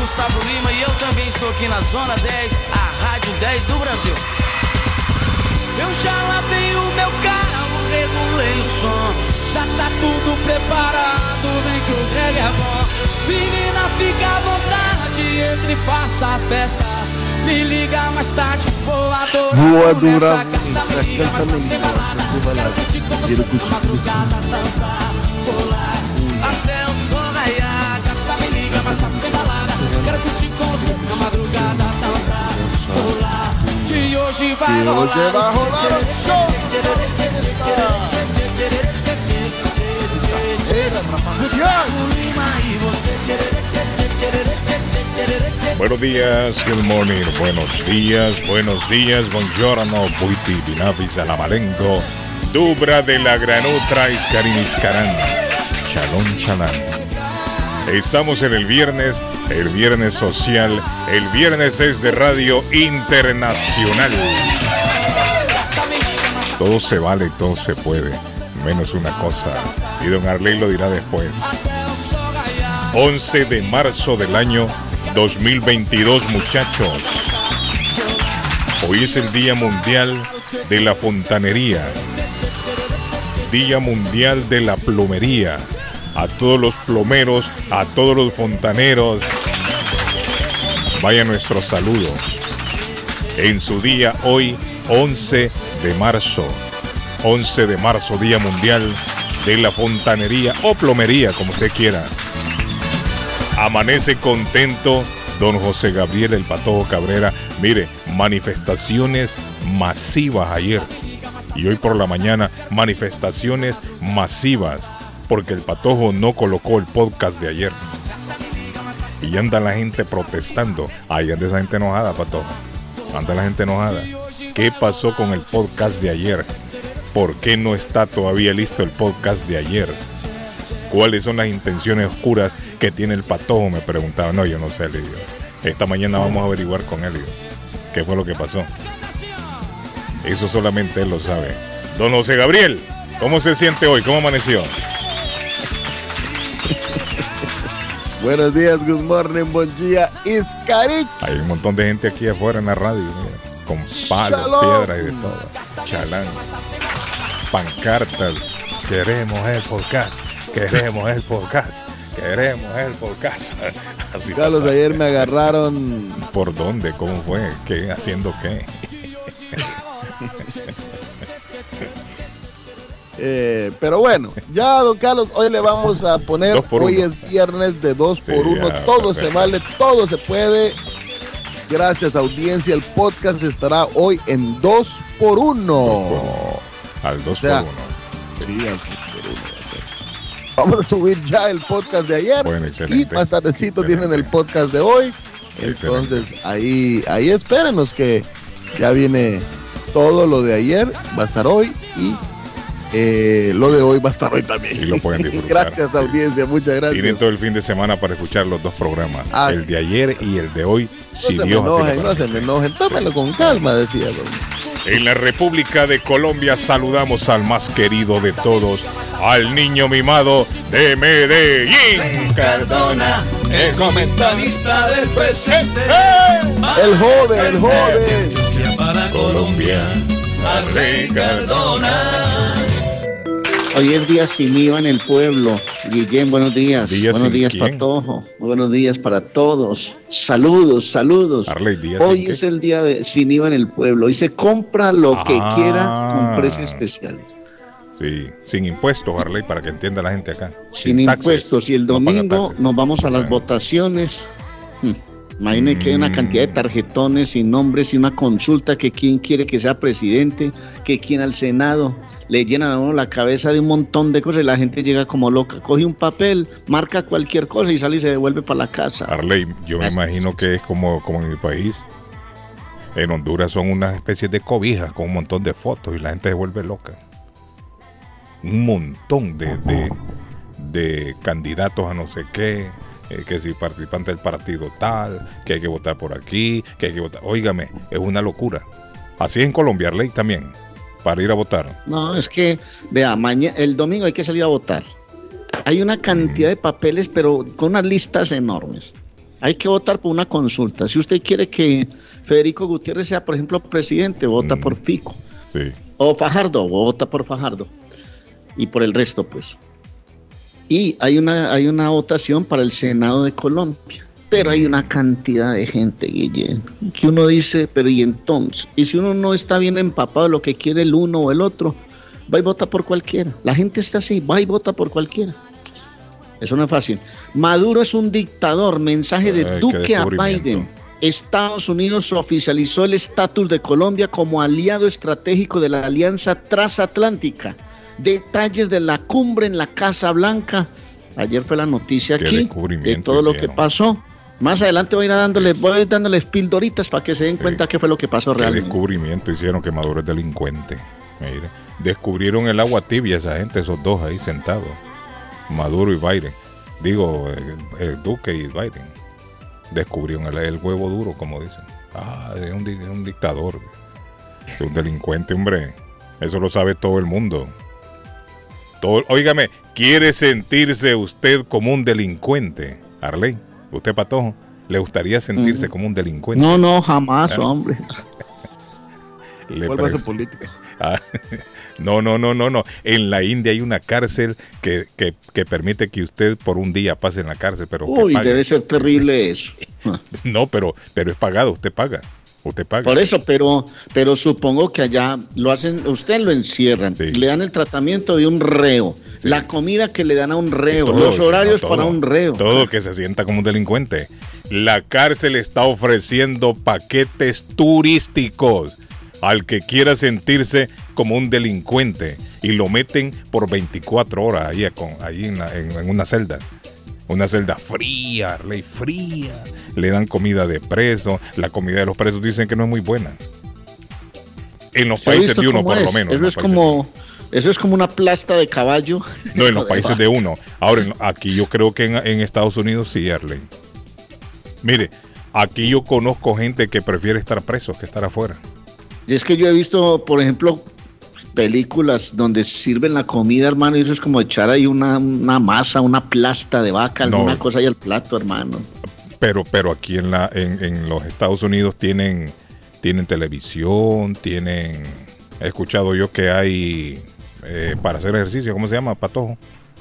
Gustavo Lima e eu também estou aqui na Zona 10, a Rádio 10 do Brasil. Eu já lavei o meu carro, regulei o som, já tá tudo preparado, vem que o reggae é bom. Menina, fica à vontade, entre e faça a festa. Me liga mais tarde, vou adorar. Vou adorar essa carta, me liga mais tarde, tem balada. Quero curtir com você na madrugada, dançar, pular. Com você na madrugada, dançar, pular. Que hoje vai Que rolar. hoje vai rolar o show. Buenos días, good morning, buenos días, buenos días, buongiorno, buiti, binavis, alamalengo, dubra de la granutra, iscarín, iscarán, chalón, chalán. Estamos en el viernes, el viernes social, el viernes es de Radio Internacional. Todo se vale, todo se puede, menos una cosa, y don Arley lo dirá después. 11 de marzo del año 2022, muchachos. Hoy es el Día Mundial de la Fontanería. Día Mundial de la Plomería. A todos los plomeros, a todos los fontaneros. Vaya nuestro saludo. En su día hoy, 11 de marzo. 11 de marzo, Día Mundial de la Fontanería o Plomería, como usted quiera. Amanece contento don José Gabriel el Patojo Cabrera. Mire, manifestaciones masivas ayer. Y hoy por la mañana, manifestaciones masivas. Porque el Patojo no colocó el podcast de ayer. Y anda la gente protestando. Ahí anda esa gente enojada, Patojo. Anda la gente enojada. ¿Qué pasó con el podcast de ayer? ¿Por qué no está todavía listo el podcast de ayer? ¿Cuáles son las intenciones oscuras que tiene el patojo? Me preguntaba. No, yo no sé, le. Esta mañana vamos a averiguar con él. ¿Qué fue lo que pasó? Eso solamente él lo sabe. Don José Gabriel, ¿cómo se siente hoy? ¿Cómo amaneció? Buenos días, good morning, buen día, Iscaric. Hay un montón de gente aquí afuera en la radio, mira, con palos, Shalom. piedras y de todo. Chalán. Pancartas. Queremos el podcast. Queremos el podcast. Queremos el podcast. Así Carlos, pasa. ayer me agarraron. ¿Por dónde? ¿Cómo fue? ¿Qué? ¿Haciendo qué? eh, pero bueno, ya, don Carlos, hoy le vamos a poner. Hoy uno. es viernes de dos Sí, por uno. ya, todo se perfecto. vale, todo se puede. Gracias, audiencia. El podcast estará hoy en dos por uno. Al 2 O sea, por 1. Sí, al dos por uno va a ser. Vamos a subir ya el podcast de ayer. Bueno, y más tardecito tienen el podcast de hoy. Excelente. Entonces ahí, ahí espérenos que ya viene todo lo de ayer, va a estar hoy y eh, lo de hoy va a estar hoy también. Y lo pueden disfrutar. gracias audiencia, muchas gracias. Tienen todo el fin de semana para escuchar los dos programas. Ah. el de ayer y el de hoy. no si se me Dios lo enojen, no se me enojen, tómenlo con calma, decía don. En la República de Colombia saludamos al más querido de todos, al niño mimado de Medellín. Cardona, el comentarista del presente. El joven, el joven. Para Colombia, a Rey Cardona. Hoy es día sin IVA en el pueblo. Guillén, buenos días. Día buenos sin días, quién. Patojo. Buenos días para todos. Saludos, saludos. Arley, Hoy sin es el día de sin IVA en el pueblo. Hoy se compra lo que Ah. quiera con precios especiales. Sí, sin impuestos, Harley, para que entienda la gente acá. Sin, taxes. impuestos. Y el No domingo taxes. nos vamos a las votaciones. Hmm. Imagine que hay una Mm. cantidad de tarjetones y nombres y una consulta que quién quiere que sea presidente, que quién al Senado. Le llenan a uno la cabeza de un montón de cosas y la gente llega como loca. Coge un papel, marca cualquier cosa y sale y se devuelve para la casa. Harley, yo me imagino que es como, como en mi país. En Honduras son unas especies de cobijas con un montón de fotos y la gente se vuelve loca. Un montón de, de, de candidatos a no sé qué, eh, que si participante del partido tal, que hay que votar por aquí, que hay que votar. Óigame, es una locura. Así es en Colombia, Harley, también, para ir a votar. No, es que, vea, mañana, el domingo hay que salir a votar. Hay una cantidad de papeles, pero con unas listas enormes. Hay que votar por una consulta. Si usted quiere que Federico Gutiérrez sea, por ejemplo, presidente, vota por Fico. Sí. O Fajardo, vota por Fajardo. Y por el resto, pues. Y hay una, hay una votación para el Senado de Colombia. Pero hay una cantidad de gente, Guillén, que uno dice, pero ¿y entonces? Y si uno no está bien empapado de lo que quiere el uno o el otro, va y vota por cualquiera. La gente está así, va y vota por cualquiera. Eso no es fácil. Maduro es un dictador. Mensaje de Ay, Duque a. Biden. Estados Unidos oficializó el estatus de Colombia como aliado estratégico de la Alianza Transatlántica. Detalles de la cumbre en la Casa Blanca. Ayer fue la noticia Qué aquí de todo lo que pasó. Más adelante voy a ir dándoles, voy a ir dándoles pildoritas para que se den cuenta qué fue lo que pasó ¿Qué realmente. descubrimiento hicieron que Maduro es delincuente? Mire, descubrieron el agua tibia esa gente, esos dos ahí sentados. Maduro y Biden. Digo, eh, Duque y Biden. Descubrieron el, el huevo duro, como dicen. Ah, es un, di- es un dictador. Es un delincuente, hombre. Eso lo sabe todo el mundo. Todo, óigame, ¿quiere sentirse usted como un delincuente? Arley, usted patojo, ¿le gustaría sentirse como un delincuente? No, no, jamás, Ah. hombre. Le pre- político. Ah, no, no, no, no, no. En la India hay una cárcel que, que, que permite que usted por un día pase en la cárcel, pero Uy, debe ser terrible eso. No, pero, pero es pagado, usted paga. Usted paga. Por eso, pero, pero supongo que allá lo hacen, usted lo encierran, le dan el tratamiento de un reo, la comida que le dan a un reo, Todo, los horarios no, para un reo. Todo que se sienta como un delincuente. La cárcel está ofreciendo paquetes turísticos al que quiera sentirse como un delincuente y lo meten por 24 horas ahí, con, ahí en, la- en- en una celda. Una celda fría, ley fría. Le dan comida de preso. La comida de los presos dicen que no es muy buena. En los ¿Se ha países de uno, por lo menos. en Eso es países como, eso es como una plasta de caballo. no, en los países de uno. Ahora, aquí yo creo que en, en Estados Unidos sí, Arley. Mire, aquí yo conozco gente que prefiere estar preso que estar afuera. Y es que yo he visto, por ejemplo, películas donde sirven la comida, hermano, y eso es como echar ahí una, una masa, una plasta de vaca, No. alguna cosa ahí al plato, hermano. Pero, pero aquí en, la, en, en los Estados Unidos tienen, tienen televisión, tienen... He escuchado yo que hay eh, para hacer ejercicio, ¿cómo se llama, Patojo?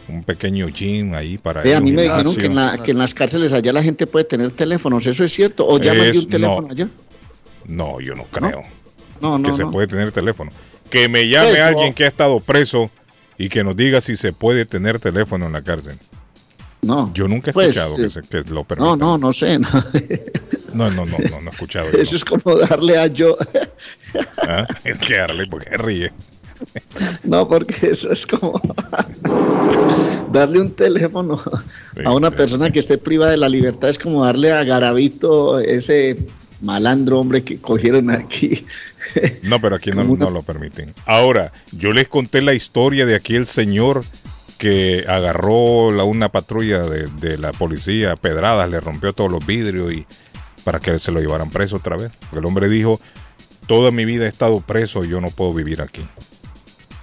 Un pequeño gym ahí para... Ve, a mí me dijeron que en, la- que en las cárceles allá la gente puede tener teléfonos, ¿eso es cierto? ¿O llaman de Es- un teléfono no. allá? No, yo no creo. No, no, que se no. puede tener teléfono. Que me llame Pues, alguien no. que ha estado preso y que nos diga si se puede tener teléfono en la cárcel. No. Yo nunca he Pues, escuchado eh, que, se, que lo No, permitan. no, no sé. no. No, no, no, no, no he escuchado. Eso es como darle a yo. no. Ah, Es que darle porque ríe. No, porque eso es como darle un teléfono a una persona que esté privada de la libertad es como darle a Garabito ese malandro hombre que cogieron aquí. No, pero aquí no, Como una- no lo permiten. Ahora, yo les conté la historia de aquel señor que agarró la, una patrulla de, de la policía, pedradas, le rompió todos los vidrios y para que se lo llevaran preso otra vez. Porque el hombre dijo, toda mi vida he estado preso y yo no puedo vivir aquí.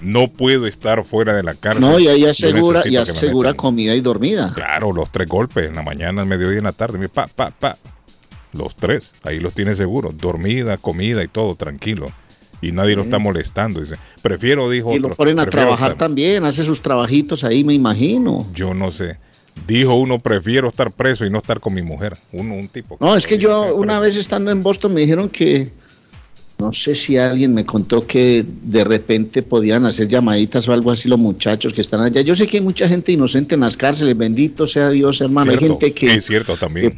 No puedo estar fuera de la cárcel. No, y ahí asegura, y me asegura metan". comida y dormida. Claro, los tres golpes, en la mañana, al mediodía y en la tarde. Pa, pa, pa. Los tres, ahí los tiene seguros. Dormida, comida y todo, tranquilo. y nadie lo está molestando. Dice, prefiero, dijo Y lo ponen a trabajar estar- también, hace sus trabajitos ahí, me imagino. Yo no sé. Dijo uno, prefiero estar preso y no estar con mi mujer. Uno, un tipo. No, es que yo una vez estando en Boston me dijeron que, no sé si alguien me contó que de repente podían hacer llamaditas o algo así los muchachos que están allá. Yo sé que hay mucha gente inocente en las cárceles, bendito sea Dios, hermano. Hay gente que... Es cierto también.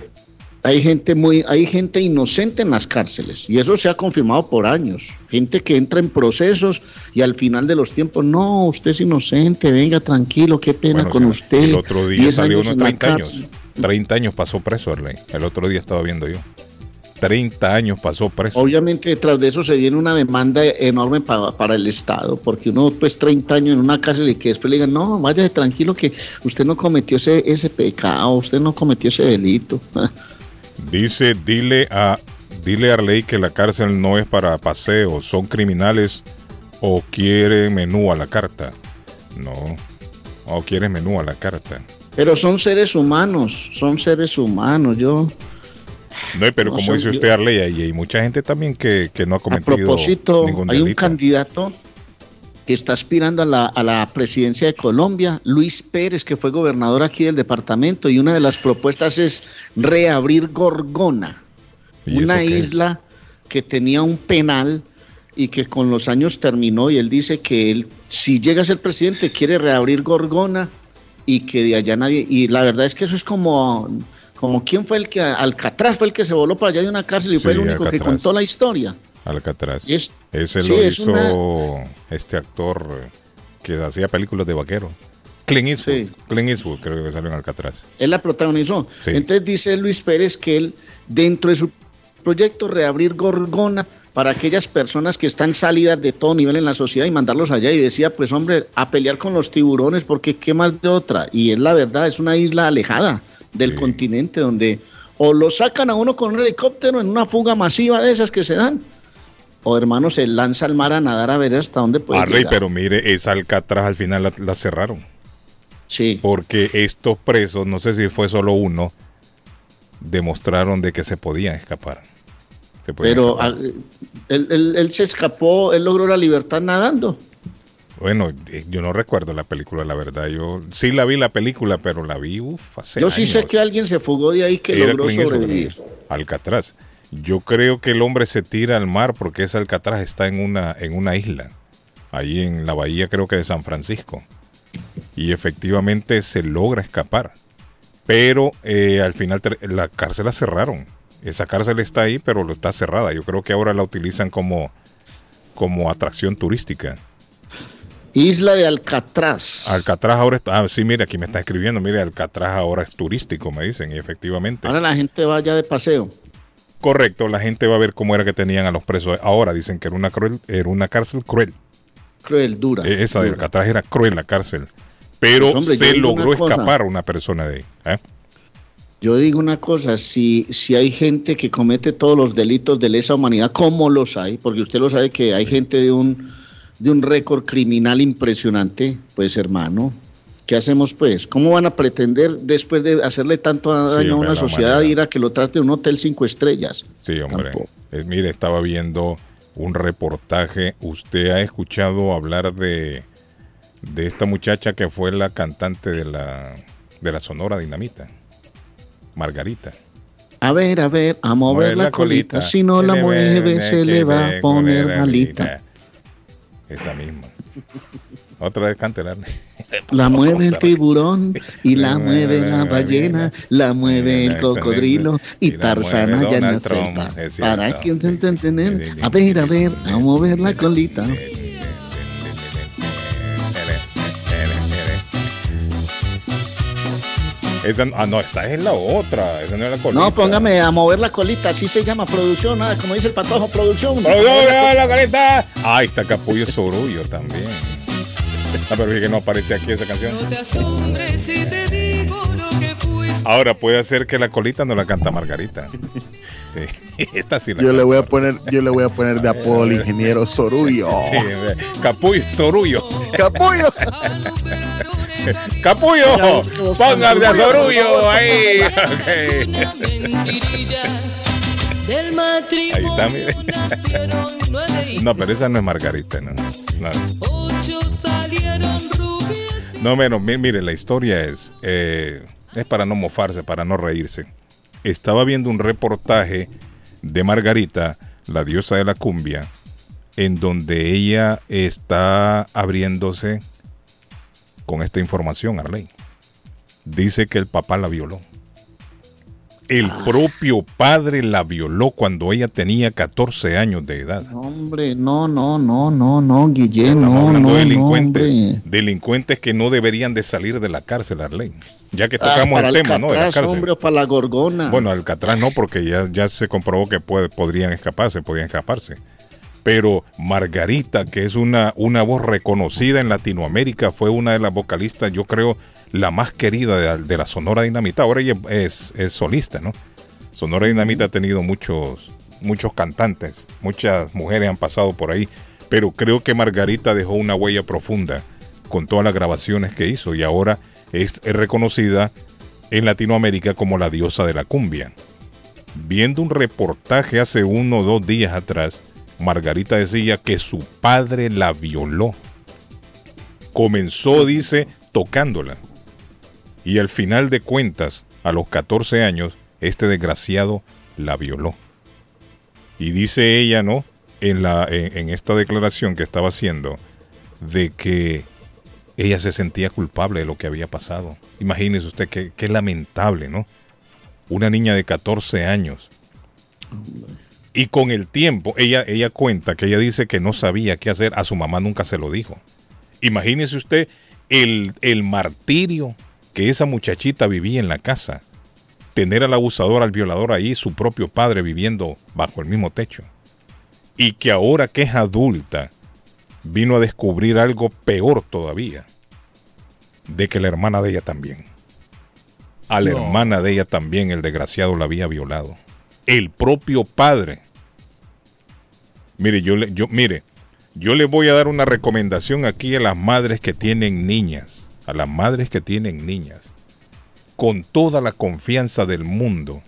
hay gente muy, hay gente inocente en las cárceles y eso se ha confirmado por años. Gente que entra en procesos y al final de los tiempos, no, usted es inocente, venga tranquilo, qué pena Bueno, con usted. El otro día 10 salió uno en la 30 años. cárcel. 30 años pasó preso, Arley. El otro día estaba viendo yo. 30 años pasó preso. Obviamente detrás de eso se viene una demanda enorme pa- para el Estado, porque uno pues 30 años en una cárcel y que después le digan, no, váyase tranquilo que usted no cometió ese, ese pecado, usted no cometió ese delito. Dice, dile a dile a Arley que la cárcel no es para paseos, son criminales o quiere menú a la carta. No. O quiere menú a la carta. Pero son seres humanos, son seres humanos, yo... No, pero No como dice usted, Arley, hay, hay mucha gente también que, que no ha A cometido propósito, ningún hay un candidato que está aspirando a la, a la presidencia de Colombia, Luis Pérez, que fue gobernador aquí del departamento, y una de las propuestas es reabrir Gorgona, ¿Y una es? isla que tenía un penal y que con los años terminó, y él dice que él, si llega a ser presidente, quiere reabrir Gorgona y que de allá nadie, y la verdad es que eso es como... Como quién fue el que, Alcatraz fue el que se voló para allá de una cárcel y fue Sí, el único que contó la historia. Alcatraz. Y es- Ese sí, lo es hizo una- este actor eh, que hacía películas de vaquero. Clint Eastwood. Clint Eastwood creo que salió en Alcatraz. Él la protagonizó. Sí. Entonces dice Luis Pérez que él, dentro de su proyecto, reabrir Gorgona para aquellas personas que están salidas de todo nivel en la sociedad y mandarlos allá. Y decía, pues hombre, a pelear con los tiburones porque qué más de otra. Y es la verdad, es una isla alejada del continente donde o lo sacan a uno con un helicóptero en una fuga masiva de esas que se dan. O hermano, se lanza al mar a nadar a ver hasta dónde puede Arley, llegar. pero mire, esa Alcatraz al final la, la cerraron. Sí. Porque estos presos, no sé si fue solo uno, demostraron de que se podían escapar. Se podían Pero escapar. él, él- él se escapó, él logró la libertad nadando. Bueno, eh, yo no recuerdo la película, la verdad. Yo sí la vi la película, pero la vi, uf, hace Yo sí sé que alguien se fugó de ahí que Era logró sobrevivir. Alcatraz. Yo creo que el hombre se tira al mar porque ese Alcatraz está en una, en una isla, ahí en la bahía creo que de San Francisco. Y efectivamente se logra escapar. Pero eh, al final la cárcel la cerraron. Esa cárcel está ahí, pero lo está cerrada. Yo creo que ahora la utilizan como, como atracción turística. Isla de Alcatraz. Alcatraz ahora está... Ah, sí, mire, aquí me está escribiendo. Mire, Alcatraz ahora es turístico, me dicen. Y efectivamente. Ahora la gente va allá de paseo. Correcto, la gente va a ver cómo era que tenían a los presos. Ahora dicen que era una cruel, era una cárcel cruel. Cruel, dura. Eh, Esa de. Alcatraz era cruel la cárcel. Pero Pues, hombre, se una logró cosa. escapar una persona de ahí. ¿eh? Yo digo una cosa, si, si hay gente que comete todos los delitos de lesa humanidad, como los hay, porque usted lo sabe que hay gente de un, de un récord criminal impresionante, pues hermano, ¿qué hacemos pues? ¿Cómo van a pretender después de hacerle tanto daño Sí, a una sociedad ir a que lo trate un hotel cinco estrellas? Sí, hombre. Mire, estaba viendo un reportaje. ¿Usted ha escuchado hablar de, de esta muchacha que fue la cantante de la, de la Sonora Dinamita? Margarita. A ver, a ver, a mover la colita, si no la mueve ve, se le va a poner malita. Esa misma. Otra vez cantelarle. La mueve el tiburón y la mueve la ballena, la mueve el cocodrilo y Tarzana ya en la selva. Para quien se a ver, a ver, a mover la colita. Esa, ah, no, esta es la otra. Esa no es la colita. No, póngame a mover la colita, así se llama producción, ah, como dice el patojo, producción. ¡Producción, la colita! Ah, está Capullo Sorullo también. Ah, pero es que no aparece aquí esa canción. No te asombres si te digo lo que fuiste. Ahora puede ser que la colita no la canta Margarita. Sí, esta sí la Yo le voy a poner, yo le voy a poner de apodo al ingeniero Sorullo. Sí, Capullo Sorullo. Capullo. Capullo, póngale a Sorullo ahí. Ok. Del mar matrimonio Ahí está, mire. No, pero esa no es Margarita, no. No, menos, mi- mire, la historia es, eh, es para no mofarse, para no reírse. Estaba viendo un reportaje de Margarita, la diosa de la cumbia, en donde ella está abriéndose con esta información, Arley. Dice que el papá la violó. El propio padre la violó cuando ella tenía 14 años de edad. No, hombre, no, no, no, no, no, Guillén, no, hablando no, de no, delincuentes, hombre. delincuentes que no deberían de salir de la cárcel, Arley. Ya que Ah, tocamos para el tema, ¿no? De la cárcel. hombre, para la gorgona. Bueno, Alcatraz no, porque ya, ya se comprobó que puede- podrían escaparse, podían escaparse. Pero Margarita, que es una, una voz reconocida en Latinoamérica, fue una de las vocalistas, yo creo, la más querida de, la Sonora Dinamita. Ahora ella es, es solista, ¿no? Sonora Dinamita ha tenido muchos, muchos cantantes, muchas mujeres han pasado por ahí, pero creo que Margarita dejó una huella profunda con todas las grabaciones que hizo y ahora es, es reconocida en Latinoamérica como la diosa de la cumbia. Viendo un reportaje hace uno o dos días atrás, Margarita decía que su padre la violó. Comenzó, dice, tocándola. Y al final de cuentas, a los 14 años, este desgraciado la violó. Y dice ella, ¿no? En, la, en, esta declaración que estaba haciendo, de que ella se sentía culpable de lo que había pasado. Imagínese usted qué lamentable, ¿no? Una niña de 14 años. Y con el tiempo, ella, ella cuenta que ella dice que no sabía qué hacer, a su mamá nunca se lo dijo. Imagínese usted el, el martirio que esa muchachita vivía en la casa. Tener al abusador, al violador ahí, su propio padre viviendo bajo el mismo techo. Y que ahora que es adulta, vino a descubrir algo peor todavía. De que la hermana de ella también. A la No. hermana de ella también el desgraciado la había violado. El propio padre. Mire, yo le, yo, mire, yo le voy a dar una recomendación aquí a las madres que tienen niñas. A las madres que tienen niñas. Con toda la confianza del mundo.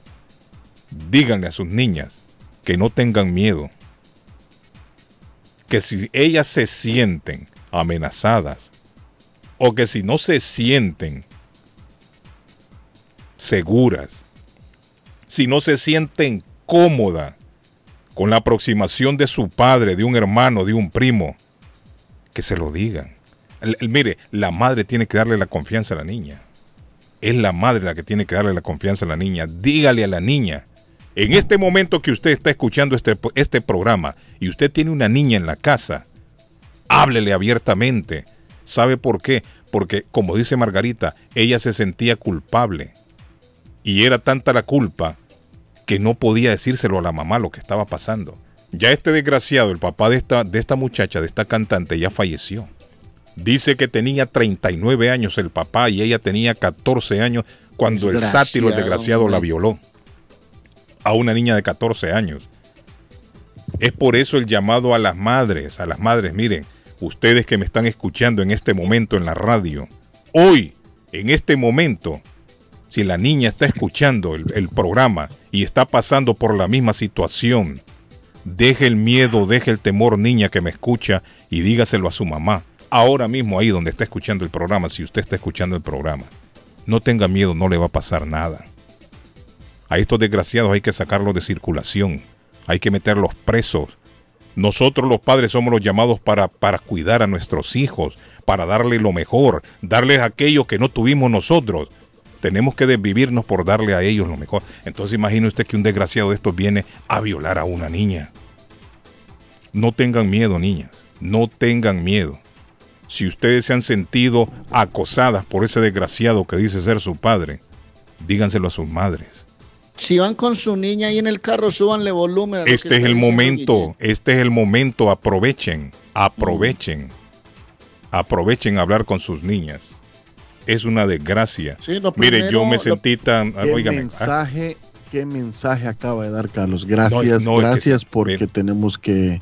Díganle a sus niñas que no tengan miedo. Que si ellas se sienten amenazadas o que si no se sienten seguras, si no se sienten cómodas con la aproximación de su padre, de un hermano, de un primo, que se lo digan. Mire, la madre tiene que darle la confianza a la niña. Es la madre la que tiene que darle la confianza a la niña. Dígale a la niña. En este momento que usted está escuchando este, este programa y usted tiene una niña en la casa, háblele abiertamente. ¿Sabe por qué? Porque, como dice Margarita, ella se sentía culpable. Y era tanta la culpa que no podía decírselo a la mamá lo que estaba pasando. Ya este desgraciado, el papá de esta, de esta muchacha, de esta cantante, ya falleció. Dice que tenía 39 años el papá y ella tenía 14 años cuando el sátiro, el desgraciado, la violó. A una niña de 14 años. Es por eso el llamado a las madres, a las madres, miren, ustedes que me están escuchando en este momento en la radio, hoy, en este momento, si la niña está escuchando el, programa y está pasando por la misma situación, deje el miedo, deje el temor, niña que me escucha, y dígaselo a su mamá. Ahora mismo ahí donde está escuchando el programa, si usted está escuchando el programa, no tenga miedo, no le va a pasar nada. A estos desgraciados hay que sacarlos de circulación, hay que meterlos presos. Nosotros los padres somos los llamados para, para cuidar a nuestros hijos, para darle lo mejor, darles aquello que no tuvimos nosotros. Tenemos que desvivirnos por darle a ellos lo mejor. Entonces imagine usted que un desgraciado de estos viene a violar a una niña. No tengan miedo, niñas. No tengan miedo. Si ustedes se han sentido acosadas por ese desgraciado que dice ser su padre, díganselo a sus madres. Si van con su niña ahí en el carro, súbanle volumen. Este es el momento, este es el momento, aprovechen, aprovechen, aprovechen a hablar con sus niñas. Es una desgracia. Sí, lo Mire, yo me lo- sentí tan... ¿Qué ah, mensaje, qué mensaje acaba de dar Carlos? Gracias, No, no, es que gracias porque mire. tenemos que,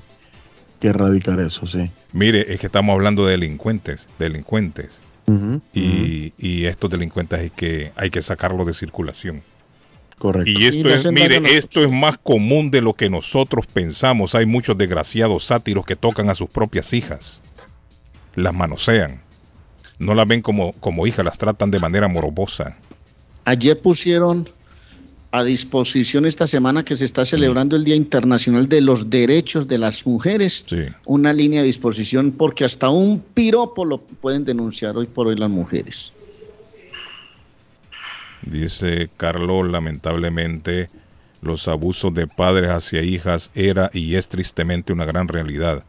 que erradicar eso, sí. mire, es que estamos hablando de delincuentes, delincuentes. Y, y estos delincuentes hay que, hay que sacarlos de circulación. Correcto. Y esto es, mire, los esto es más común de lo que nosotros pensamos. Hay muchos desgraciados sátiros que tocan a sus propias hijas. Las manosean. No las ven como, como hijas, las tratan de manera morbosa. Ayer pusieron a disposición esta semana que se está celebrando el Día Internacional de los Derechos de las Mujeres, Sí. una línea a disposición porque hasta un piropo lo pueden denunciar hoy por hoy las mujeres. Dice Carlos, lamentablemente los abusos de padres hacia hijas era y es tristemente una gran realidad.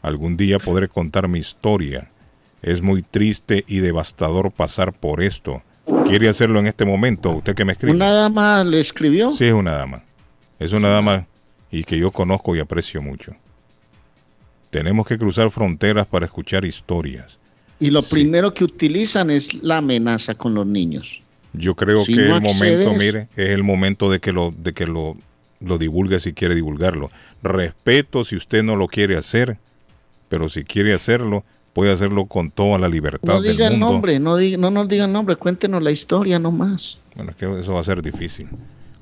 Algún día podré contar mi historia. Es muy triste y devastador pasar por esto. ¿Quiere hacerlo en este momento? Usted que me escribe. Una dama le escribió. Sí, es una dama. Es una dama y que yo conozco y aprecio mucho. Tenemos que cruzar fronteras para escuchar historias. Y lo Sí. primero que utilizan es la amenaza con los niños. Yo creo Si que no el momento, mire, es el momento de que lo, de que lo, lo divulgue si quiere divulgarlo. Respeto si usted no lo quiere hacer, pero si quiere hacerlo, puede hacerlo con toda la libertad No del diga el mundo. nombre, no, diga, no nos digan nombre, cuéntenos la historia nomás. Bueno, es que eso va a ser difícil.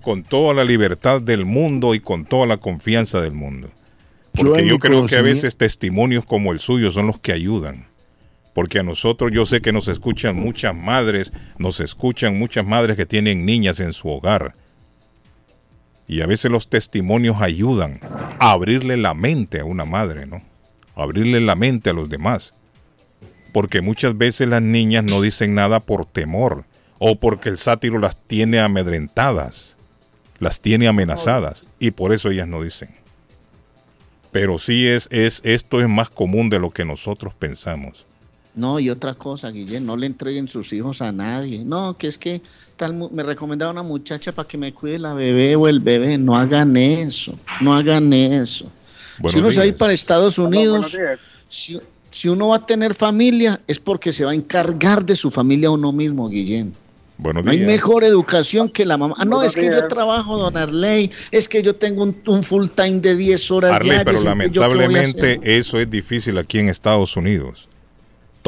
Con toda la libertad del mundo y con toda la confianza del mundo. Yo Porque yo, mi creo que a veces testimonios como el suyo son los que ayudan. Porque a nosotros yo sé que nos escuchan muchas madres, nos escuchan muchas madres que tienen niñas en su hogar. Y a veces los testimonios ayudan a abrirle la mente a una madre, ¿no? A abrirle la mente a los demás. Porque muchas veces las niñas no dicen nada por temor o porque el sátiro las tiene amedrentadas, las tiene amenazadas y por eso ellas no dicen. Pero sí es, es esto es más común de lo que nosotros pensamos. No, y otra cosa, Guillén, no le entreguen sus hijos a nadie. No, que es que tal me recomendaba una muchacha para que me cuide la bebé o el bebé. No hagan eso, no hagan eso. Buenos si uno se va a ir días. para Estados Unidos, días. si, si uno va a tener familia, es porque se va a encargar de su familia uno mismo, Guillén. Buenos No hay días. mejor educación que la mamá. Ah, no, Buenos es que yo días. trabajo, don Arley. Es que yo tengo un, un full time de 10 horas Arley, pero diarias. ¿y yo qué a lamentablemente eso es difícil aquí en Estados Unidos.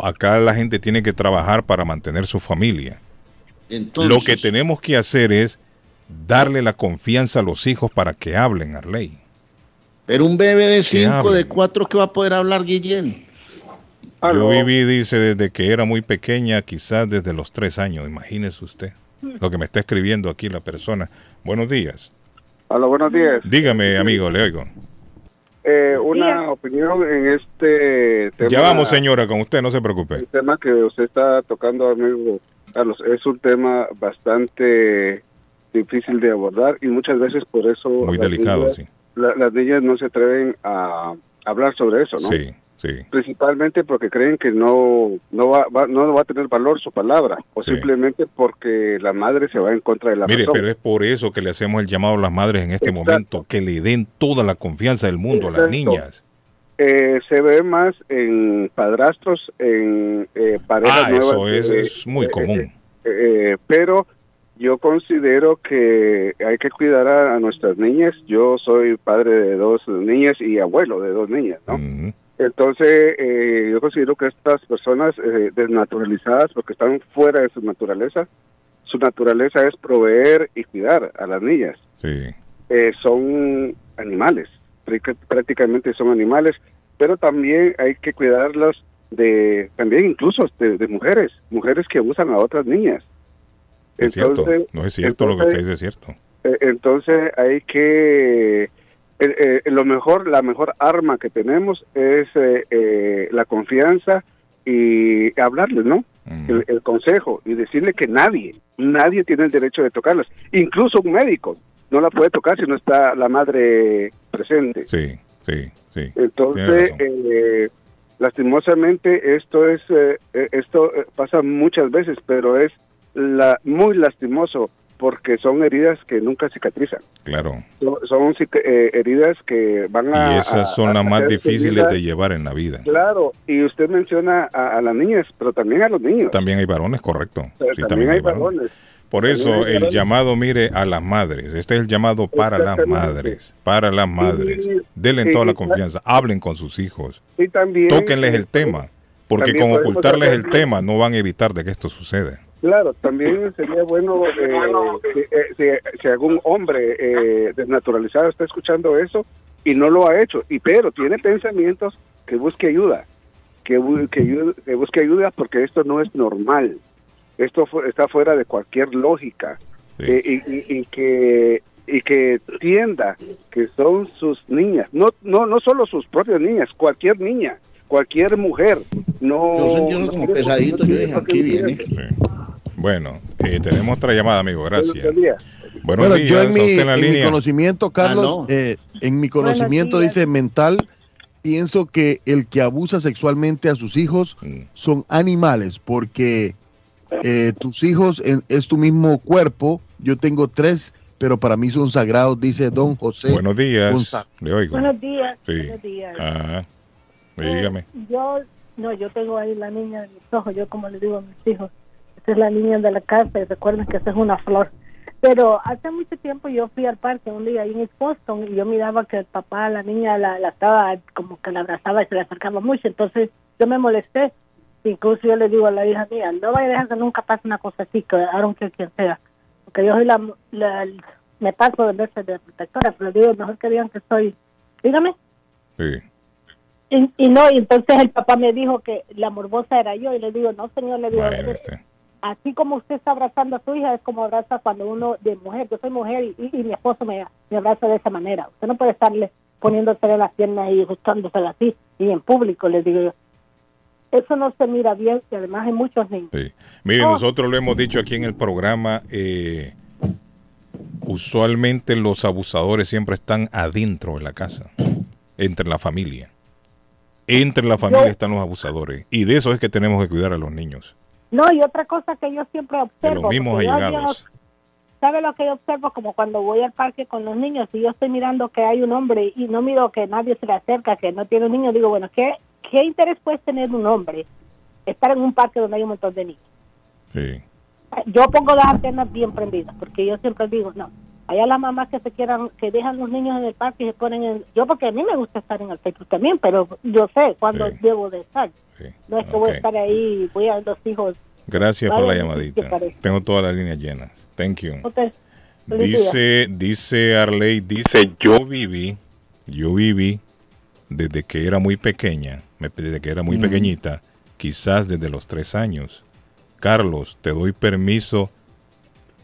Acá la gente tiene que trabajar para mantener su familia. Entonces, Lo que tenemos que hacer es darle la confianza a los hijos para que hablen, Arley. Pero un bebé de 5, hablen. de 4, que va a poder hablar, Guillén? Yo Aló. viví, dice, desde que era muy pequeña, quizás desde los tres años. Imagínese usted lo que me está escribiendo aquí la persona. Buenos días. Aló, buenos días. Dígame, amigo, le oigo. Eh, una opinión en este tema. Ya vamos, señora, con usted, no se preocupe. El tema que usted está tocando, amigo Carlos, es un tema bastante difícil de abordar y muchas veces por eso Muy delicado, niñas- sí. la- las niñas no se atreven a hablar sobre eso, ¿no? Sí, sí. Principalmente porque creen que no no va, va- no va a tener valor su palabra o Sí. simplemente porque la madre se va en contra de la Mire, razón. pero es por eso que le hacemos el llamado a las madres en este Exacto. momento, que le den toda la confianza del mundo a las niñas. Eh, se ve más en padrastros, en eh, parejas Ah, nuevas. eso es, eh, es muy eh, común. eh, pero yo considero que hay que cuidar a, a nuestras niñas. Yo soy padre de dos niñas y abuelo de dos niñas, ¿no? Ujú. Entonces, eh, yo considero que estas personas eh, desnaturalizadas, porque están fuera de su naturaleza, su naturaleza es proveer y cuidar a las niñas. Sí, Eh, son animales, Práct- prácticamente son animales, pero también hay que cuidarlas de, también incluso de, de mujeres, mujeres que abusan a otras niñas. es cierto. No es cierto lo que usted dice, es cierto. Eh, Entonces hay que eh, eh, lo mejor, la mejor arma que tenemos es eh, eh, la confianza y hablarles, ¿no? Ujú. El, el consejo y decirle que nadie, nadie tiene el derecho de tocarlas, incluso un médico no la puede tocar si no está la madre presente. Sí, sí, sí. Entonces, eh, lastimosamente esto es eh, esto pasa muchas veces, pero es la muy lastimoso porque son heridas que nunca cicatrizan. Claro. Son, eh, heridas que van a Y esas son a las más difíciles de llevar en la vida. Claro, y usted menciona a, a las niñas, pero también a los niños. También hay varones, correcto. Pero Sí, también, hay varones. Por También eso el varones. llamado, mire, a las madres. Este es el llamado para las madres. Para las madres. Y- Denle y- toda la confianza. Hablen con sus hijos. Y también Tóquenles el tema. Porque con ocultarles el tema no van a evitar de que esto suceda. Claro, también sería bueno eh, si, eh, si- si algún hombre eh, desnaturalizado está escuchando eso y no lo ha hecho, y pero tiene pensamientos que busque ayuda, que, que, busque ayuda porque esto no es normal, esto fu- está fuera de cualquier lógica eh, y, y- y que y que entienda que son sus niñas, no no no solo sus propias niñas, cualquier niña, cualquier mujer, no. Yo sentí no como pesadito, no yo dije, aquí viene. Bueno, eh, tenemos otra llamada, amigo. Gracias. Buenos días. Buenos Bueno, días. yo en mi, en la en mi conocimiento, Carlos, Ah, no. eh, en mi conocimiento dice mental, pienso que el que abusa sexualmente a sus hijos Mm. son animales, porque eh, tus hijos en- es tu mismo cuerpo. Yo tengo tres, pero para mí son sagrados, dice don José. Buenos días. Le oigo. Buenos días. Sí. Buenos días. Ajá. Dígame. Eh, yo, no, yo tengo ahí la niña de mis ojos, yo como le digo a mis hijos, es la niña de la casa y recuerden que esa es una flor. Pero hace mucho tiempo yo fui al parque un día ahí en East Boston y yo miraba que el papá, la niña la, la estaba como que la abrazaba y se le acercaba mucho, entonces yo me molesté. Incluso yo le digo a la hija mía, no vaya a dejar que nunca pase una cosa así, que Aaron que quien sea. Porque yo soy la, la- me paso de veces de protectora, pero digo, mejor que digan que soy, dígame. Sí. Y, y no, y entonces el papá me dijo que la morbosa era yo y le digo, no señor, le digo. Así como usted está abrazando a su hija, es como abraza cuando uno de mujer, yo soy mujer y, y- y mi esposo me, me abraza de esa manera. Usted no puede estarle poniéndose en las piernas y ajustándose así y en público, le digo yo. Eso no se mira bien y además hay muchos niños. Sí. Mire, Oh. nosotros lo hemos dicho aquí en el programa. eh, usualmente los abusadores siempre están adentro de la casa, entre la familia. Entre la familia Yo- están los abusadores. Y de eso es que tenemos que cuidar a los niños. No, y otra cosa que yo siempre observo. los yo allegados. ¿Sabe lo que yo observo? Como cuando voy al parque con los niños y yo estoy mirando que hay un hombre y no miro que nadie se le acerca, que no tiene un niño, digo, bueno, ¿qué, qué interés puede tener un hombre estar en un parque donde hay un montón de niños? Sí. Yo pongo las antenas bien prendidas porque yo siempre digo, no, allá las mamás que se quieran, que dejan los niños en el parque y se ponen en... Yo porque a mí me gusta estar en el Facebook también, pero yo sé cuándo debo de estar. No es que voy a estar ahí, voy a los hijos. Gracias por la llamadita. Tengo todas las líneas llenas. Thank you. Dice, dice Arley, dice, yo viví, yo viví desde que era muy pequeña, desde que era muy Mm. pequeñita, quizás desde los tres años. Carlos, te doy permiso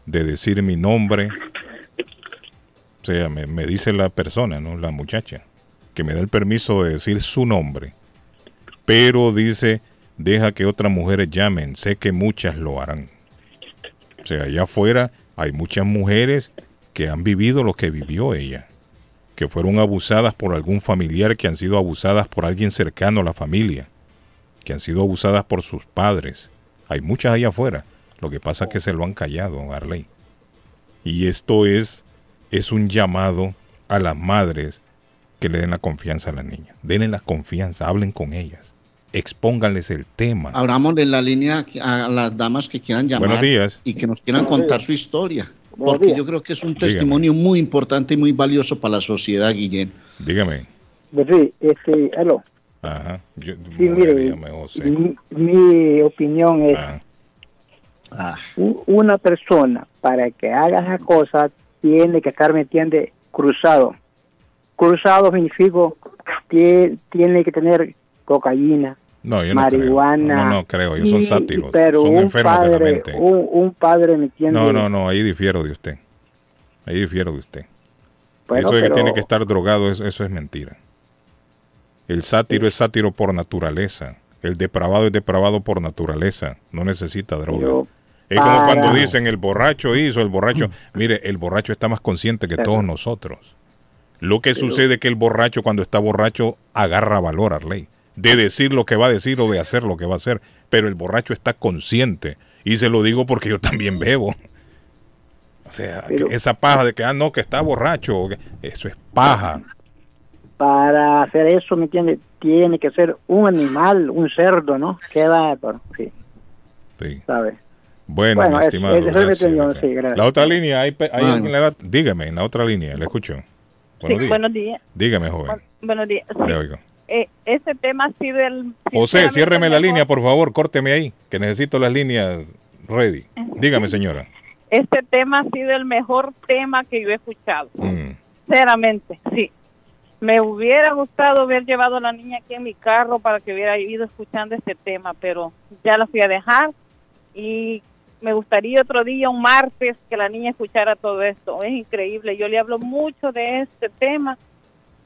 de decir mi nombre. O sea, me, dice la persona, ¿no? La muchacha, que me da el permiso de decir su nombre. Pero dice, deja que otras mujeres llamen, sé que muchas lo harán. O sea, allá afuera hay muchas mujeres que han vivido lo que vivió ella, que fueron abusadas por algún familiar, que han sido abusadas por alguien cercano a la familia, que han sido abusadas por sus padres. Hay muchas allá afuera. Lo que pasa es que se lo han callado, Arley. Y esto es, es un llamado a las madres que le den la confianza a las niñas. Denle la confianza, hablen con ellas, expónganles el tema. Abramos en la línea a las damas que quieran llamar Buenos días. y que nos quieran Buenos contar días. su historia. Porque yo creo que es un Dígame. testimonio muy importante y muy valioso para la sociedad, Guillén. Dígame. Pues sí, este, aló. Ajá. Yo- Sí, mire, dígame, José. mi, mi opinión es, Ah, Ah, una persona para que haga esa cosa tiene que estar, ¿me entiende? Cruzado. Cruzado significa que tiene que tener cocaína, No, yo no marihuana. creo. No, no creo. Ellos son sátiros. Pero son un enfermos de la padre, mente. un, un padre, ¿me entiende? No, no, no. Ahí difiero de usted. Ahí difiero de usted. Bueno, eso de que pero- tiene que estar drogado, eso, eso es mentira. El sátiro es sátiro por naturaleza. El depravado es depravado por naturaleza. No necesita droga. Pero es como cuando dicen el borracho hizo, el borracho. Mire, el borracho está más consciente que todos nosotros. Lo que sucede es que el borracho cuando está borracho agarra valor a ley. De decir lo que va a decir o de hacer lo que va a hacer. Pero el borracho está consciente. Y se lo digo porque yo también bebo. O sea, Pero- esa paja de que, ah, no, que está borracho. Eso es paja. para hacer eso, ¿me entiende? Tiene que ser un animal, un cerdo, ¿no? Bárbaro, sí, Sí. ¿sabes? Bueno, Bueno, mi estimado. es- es lo que gracias, tengo, gracias. sí, gracias. La otra línea, hay, pe- hay Bueno. alguien dígame, en la otra línea, le escucho. Buenos Sí, días. buenos días. Dígame, joven. Buenos días. Sí, Le oigo. eh, ese tema sí del... José, sinceramente, ciérreme la mejor- línea, por favor, córteme ahí, que necesito las líneas ready. Dígame, señora. Este tema ha sido el mejor tema que yo he escuchado. Mm. Sinceramente, sí. Me hubiera gustado haber llevado a la niña aquí en mi carro para que hubiera ido escuchando este tema, pero ya la fui a dejar y me gustaría otro día, un martes, que la niña escuchara todo esto. Es increíble. Yo le hablo mucho de este tema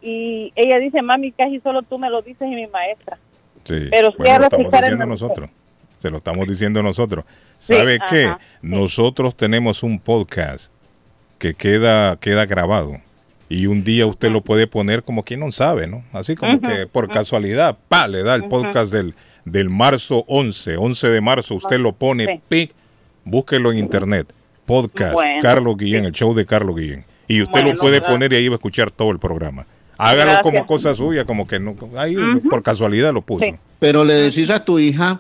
y ella dice, mami, casi solo tú me lo dices y mi maestra. Sí. Pero Bueno, lo estamos diciendo nosotros. Se lo estamos diciendo nosotros. Sí, ¿Sabe qué? ajá, Nosotros tenemos un podcast que queda, queda grabado. Y un día usted lo puede poner como quien no sabe, ¿no? Así como que por casualidad, pa, le da el podcast del, del marzo 11, 11 de marzo, usted lo pone, pic, búsquelo en internet. Podcast, Bueno, Carlos Guillén, el show de Carlos Guillén. Y usted Bueno, lo puede gracias. poner y ahí va a escuchar todo el programa. Hágalo Gracias. como cosa suya, como que no, ahí por casualidad lo puso. Sí. Pero le decís a tu hija,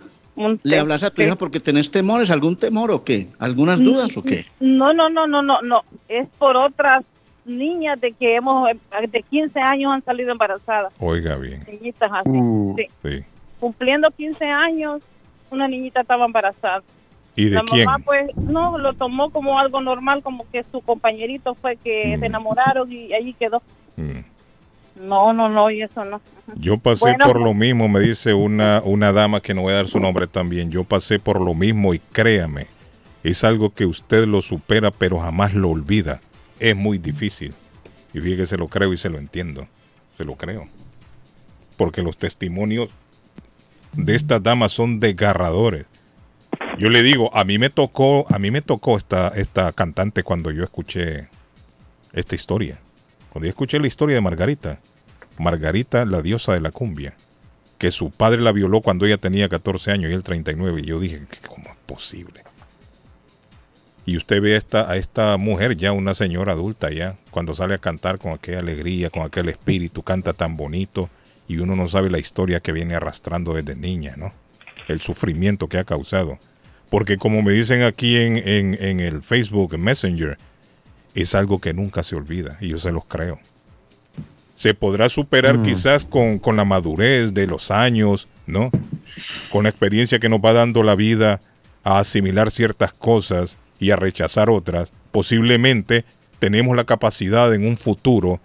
le hablas a tu sí. hija porque tenés temores, algún temor o qué, algunas dudas o qué. No, no, no, no, no, no. Es por otras niñas de que hemos, de 15 años han salido embarazadas. Oiga bien. Niñitas así. Uh. sí. Sí. Cumpliendo 15 años, una niñita estaba embarazada. ¿Y de la quién? mamá pues no lo tomó como algo normal, como que su compañerito fue que Mm. se enamoraron y allí quedó. No, no, no, y eso no. Yo pasé Bueno, por lo mismo, me dice una, una dama que no voy a dar su nombre también. Yo pasé por lo mismo y créame, es algo que usted lo supera pero jamás lo olvida. Es muy difícil. Y fíjese, se lo creo y se lo entiendo. Se lo creo. Porque los testimonios de estas damas son desgarradores. Yo le digo, a mí me tocó, a mí me tocó esta, esta cantante cuando yo escuché esta historia. Cuando yo escuché la historia de Margarita, Margarita, la diosa de la cumbia, que su padre la violó cuando ella tenía 14 años y él 39, y yo dije, ¿cómo es posible? Y usted ve a esta, a esta mujer ya, una señora adulta ya, cuando sale a cantar con aquella alegría, con aquel espíritu, canta tan bonito, y uno no sabe la historia que viene arrastrando desde niña, ¿no? El sufrimiento que ha causado. Porque como me dicen aquí en, en, en el Facebook Messenger, es algo que nunca se olvida, y yo se los creo. Se podrá superar Mm. quizás con, con la madurez de los años, ¿no? Con la experiencia que nos va dando la vida a asimilar ciertas cosas y a rechazar otras. Posiblemente tenemos la capacidad en un futuro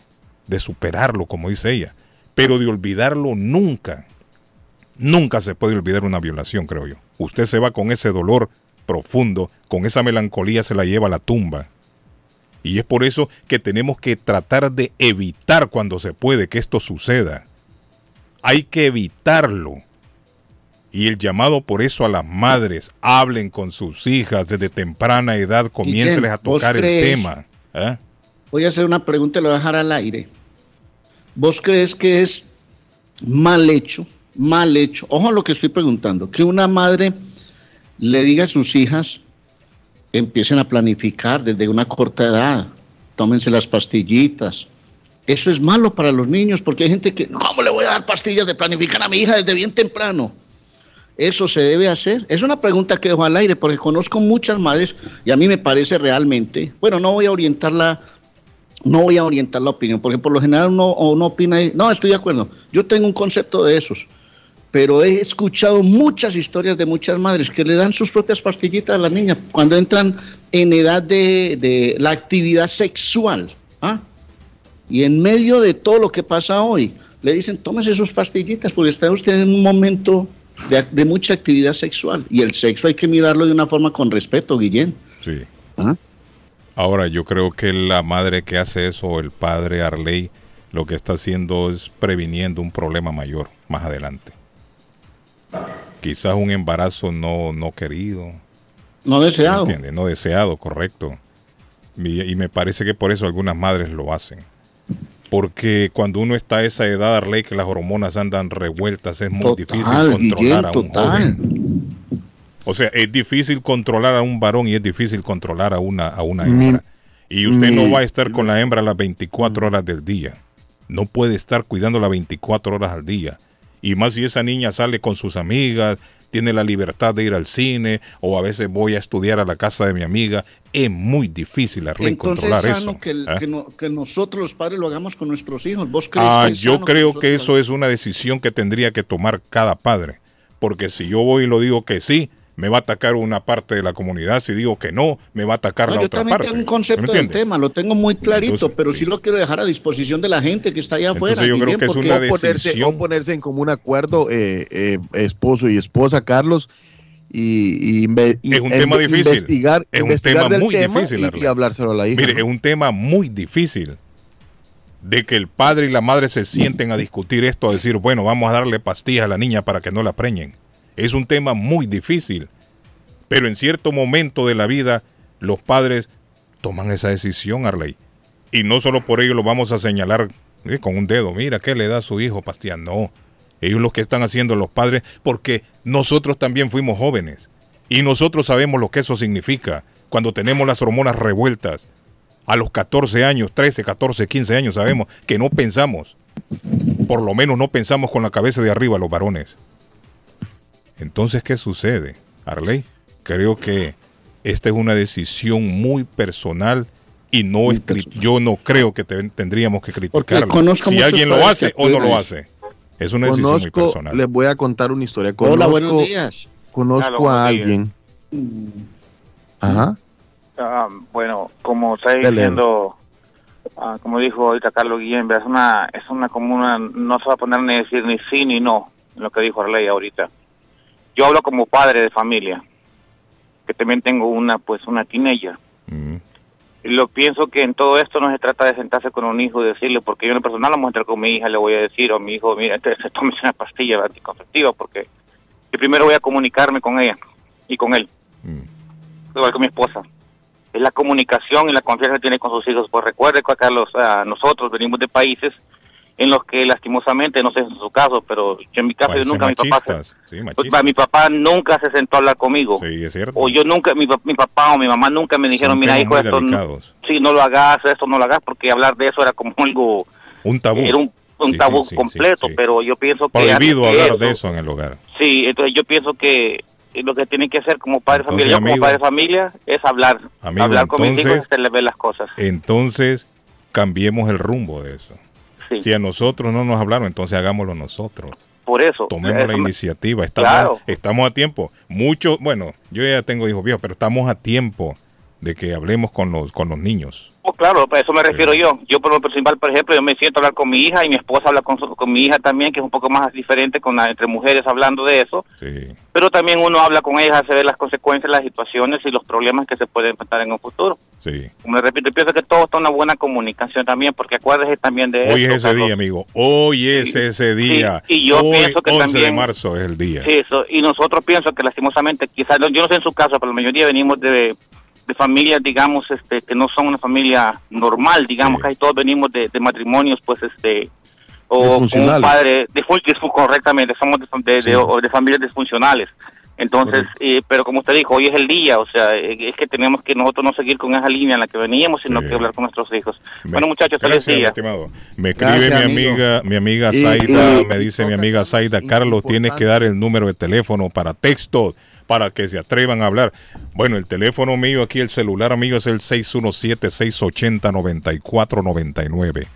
de superarlo, como dice ella, pero de olvidarlo nunca. Nunca se puede olvidar una violación, creo yo. Usted se va con ese dolor profundo, con esa melancolía se la lleva a la tumba. Y es por eso que tenemos que tratar de evitar cuando se puede que esto suceda. Hay que evitarlo. Y el llamado por eso a las madres, hablen con sus hijas desde temprana edad, comiénceles a ¿vos tocar el tema. ¿eh? Voy a hacer una pregunta y lo voy a dejar al aire. ¿Vos crees que es mal hecho, mal hecho, ojo a lo que estoy preguntando, que una madre le diga a sus hijas, empiecen a planificar desde una corta edad, tómense las pastillitas. Eso es malo para los niños porque hay gente que, ¿cómo le voy a dar pastillas de planificar a mi hija desde bien temprano? Eso se debe hacer. Es una pregunta que dejo al aire porque conozco muchas madres y a mí me parece realmente, bueno, no voy a orientarla, no voy a orientar la opinión, porque por lo general uno, opina, no, estoy de acuerdo, yo tengo un concepto de esos, pero he escuchado muchas historias de muchas madres que le dan sus propias pastillitas a la niña cuando entran en edad de, de la actividad sexual. ¿ah? Y en medio de todo lo que pasa hoy, le dicen, tómese sus pastillitas porque está usted en un momento de, de mucha actividad sexual. Y el sexo hay que mirarlo de una forma con respeto, Guillén. Sí. ¿Ah? Ahora, yo creo que la madre que hace eso, o el padre Arley, lo que está haciendo es previniendo un problema mayor más adelante. Quizás un embarazo no, no querido. No deseado. No deseado, correcto. Y, y me parece que por eso algunas madres lo hacen. Porque cuando uno está a esa edad, Arley, que las hormonas andan revueltas, es muy difícil controlar a un total. joven. O sea, es difícil controlar a un varón y es difícil controlar a una, a una Mm. hembra. Y usted no Mm. va a estar con la hembra las 24 horas del día. No puede estar cuidando las 24 horas al día. Y más si esa niña sale con sus amigas, tiene la libertad de ir al cine, o a veces voy a estudiar a la casa de mi amiga. Es muy difícil Entonces controlar es sano eso. que, el- ¿eh? que no- que nosotros los padres lo hagamos con nuestros hijos. ¿Vos crees Ah, que es yo creo nosotros que eso es una decisión que tendría que tomar cada padre. Porque si yo voy y lo digo que sí, me va a atacar una parte de la comunidad. Si digo que no, me va a atacar No, la yo otra también parte. tengo un ¿Me concepto del tema, lo tengo muy clarito, Entonces, pero sí lo quiero dejar a disposición de la gente que está allá afuera. Entonces yo creo Guillén, que es una o ponerse, ponerse en común acuerdo eh, eh, esposo y esposa, Carlos, y, y Es un en- tema difícil. investigar, Es un investigar tema del muy tema difícil, y- y, hablárselo a la hija. Mire, ¿no? es un tema muy difícil de que el padre y la madre se sienten a discutir esto, a decir, bueno, vamos a darle pastillas a la niña para que no la preñen. Es un tema muy difícil, pero en cierto momento de la vida los padres toman esa decisión, Arley. Y no solo por ello lo vamos a señalar eh, con un dedo, mira, ¿qué le da a su hijo pastillas? No, ellos lo que están haciendo los padres, porque nosotros también fuimos jóvenes y nosotros sabemos lo que eso significa cuando tenemos las hormonas revueltas. A los 14 años, 13, 14, 15 años sabemos que no pensamos, por lo menos no pensamos con la cabeza de arriba los varones. Entonces, ¿qué sucede, Arley? Creo que esta es una decisión muy personal y no es yo no creo que te- tendríamos que criticarlo. conozco Si alguien lo hace o no lo hace. Es una decisión muy Conozco, personal. les voy a contar una historia. Conozco, Hola, buenos días. Conozco Hola, buenos a días. alguien. Ajá. Ah, bueno, como está diciendo, ah, como dijo ahorita Carlos Guillén, es una, es una como una, no se va a poner ni decir ni sí ni no, en lo que dijo Arley ahorita. Yo hablo como padre de familia, que también tengo una, pues, una teenager. Y lo pienso que en todo esto no se trata de sentarse con un hijo y decirle, porque yo en lo personal vamos a entrar con mi hija, le voy a decir, o mi hijo, mira, entonces tómese una pastilla anticonceptiva, porque yo primero voy a comunicarme con ella y con él, igual con mi esposa. Es la comunicación y la confianza que tiene con sus hijos. Pues recuerde que Carlos, ah, nosotros venimos de países en los que lastimosamente, no sé en su caso, pero yo en mi caso, yo nunca mi papá, se- sí, mi papá nunca se sentó a hablar conmigo. Sí, es cierto. O yo nunca, mi, mi papá o mi mamá nunca me dijeron, Son mira hijo, esto no, sí, no lo hagas, esto no lo hagas, porque hablar de eso era como algo, Un tabú. era un, un Sí, tabú completo, pero yo pienso que... Prohibido hablar de de eso en el hogar. Sí, entonces yo pienso que lo que tienen que hacer como padre Entonces, familia, yo como amigo- padre de familia, es hablar. Amigo, hablar con mis hijos y entonces- hacerles ver las cosas. Entonces, cambiemos el rumbo de eso. Si a nosotros no nos hablaron, entonces hagámoslo nosotros. Por eso. Tomemos la iniciativa. Estamos, Claro. estamos a tiempo. Mucho, bueno, yo ya tengo hijos viejos, pero estamos a tiempo de que hablemos con los, con los niños. Oh, claro, a eso me refiero yo. Yo por lo principal, por ejemplo, yo me siento a hablar con mi hija y mi esposa habla con, su- con mi hija también, que es un poco más diferente con la, entre mujeres hablando de eso. Pero también uno habla con ellas, hace ver las consecuencias, las situaciones y los problemas que se pueden enfrentar en un futuro. Sí. Como les repito, yo pienso que todo está en una buena comunicación también, porque acuérdese también de Hoy esto, es ese Carlos. día, amigo. Hoy es ese día. y yo Hoy, pienso que 11 de también- marzo es el día. Sí, eso. Y nosotros pienso que lastimosamente, quizás, yo no sé en su caso, pero la mayoría venimos de, de familias, digamos, este, que no son una familia normal, digamos, casi todos venimos de, de matrimonios, pues, este, o con un padre, de, correctamente, somos de, de, de- o de familias disfuncionales. Entonces, eh, pero como usted dijo, hoy es el día, o sea, eh, es que tenemos que nosotros no seguir con esa línea en la que veníamos, sino que hablar con nuestros hijos. bueno, muchachos, feliz día. estimado. Me escribe Gracias, mi amigo. amiga, mi amiga Zaida, y- me dice mi amiga Zaida, Carlos, tienes que dar el número de teléfono para texto para que se atrevan a hablar. Bueno, el teléfono mío aquí, el celular amigo es el 617-680-9499.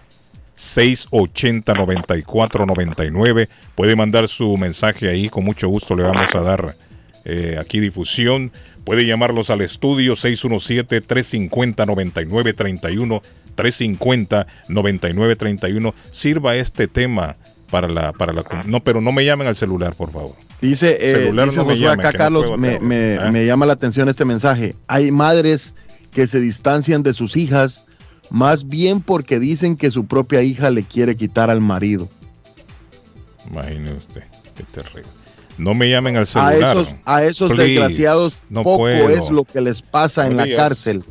680-9499. Puede mandar su mensaje ahí, con mucho gusto le vamos a dar eh, aquí difusión. Puede llamarlos al estudio 617-350-9931. 350-9931. Sirva este tema para la, para la... No, pero no me llamen al celular, por favor. Dice, eh, dice no me Josué llame, acá, Carlos, me, ¿Ah? me llama la atención este mensaje. Hay madres que se distancian de sus hijas más bien porque dicen que su propia hija le quiere quitar al marido. Imagine usted, qué terrible. No me llamen al A celular. esos, a esos Please, desgraciados no poco puedo. es lo que les pasa en la días. cárcel.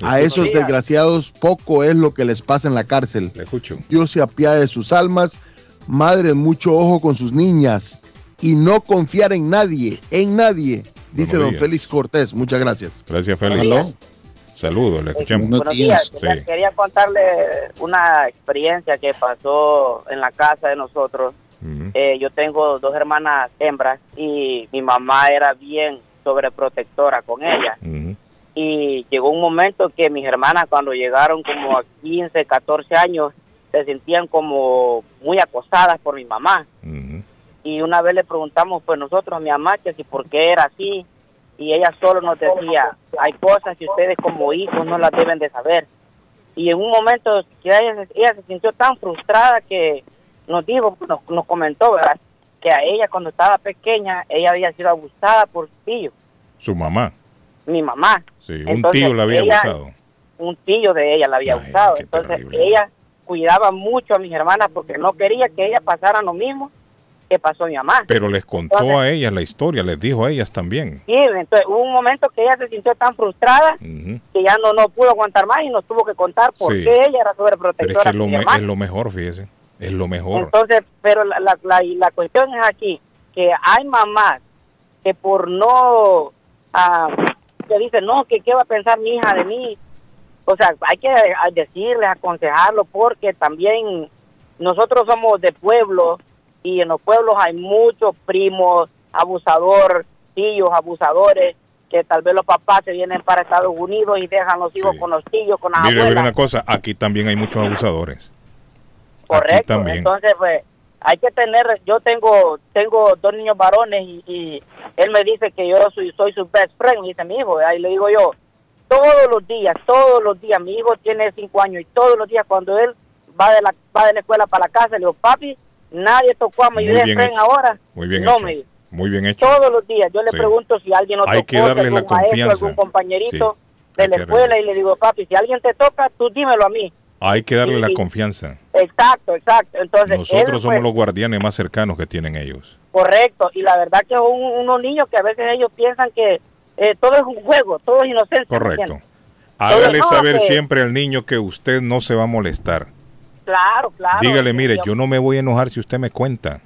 A esos días. desgraciados poco es lo que les pasa en la cárcel. escucho. Dios se apiade de sus almas. Madres, mucho ojo con sus niñas y no confiar en nadie, en nadie, dice don. Félix Cortés. Muchas gracias. Gracias, Félix. Saludos, le escuchamos. Buenos días. Sí. Quería- Quería contarle una experiencia que pasó en la casa de nosotros. Eh, yo tengo dos hermanas hembras y mi mamá era bien sobreprotectora con ellas. Y llegó un momento que mis hermanas cuando llegaron como a 15, 14 años se sentían como muy acosadas por mi mamá. Y una vez le preguntamos pues nosotros a mi mamá que si por qué era así y ella solo nos decía, hay cosas que ustedes como hijos no las deben de saber. Y en un momento que ella, ella se sintió tan frustrada que nos dijo, nos, nos comentó, ¿verdad? Que a ella cuando estaba pequeña, ella había sido abusada por su tío, Su mamá. mi mamá. Sí, un Entonces, tío la había ella- abusado. Un tío de ella la había abusado. Entonces ella cuidaba mucho a mis hermanas porque no quería que ella pasara lo mismo que pasó mi mamá. Pero les contó Entonces- a ellas la historia, les dijo a ellas también. Sí, entonces hubo un momento que ella se sintió tan frustrada Ujú. que ya no, no pudo aguantar más y nos tuvo que contar por Sí. qué ella era Pero es sobreprotectora que es de lo, me- es lo mejor, fíjese. Es lo mejor. Entonces, pero la, la, la, la cuestión es aquí, que hay mamás que por no, ah, que dicen, no, que qué va a pensar mi hija de mí. O sea, hay que decirles, aconsejarlo, porque también nosotros somos de pueblo y en los pueblos hay muchos primos, abusador, tíos, abusadores, que tal vez los papás se vienen para Estados Unidos y dejan los hijos con los tíos, con las mire abuelas. una cosa, aquí también hay muchos abusadores. Correcto. también. Entonces, pues, hay que tener, yo tengo tengo dos niños varones y, y él me dice que yo soy, soy su best friend, dice mi hijo. Ahí le digo yo, todos los días, todos los días, mi hijo tiene cinco años y todos los días cuando él va de la, va de la escuela para la casa, le digo, papi, nadie tocó a bien friend hecho. ahora. Muy bien no, hecho. me. Muy bien hecho. Todos los días yo le Sí. pregunto si alguien lo Hay tocó, que darle algún la maestro, confianza. algún compañerito Sí. de Hay la escuela y le digo, papi, si alguien te toca, tú dímelo a mí. Hay que darle la confianza. Exacto, exacto. Entonces, Nosotros somos los guardianes más cercanos que tienen ellos. Correcto, y la verdad que son unos niños que a veces ellos piensan que eh, todo es un juego, todo es inocencia. ¿me Correcto. Hágale no, saber que- siempre al niño que usted no se va a molestar. Claro, claro. Dígale, mire, yo no me voy a enojar si usted me cuenta.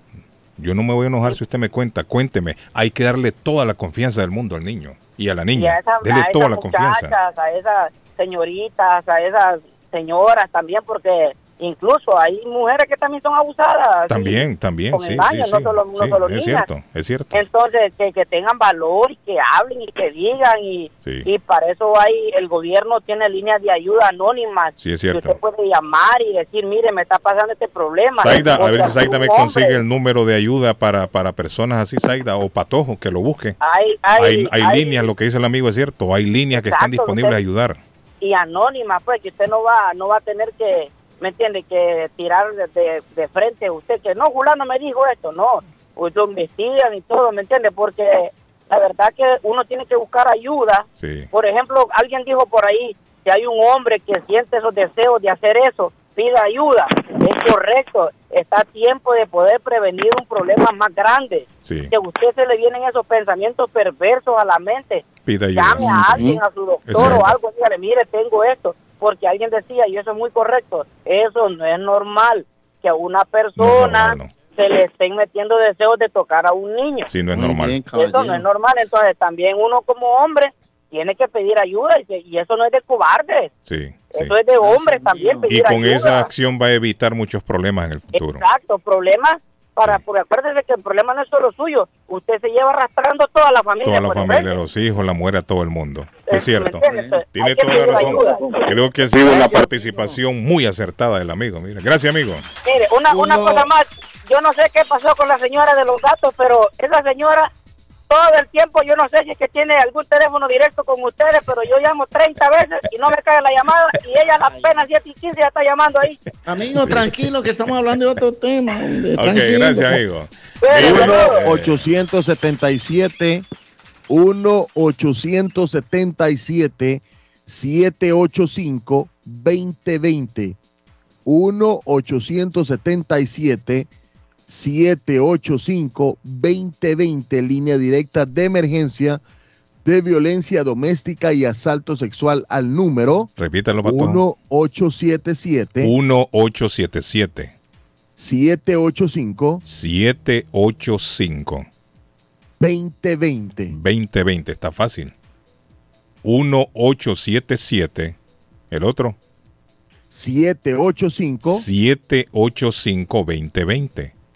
Yo no me voy a enojar si usted me cuenta. Cuénteme. Hay que darle toda la confianza del mundo al niño y a la Y a niña. Dele a toda la confianza. a esas señoritas, a esas señoras también, porque incluso hay mujeres que también son abusadas. ¿sí? También, también, con sí, engaño, sí, no sí. solo, no solo es cierto, es cierto. Entonces, que, que tengan valor y que hablen y que digan. Y, Sí. y para eso hay el gobierno tiene líneas de ayuda anónimas. Sí, es que cierto. usted puede llamar y decir, mire, me está pasando este problema. Zaida, O a ver si Zaida me consigue el número de ayuda para, para personas así, Zaida, o Patojo, que lo busque. Hay, hay, Hay, hay líneas, lo que dice el amigo es cierto, hay líneas que están disponibles a usted- ayudar. y anónima, pues, que usted no va no va a tener que, ¿me entiende? Que tirar de, de, de frente a usted, que no, Julano me dijo esto, no. Usted investigan y todo, ¿me entiende? Porque la verdad que uno tiene que buscar ayuda. Sí. Por ejemplo, alguien dijo por ahí que hay un hombre que siente esos deseos de hacer eso, pida ayuda. Es correcto, está a tiempo de poder prevenir un problema más grande. Sí. Que a usted se le vienen esos pensamientos perversos a la mente, Pida ayuda. llame a alguien, a su doctor Exacto. o algo, dígale, mire, tengo esto, porque alguien decía, y eso es muy correcto, eso no es normal, que a una persona se le estén metiendo deseos de tocar a un niño. Sí, no es normal. Eso no es normal, entonces también uno como hombre tiene que pedir ayuda, y, que- y eso no es de cobarde, Sí, sí. eso es de hombres también pedir Y con ayuda. esa acción va a evitar muchos problemas en el futuro. Exacto, problemas para, porque acuérdese que el problema no es solo suyo, usted se lleva arrastrando toda la familia. Toda la familia, frente. los hijos, la mujer, a todo el mundo. Es cierto. Tiene toda la razón. ayuda. Creo que ha sido una participación muy acertada del amigo. Mira, gracias, amigo. Mire, una, una Uno- cosa más, yo no sé qué pasó con la señora de los gatos, pero esa señora todo el tiempo, yo no sé si es que tiene algún teléfono directo con ustedes, pero yo llamo 30 veces y no me cae la llamada y ella apenas 7 y 15 ya está llamando ahí. Amigo, tranquilo, que estamos hablando de otro tema. hombre, Ok, tranquilo. gracias, amigo. 1-877 1-877 785 2020 1-877 785 2020 línea directa de emergencia de violencia doméstica y asalto sexual al número Repítalo, Pato. 1877 1877 785 785 2020 2020. Está fácil. 1877. El otro. 785 785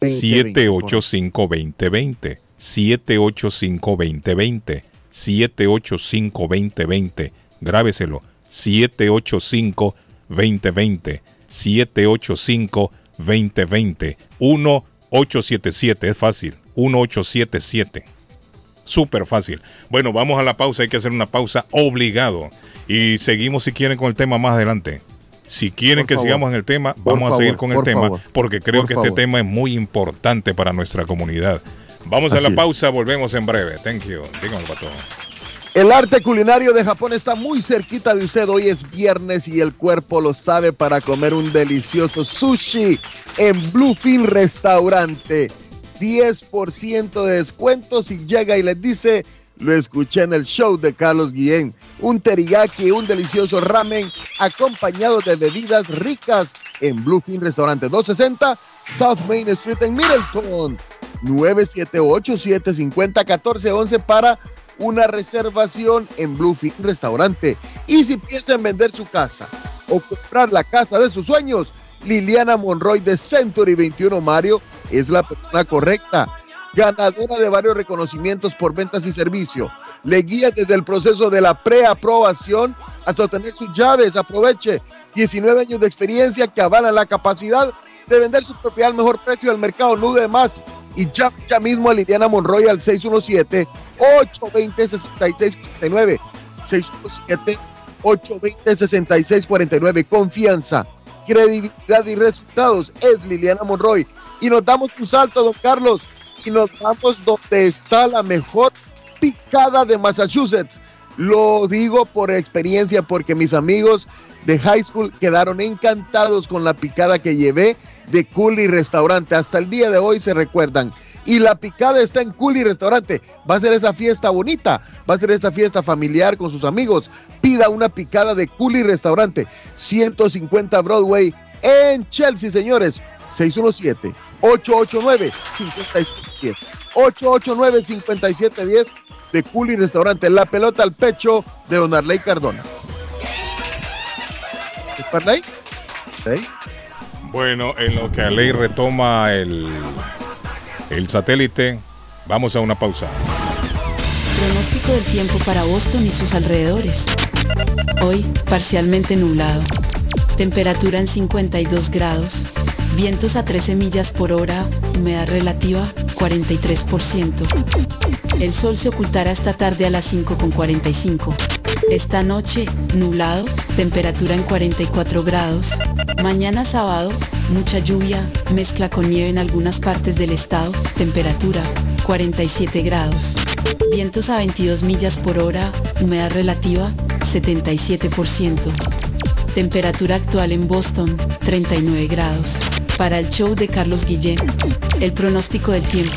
2020. 785 2020. 785 2020. 785 2020. Grábeselo. 785 2020. 785 2020. 1 877, es fácil. 1877. Súper fácil. Bueno, vamos a la pausa, hay que hacer una pausa obligado. Y seguimos si quieren con el tema más adelante. Si quieren Por que favor. sigamos en el tema, Por vamos a seguir con el tema, favor. porque creo Por que este tema es muy importante para nuestra comunidad. Vamos a la es. pausa, volvemos en breve. Thank you. Díganlo todos. El arte culinario de Japón está muy cerquita de usted. Hoy es viernes y el cuerpo lo sabe para comer un delicioso sushi en Bluefin Restaurante. 10% de descuento si llega y les dice, lo escuché en el show de Carlos Guillén. Un teriyaki, un delicioso ramen acompañado de bebidas ricas en Bluefin Restaurante 260 South Main Street en Middleton. 978-750-1411 para una reservación en Bluefin Restaurante. Y si piensa en vender su casa o comprar la casa de sus sueños, Liliana Monroy de Century 21 Mario es la persona correcta. Ganadora de varios reconocimientos por ventas y servicio. Le guía desde el proceso de la preaprobación hasta obtener sus llaves. Aproveche 19 años de experiencia que avalan la capacidad de vender su propiedad al mejor precio del mercado. No de más. Y llame ya mismo a Liliana Monroy al 617-820-6649. 617-820-6649. Confianza, credibilidad y resultados. Es Liliana Monroy. Y nos damos un salto, don Carlos. Y nos vamos donde está la mejor picada de Massachusetts. Lo digo por experiencia porque mis amigos de high school quedaron encantados con la picada que llevé de Cooley Restaurante. Hasta el día de hoy se recuerdan. Y la picada está en Cooley Restaurante. Va a ser esa fiesta bonita, va a ser esa fiesta familiar con sus amigos. Pida una picada de Cooley Restaurante, 150 Broadway en Chelsea, señores. 617-889-5710. 889-5710 de Cooley Restaurante. La pelota al pecho de Don Arley Cardona. ¿Es Arley? ¿Sí? Bueno, en lo que ley retoma el, el satélite, vamos a una pausa. Pronóstico del tiempo para Boston y sus alrededores. Hoy, parcialmente nublado. Temperatura en 52 grados. Vientos a 13 millas por hora. Humedad relativa 43%. El sol se ocultará esta tarde a las 5.45. Esta noche, nublado, temperatura en 44 grados. Mañana sábado, mucha lluvia, mezcla con nieve en algunas partes del estado, temperatura 47 grados. Vientos a 22 millas por hora, humedad relativa 77%. Temperatura actual en Boston 39 grados. Para el show de Carlos Guillén, el pronóstico del tiempo.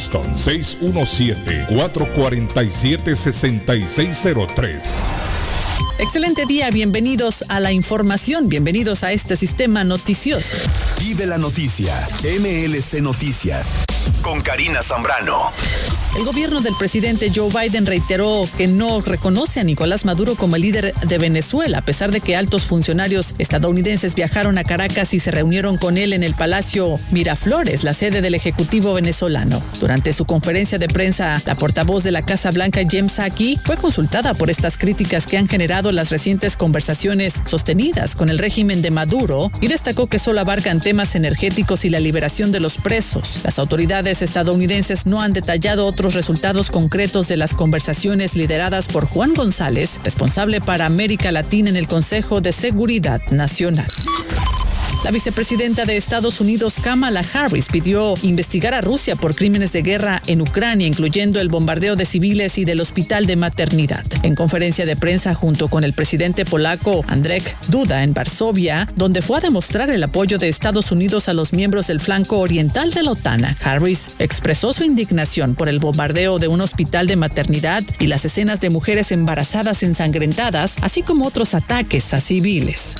617-447-6603. Excelente día, bienvenidos a la información, bienvenidos a este sistema noticioso. Vive la noticia. MLC Noticias. Con Karina Zambrano. El gobierno del presidente Joe Biden reiteró que no reconoce a Nicolás Maduro como el líder de Venezuela, a pesar de que altos funcionarios estadounidenses viajaron a Caracas y se reunieron con él en el Palacio Miraflores, la sede del Ejecutivo venezolano. Durante su conferencia de prensa, la portavoz de la Casa Blanca, Jem Psaki, fue consultada por estas críticas que han generado las recientes conversaciones sostenidas con el régimen de Maduro y destacó que solo abarcan temas energéticos y la liberación de los presos. Las autoridades estadounidenses no han detallado otros resultados concretos de las conversaciones lideradas por Juan González, responsable para América Latina en el Consejo de Seguridad Nacional. La vicepresidenta de Estados Unidos, Kamala Harris, pidió investigar a Rusia por crímenes de guerra en Ucrania, incluyendo el bombardeo de civiles y del hospital de maternidad. En conferencia de prensa junto con el presidente polaco Andrzej Duda en Varsovia, donde fue a demostrar el apoyo de Estados Unidos a los miembros del flanco oriental de la OTAN, Harris expresó su indignación por el bombardeo de un hospital de maternidad y las escenas de mujeres embarazadas ensangrentadas, así como otros ataques a civiles.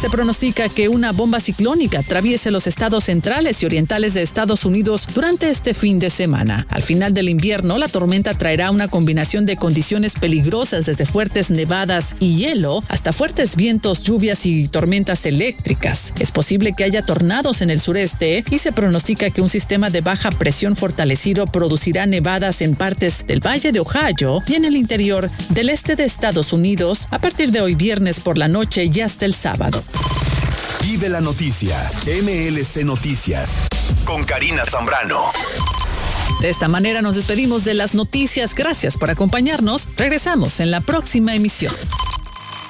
Se pronostica que una bomba ciclónica atraviese los estados centrales y orientales de Estados Unidos durante este fin de semana. Al final del invierno, la tormenta traerá una combinación de condiciones peligrosas desde fuertes nevadas y hielo hasta fuertes vientos, lluvias y tormentas eléctricas. Es posible que haya tornados en el sureste y se pronostica que un sistema de baja presión fortalecido producirá nevadas en partes del Valle de Ohio y en el interior del este de Estados Unidos a partir de hoy viernes por la noche y hasta el sábado. Vive la noticia, MLC Noticias, con Karina Zambrano. De esta manera nos despedimos de las noticias. Gracias por acompañarnos. Regresamos en la próxima emisión.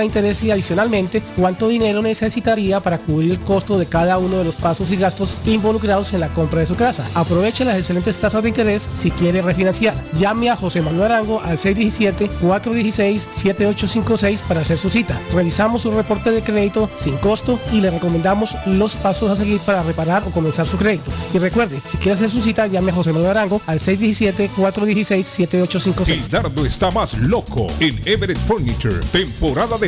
de interés y adicionalmente cuánto dinero necesitaría para cubrir el costo de cada uno de los pasos y gastos involucrados en la compra de su casa. Aproveche las excelentes tasas de interés si quiere refinanciar. Llame a José Manuel Arango al 617-416-7856 para hacer su cita. Revisamos su reporte de crédito sin costo y le recomendamos los pasos a seguir para reparar o comenzar su crédito. Y recuerde, si quiere hacer su cita, llame a José Manuel Arango al 617-416-7856. El dardo está más loco en Everett Furniture. Temporada de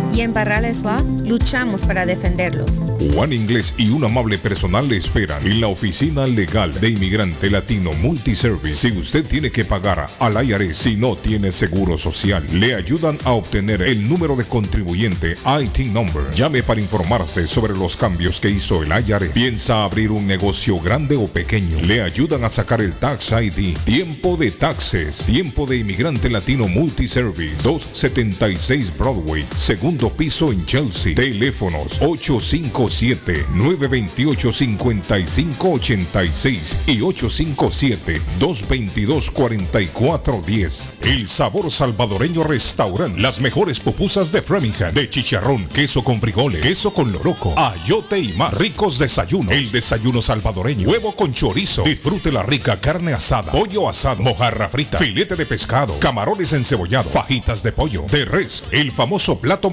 y en Barrales Law luchamos para defenderlos. Juan Inglés y un amable personal le esperan en la oficina legal de inmigrante latino Multiservice. Si usted tiene que pagar al IRS si no tiene seguro social, le ayudan a obtener el número de contribuyente IT number. Llame para informarse sobre los cambios que hizo el IRS. Piensa abrir un negocio grande o pequeño. Le ayudan a sacar el Tax ID. Tiempo de taxes. Tiempo de inmigrante latino Multiservice. 276 Broadway. Segundo piso en Chelsea. Teléfonos 857-928-5586 y 857-222-4410. El sabor salvadoreño restaurante. Las mejores pupusas de Framingham. De chicharrón, queso con frijoles, queso con loroco, ayote y más. Ricos desayunos. El desayuno salvadoreño. Huevo con chorizo. Disfrute la rica carne asada. Pollo asado. Mojarra frita. Filete de pescado. Camarones encebollados. Fajitas de pollo. De res. El famoso plato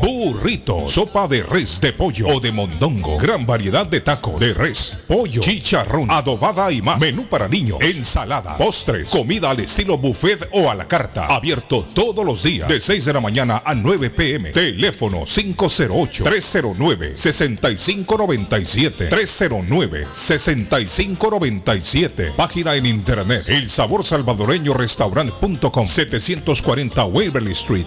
Burrito. Sopa de res de pollo o de mondongo. Gran variedad de taco. De res. Pollo. Chicharrón. Adobada y más. Menú para niños. Ensalada. Postres. Comida al estilo buffet o a la carta. Abierto todos los días. De 6 de la mañana a 9 pm. Teléfono 508-309-6597. 309-6597. Página en internet. El sabor salvadoreño restaurant.com 740 Waverly Street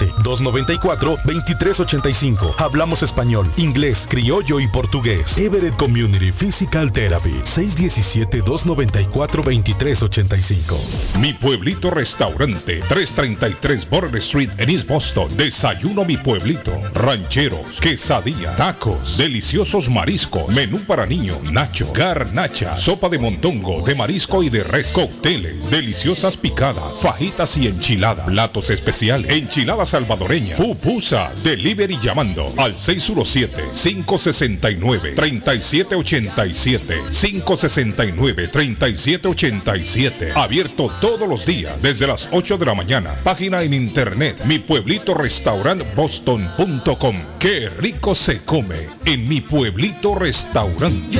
617-294-2385. Hablamos español, inglés, criollo y portugués. Everett Community Physical Therapy. 617-294-2385. Mi pueblito restaurante, 333 Border Street en East Boston. Desayuno mi pueblito. Rancheros, quesadilla, tacos, deliciosos mariscos, menú para niños, nacho, garnacha, sopa de montongo, de marisco y de res, cócteles, deliciosas picadas, fajitas y enchiladas, platos especiales, enchiladas salvadoreñas, pupusas, delivery llamando al 617-569-3787, 569-3787, abierto todos los días desde las 8 de la mañana, página en internet, mi pueblito restaurant boston.com, qué rico se come en mi pueblito restaurante.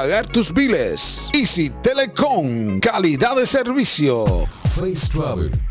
tus biles. Easy Telecom, calidad de servicio. Face Travel.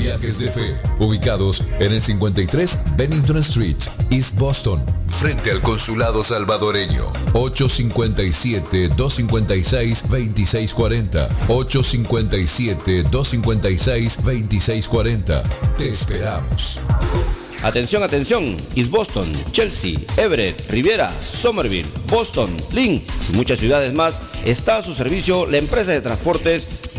Viajes de Fe, ubicados en el 53 Bennington Street, East Boston, frente al Consulado Salvadoreño. 857-256-2640. 857-256-2640. Te esperamos. Atención, atención. East Boston, Chelsea, Everett, Riviera, Somerville, Boston, Lynn y muchas ciudades más está a su servicio la empresa de transportes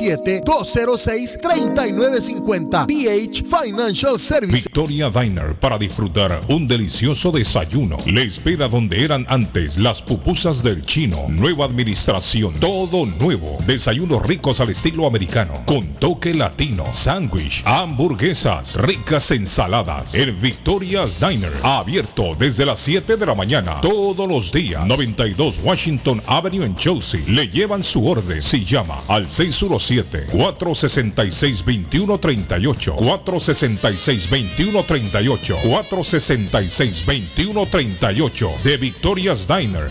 617-206-3950. BH Financial Services. Victoria Diner para disfrutar un delicioso desayuno. Le espera donde eran antes las pupusas del chino. Nueva administración. Todo nuevo. Desayunos ricos al estilo americano. Con toque latino. Sándwich. Hamburguesas. Ricas ensaladas. El Victoria's Diner. Abierto desde las 7 de la mañana. Todos los días. 92 Washington Avenue en Chelsea. Le llevan su orden si llama al 617-466-2138. 466-2138. 466-2138. De Victoria's Diner.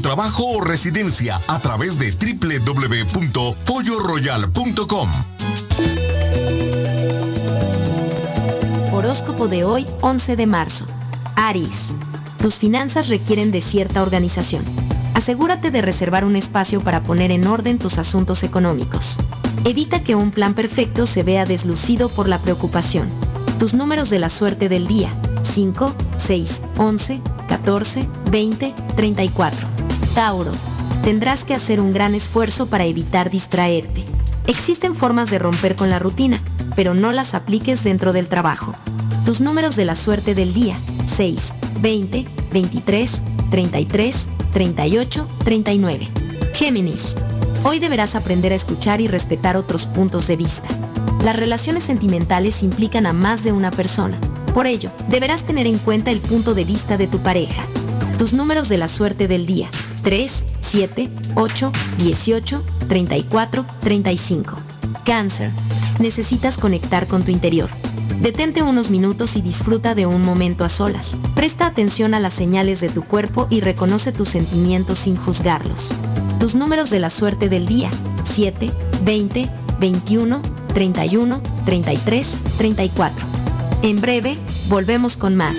trabajo o residencia a través de www.polloroyal.com. Horóscopo de hoy, 11 de marzo. Aries. Tus finanzas requieren de cierta organización. Asegúrate de reservar un espacio para poner en orden tus asuntos económicos. Evita que un plan perfecto se vea deslucido por la preocupación. Tus números de la suerte del día. 5, 6, 11, 14, 20, 34. Tauro. Tendrás que hacer un gran esfuerzo para evitar distraerte. Existen formas de romper con la rutina, pero no las apliques dentro del trabajo. Tus números de la suerte del día. 6, 20, 23, 33, 38, 39. Géminis. Hoy deberás aprender a escuchar y respetar otros puntos de vista. Las relaciones sentimentales implican a más de una persona. Por ello, deberás tener en cuenta el punto de vista de tu pareja. Tus números de la suerte del día. 3, 7, 8, 18, 34, 35. Cáncer. Necesitas conectar con tu interior. Detente unos minutos y disfruta de un momento a solas. Presta atención a las señales de tu cuerpo y reconoce tus sentimientos sin juzgarlos. Tus números de la suerte del día. 7, 20, 21, 31, 33, 34. En breve, volvemos con más.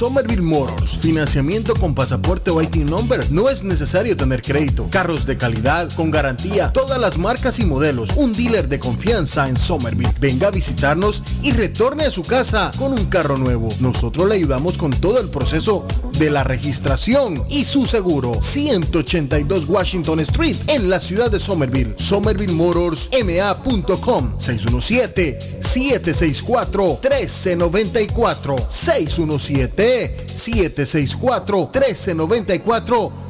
Somerville Motors, financiamiento con pasaporte o IT number. No es necesario tener crédito. Carros de calidad, con garantía, todas las marcas y modelos. Un dealer de confianza en Somerville. Venga a visitarnos y retorne a su casa con un carro nuevo. Nosotros le ayudamos con todo el proceso de la registración y su seguro. 182 Washington Street en la ciudad de Somerville. SomervilleMotorsMA.com 617-764-1394. 617-764-1394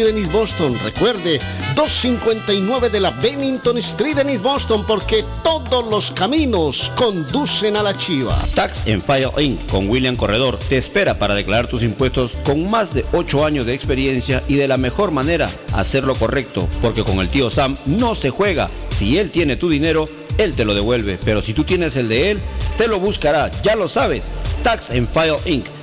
en East Boston. Recuerde, 259 de la Bennington Street en East Boston porque todos los caminos conducen a la chiva. Tax en File Inc. con William Corredor te espera para declarar tus impuestos con más de 8 años de experiencia y de la mejor manera hacerlo correcto, porque con el tío Sam no se juega. Si él tiene tu dinero, él te lo devuelve, pero si tú tienes el de él, te lo buscará, ya lo sabes. Tax and File Inc.,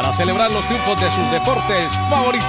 para celebrar los triunfos de sus deportes favoritos.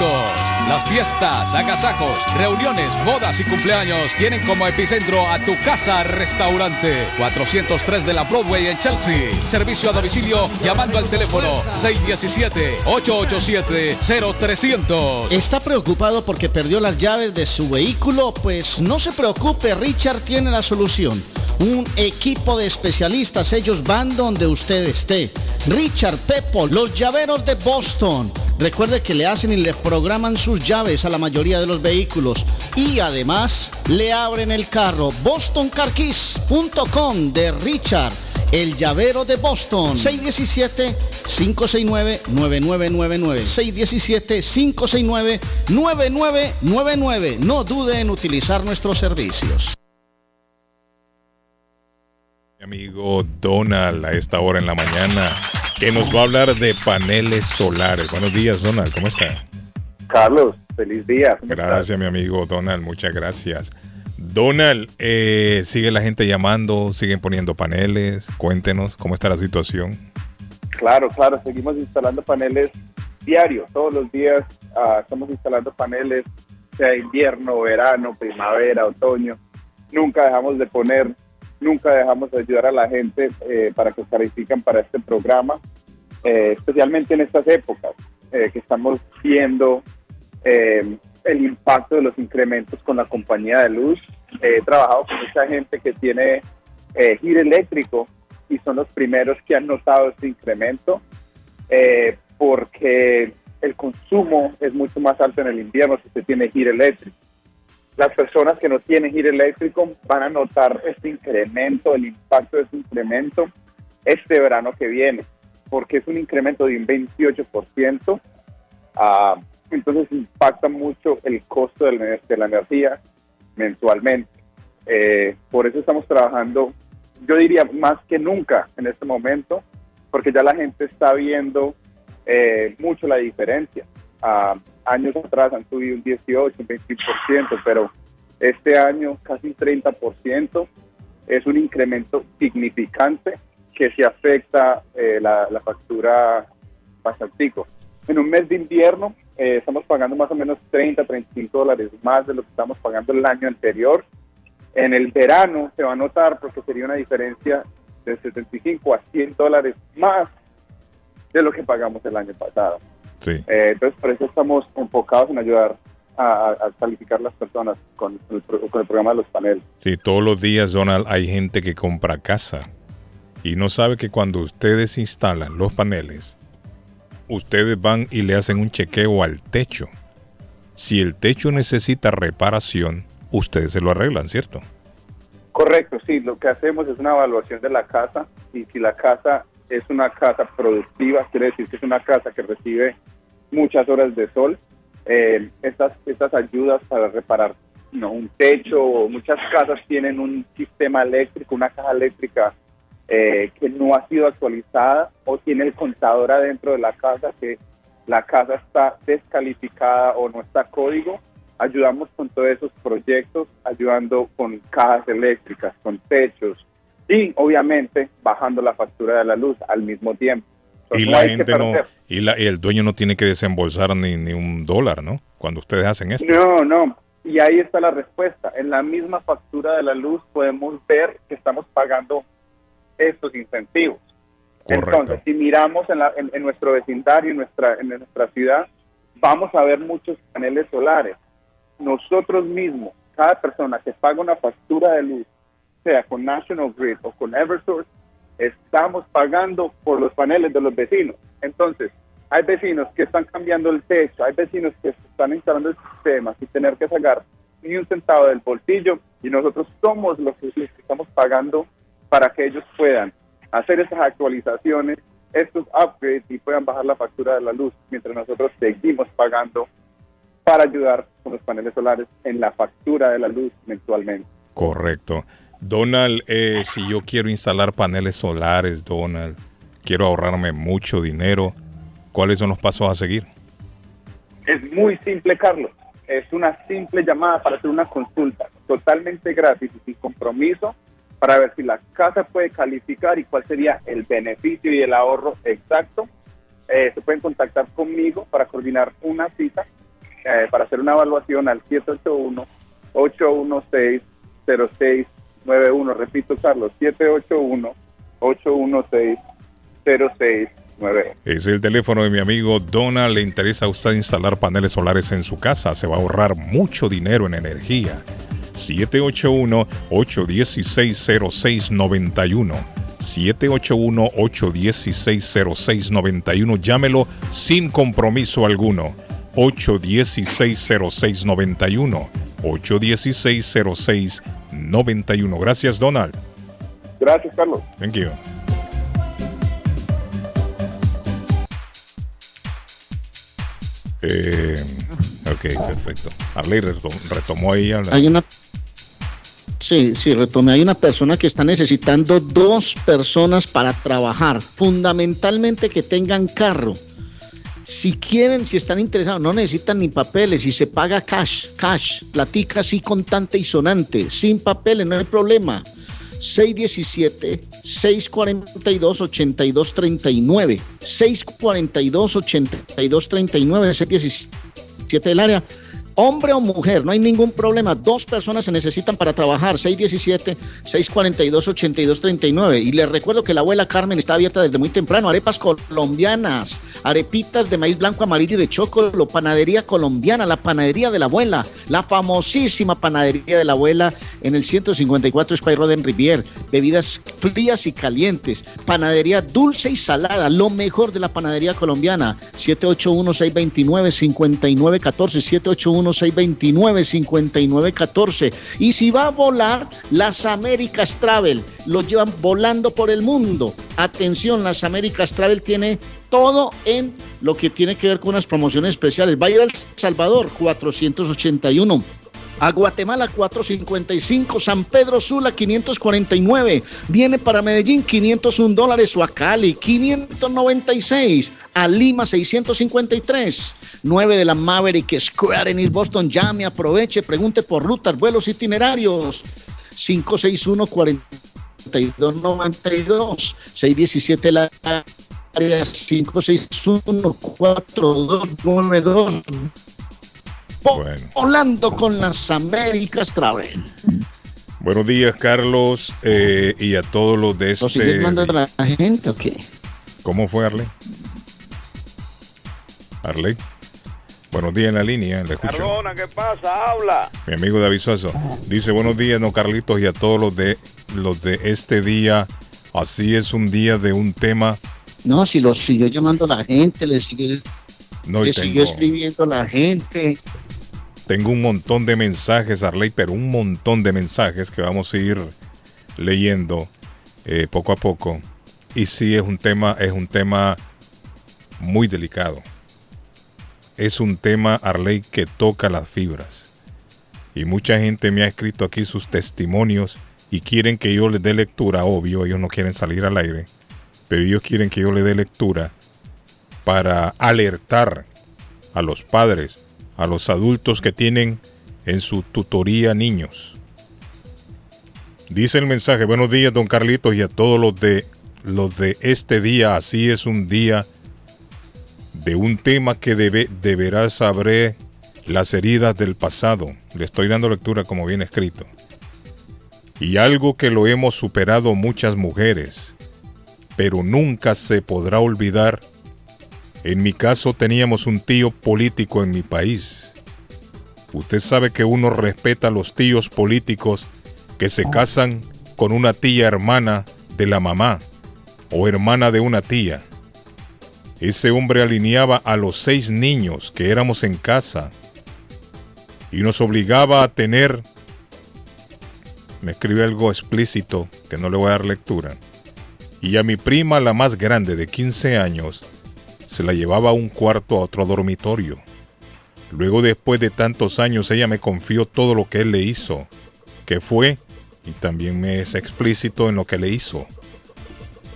Las fiestas, agasajos, reuniones, bodas y cumpleaños tienen como epicentro a tu casa restaurante 403 de la Broadway en Chelsea. Servicio a domicilio llamando al teléfono 617-887-0300. ¿Está preocupado porque perdió las llaves de su vehículo? Pues no se preocupe, Richard tiene la solución. Un equipo de especialistas, ellos van donde usted esté. Richard Pepo, los llaveros de Boston. Recuerde que le hacen y le programan sus llaves a la mayoría de los vehículos. Y además le abren el carro. BostonCarKeys.com de Richard. El llavero de Boston. 617-569-9999. 617-569-9999. No dude en utilizar nuestros servicios. Mi amigo Donald a esta hora en la mañana, que nos va a hablar de paneles solares. Buenos días, Donald, ¿cómo está? Carlos, feliz día. Gracias, mi amigo Donald, muchas gracias. Donald, eh, sigue la gente llamando, siguen poniendo paneles. Cuéntenos cómo está la situación. Claro, claro, seguimos instalando paneles diarios, todos los días ah, estamos instalando paneles, sea invierno, verano, primavera, otoño. Nunca dejamos de poner, nunca dejamos de ayudar a la gente eh, para que califican para este programa, eh, especialmente en estas épocas eh, que estamos viendo eh, el impacto de los incrementos con la compañía de luz. He trabajado con mucha gente que tiene eh, giro eléctrico y son los primeros que han notado este incremento eh, porque el consumo es mucho más alto en el invierno si usted tiene giro eléctrico. Las personas que no tienen giro eléctrico van a notar este incremento, el impacto de este incremento este verano que viene, porque es un incremento de un 28%. ah, entonces impacta mucho el costo de la energía mensualmente. Eh, por eso estamos trabajando, yo diría más que nunca en este momento, porque ya la gente está viendo eh, mucho la diferencia. Ah, años atrás han subido un 18, un 20%, pero este año casi un 30%. Es un incremento significante que se afecta eh, la, la factura bastante. En un mes de invierno eh, estamos pagando más o menos 30, 35 dólares más de lo que estamos pagando el año anterior. En el verano se va a notar porque sería una diferencia de 75 a 100 dólares más de lo que pagamos el año pasado. Sí. Eh, entonces, por eso estamos enfocados en ayudar a, a calificar las personas con el, con el programa de los paneles. Sí, todos los días, Donald, hay gente que compra casa y no sabe que cuando ustedes instalan los paneles, ustedes van y le hacen un chequeo al techo. Si el techo necesita reparación, ustedes se lo arreglan, ¿cierto? Correcto, sí, lo que hacemos es una evaluación de la casa y si la casa es una casa productiva, quiere decir que es una casa que recibe muchas horas de sol, eh, estas, estas ayudas para reparar no, un techo, muchas casas tienen un sistema eléctrico, una caja eléctrica eh, que no ha sido actualizada o tiene el contador adentro de la casa que la casa está descalificada o no está código. Ayudamos con todos esos proyectos, ayudando con cajas eléctricas, con techos y obviamente bajando la factura de la luz al mismo tiempo. Y Entonces, la gente no, y, la- y el dueño no tiene que desembolsar ni, ni un dólar, ¿no? Cuando ustedes hacen esto. No, no. Y ahí está la respuesta. En la misma factura de la luz podemos ver que estamos pagando estos incentivos. Entonces, si miramos en, la- en- en nuestro vecindario, en nuestra, en nuestra ciudad, vamos a ver muchos paneles solares. Nosotros mismos, cada persona que paga una factura de luz, sea con National Grid o con Eversource, estamos pagando por los paneles de los vecinos. Entonces, hay vecinos que están cambiando el techo, hay vecinos que están instalando el sistema sin tener que sacar ni un centavo del bolsillo y nosotros somos los que, que estamos pagando para que ellos puedan hacer esas actualizaciones, estos upgrades y puedan bajar la factura de la luz, mientras nosotros seguimos pagando para ayudar con los paneles solares en la factura de la luz mensualmente. Correcto. Donald, eh, si yo quiero instalar paneles solares, Donald, quiero ahorrarme mucho dinero, ¿cuáles son los pasos a seguir? Es muy simple, Carlos. Es una simple llamada para hacer una consulta totalmente gratis y sin compromiso para ver si la casa puede calificar y cuál sería el beneficio y el ahorro exacto. Eh, se pueden contactar conmigo para coordinar una cita eh, para hacer una evaluación al 781-816-0691. Repito, Carlos, 781-816-0691. Es el teléfono de mi amigo Donald. ¿Le interesa a usted instalar paneles solares en su casa? Se va a ahorrar mucho dinero en energía. 781-816-0691. 781-816-0691. Llámelo sin compromiso alguno. 816-0691. 816-0691. Gracias, Donald. Gracias, Carlos. Thank you. Eh, ok, perfecto. Arley retom- retomó ahí. Hay una. Sí, sí, retomé. Hay una persona que está necesitando dos personas para trabajar. Fundamentalmente que tengan carro. Si quieren, si están interesados, no necesitan ni papeles y se paga cash, cash, platica así contante y sonante, sin papeles, no hay problema. 617-642-8239. 642-8239, 617 del área. Hombre o mujer, no hay ningún problema. Dos personas se necesitan para trabajar. 617-642-8239. Y les recuerdo que la abuela Carmen está abierta desde muy temprano. Arepas colombianas, arepitas de maíz blanco, amarillo y de chocolate, panadería colombiana, la panadería de la abuela, la famosísima panadería de la abuela en el 154 Spy Road en Rivier. Bebidas frías y calientes, panadería dulce y salada, lo mejor de la panadería colombiana. 781-629-5914, 781-629-5914. Y si va a volar, las Américas Travel lo llevan volando por el mundo. Atención, las Américas Travel tiene todo en lo que tiene que ver con unas promociones especiales. Va a ir a El Salvador, 481. A Guatemala 455, San Pedro Sula 549, viene para Medellín 501 dólares. O a Cali 596, a Lima 653, 9 de la Maverick Square en East Boston, llame, aproveche, pregunte por rutas, vuelos itinerarios. 561 4292 617 la área 561 4292 Bueno. volando con las Américas Travel. Buenos días, Carlos, eh, y a todos los de ¿Lo sigues este. mandando a la gente o qué? ¿Cómo fue, Arley? Arley. Buenos días en la línea, le escucho. Cardona, ¿qué pasa? Habla. Mi amigo David Suazo dice buenos días, no Carlitos, y a todos los de los de este día. Así es un día de un tema. No, si lo siguió llamando la gente, le sigue, No, le siguió escribiendo la gente. Tengo un montón de mensajes, Arley, pero un montón de mensajes que vamos a ir leyendo eh, poco a poco. Y sí es un tema, es un tema muy delicado. Es un tema, Arley, que toca las fibras. Y mucha gente me ha escrito aquí sus testimonios y quieren que yo les dé lectura, obvio, ellos no quieren salir al aire, pero ellos quieren que yo les dé lectura para alertar a los padres, a los adultos que tienen en su tutoría niños. Dice el mensaje, buenos días don Carlitos y a todos los de los de este día, así es un día de un tema que debe, deberá saber las heridas del pasado. Le estoy dando lectura como viene escrito. Y algo que lo hemos superado muchas mujeres, pero nunca se podrá olvidar. En mi caso teníamos un tío político en mi país. Usted sabe que uno respeta a los tíos políticos que se casan con una tía hermana de la mamá o hermana de una tía. Ese hombre alineaba a los seis niños que éramos en casa y nos obligaba a tener, me escribe algo explícito que no le voy a dar lectura, y a mi prima, la más grande de 15 años, se la llevaba a un cuarto a otro dormitorio. Luego, después de tantos años, ella me confió todo lo que él le hizo, que fue, y también me es explícito en lo que le hizo,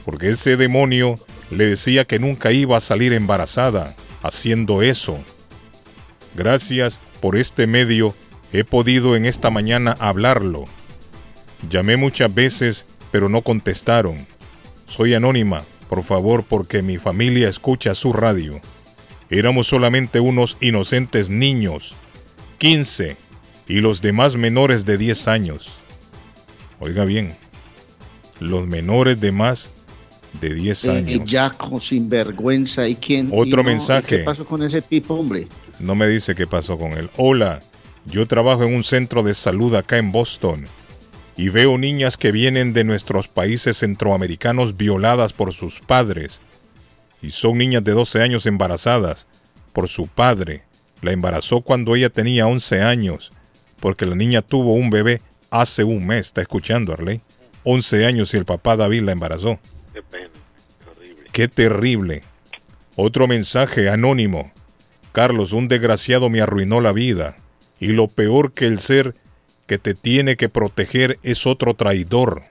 porque ese demonio le decía que nunca iba a salir embarazada haciendo eso. Gracias por este medio he podido en esta mañana hablarlo. Llamé muchas veces, pero no contestaron. Soy anónima, por favor, porque mi familia escucha su radio. Éramos solamente unos inocentes niños, 15, y los demás menores de 10 años. Oiga bien, los menores de más de 10 Eh, años. Yaco, sinvergüenza. ¿Y quién? Otro y no, mensaje. ¿Qué pasó con ese tipo, hombre? No me dice qué pasó con él. Hola, yo trabajo en un centro de salud acá en Boston y veo niñas que vienen de nuestros países centroamericanos violadas por sus padres. Y son niñas de 12 años embarazadas por su padre. La embarazó cuando ella tenía 11 años, porque la niña tuvo un bebé hace un mes. ¿Está escuchando, Arley? 11 años y el papá David la embarazó. Qué pena. Qué terrible. Otro mensaje anónimo. Carlos, un desgraciado me arruinó la vida. Y lo peor que el ser que te tiene que proteger es otro traidor.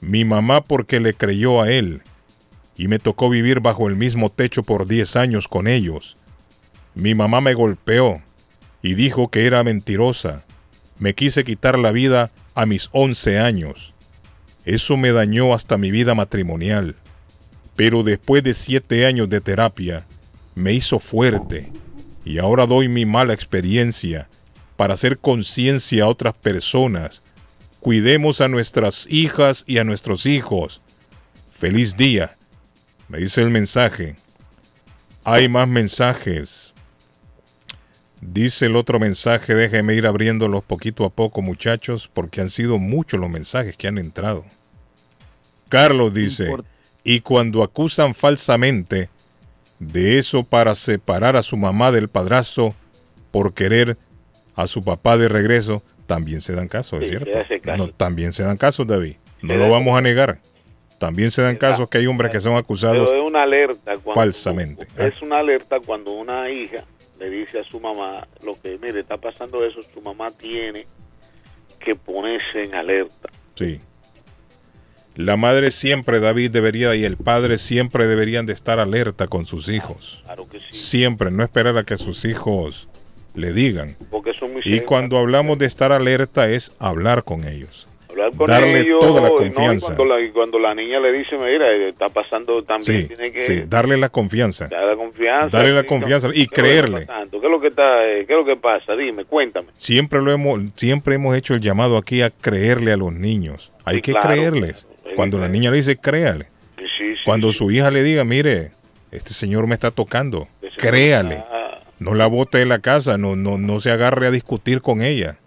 Mi mamá porque le creyó a él. Y me tocó vivir bajo el mismo techo por 10 años con ellos. Mi mamá me golpeó y dijo que era mentirosa. Me quise quitar la vida a mis 11 años. Eso me dañó hasta mi vida matrimonial. Pero después de siete años de terapia, me hizo fuerte y ahora doy mi mala experiencia para hacer conciencia a otras personas. Cuidemos a nuestras hijas y a nuestros hijos. Feliz día. Me dice el mensaje. Hay más mensajes. Dice el otro mensaje, déjeme ir abriéndolos poquito a poco muchachos, porque han sido muchos los mensajes que han entrado. Carlos dice, y cuando acusan falsamente de eso para separar a su mamá del padrastro por querer a su papá de regreso, también se dan casos, ¿es Sí, cierto? se hace caso. No, también se dan casos, David. No Se lo vamos a negar. También se dan casos que hay hombres que son acusados Pero es una alerta cuando, falsamente. Ah, Es una alerta cuando una hija le dice a su mamá lo que, mire, está pasando eso, su mamá tiene que ponerse en alerta. Sí. La madre siempre, David, debería y el padre siempre deberían de estar alerta con sus hijos. Claro que sí. Siempre, no esperar a que sus hijos le digan. Porque son muy Y cuando hablamos de estar alerta es hablar con ellos. Hablar con darle ellos, toda la ¿no? Confianza. cuando, la, y cuando la niña le dice, mira, eh, está pasando también, Sí, tiene que sí, darle la confianza. darle la confianza. Darle la confianza ¿no? y ¿Qué es lo que está creerle. ¿Qué es lo que está, eh, qué es lo que pasa? Dime, cuéntame. Siempre lo hemos, siempre hemos hecho el llamado aquí a creerle a los niños. Hay Sí, que claro, creerles. Cuando la niña le dice, créale. Cuando su hija le diga, mire, este señor me está tocando, créale. No la bote de la casa, no, no, no se agarre a discutir con ella.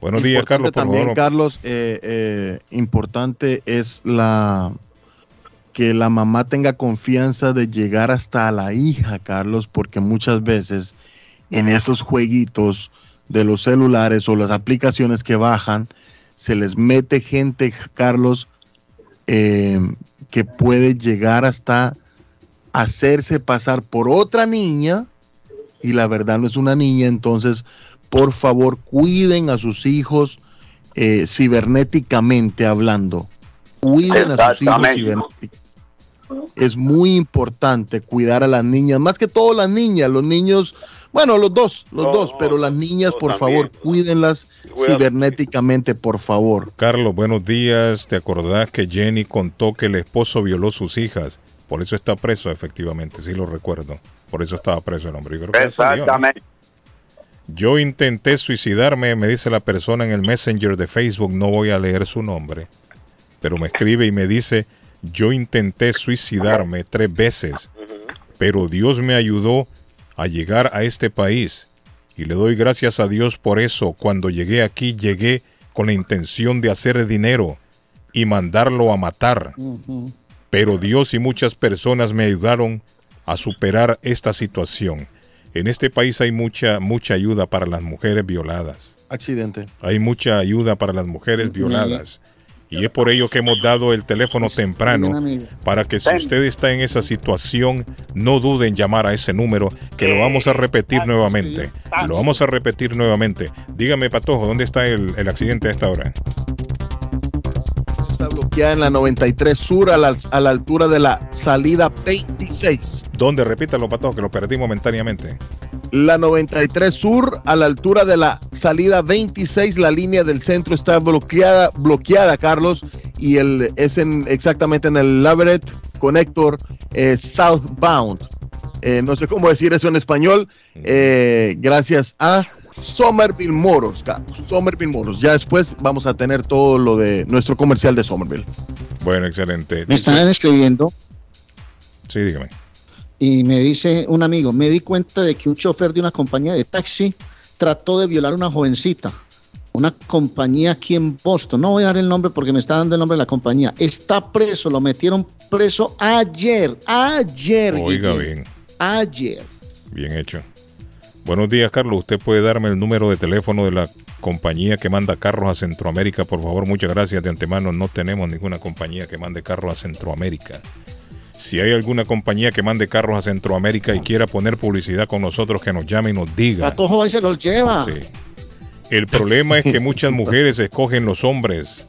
Buenos días, Carlos, por también, favor. Carlos, eh, eh, importante es la que la mamá tenga confianza de llegar hasta la hija, Carlos, porque muchas veces en esos jueguitos de los celulares o las aplicaciones que bajan, se les mete gente, Carlos, eh, que puede llegar hasta hacerse pasar por otra niña y la verdad no es una niña, entonces por favor cuiden a sus hijos eh, cibernéticamente hablando. Cuiden a sus hijos cibernéticamente. Es muy importante cuidar a las niñas, más que todo las niñas, los niños, bueno, los dos, los dos, pero las niñas, por favor, cuídenlas cibernéticamente, por favor. Carlos, buenos días. ¿Te acordás que Jenny contó que el esposo violó sus hijas? Por eso está preso, efectivamente, sí lo recuerdo. Por eso estaba preso el hombre. Yo creo que ya salió, ¿no? Exactamente. Yo intenté suicidarme, me dice la persona en el Messenger de Facebook, no voy a leer su nombre, pero me escribe y me dice, yo intenté suicidarme tres veces, pero Dios me ayudó a llegar a este país y le doy gracias a Dios por eso. Cuando llegué aquí, llegué con la intención de hacer dinero y mandarlo a matar. Pero Dios y muchas personas me ayudaron a superar esta situación. En este país hay mucha, mucha ayuda para las mujeres violadas. Accidente. Hay mucha ayuda para las mujeres violadas. Y es por ello que hemos dado el teléfono temprano para que si usted está en esa situación, no duden en llamar a ese número, que lo vamos a repetir nuevamente. Lo vamos a repetir nuevamente. Dígame, Patojo, ¿dónde está el, el accidente a esta hora? Está bloqueada en la 93 Sur a la, a la altura de la salida 26. ¿Dónde? Repítalo, Patojo, que lo perdí momentáneamente. La 93 Sur a la altura de la salida 26, la línea del centro está bloqueada, bloqueada, Carlos, y el es en, exactamente en el Labyrinth Connector eh, Southbound. Eh, no sé cómo decir eso en español. eh, gracias a Somerville Moros. Somerville Moros. Ya después vamos a tener todo lo de nuestro comercial de Somerville. Bueno, excelente. Me están escribiendo Sí, dígame. y me dice un amigo, me di cuenta de que un chofer de una compañía de taxi trató de violar a una jovencita. Una compañía aquí en Boston. No voy a dar el nombre porque me está dando el nombre de la compañía. Está preso, lo metieron preso ayer. Ayer. Oiga Guille. bien, Ayer. bien hecho. Buenos días, Carlos. ¿Usted puede darme el número de teléfono de la compañía que manda carros a Centroamérica? Por favor, muchas gracias de antemano. No tenemos ninguna compañía que mande carros a Centroamérica. Si hay alguna compañía que mande carros a Centroamérica y quiera poner publicidad con nosotros, que nos llame y nos diga. Patojo ahí se los lleva. Sí. El problema es que muchas mujeres escogen los hombres.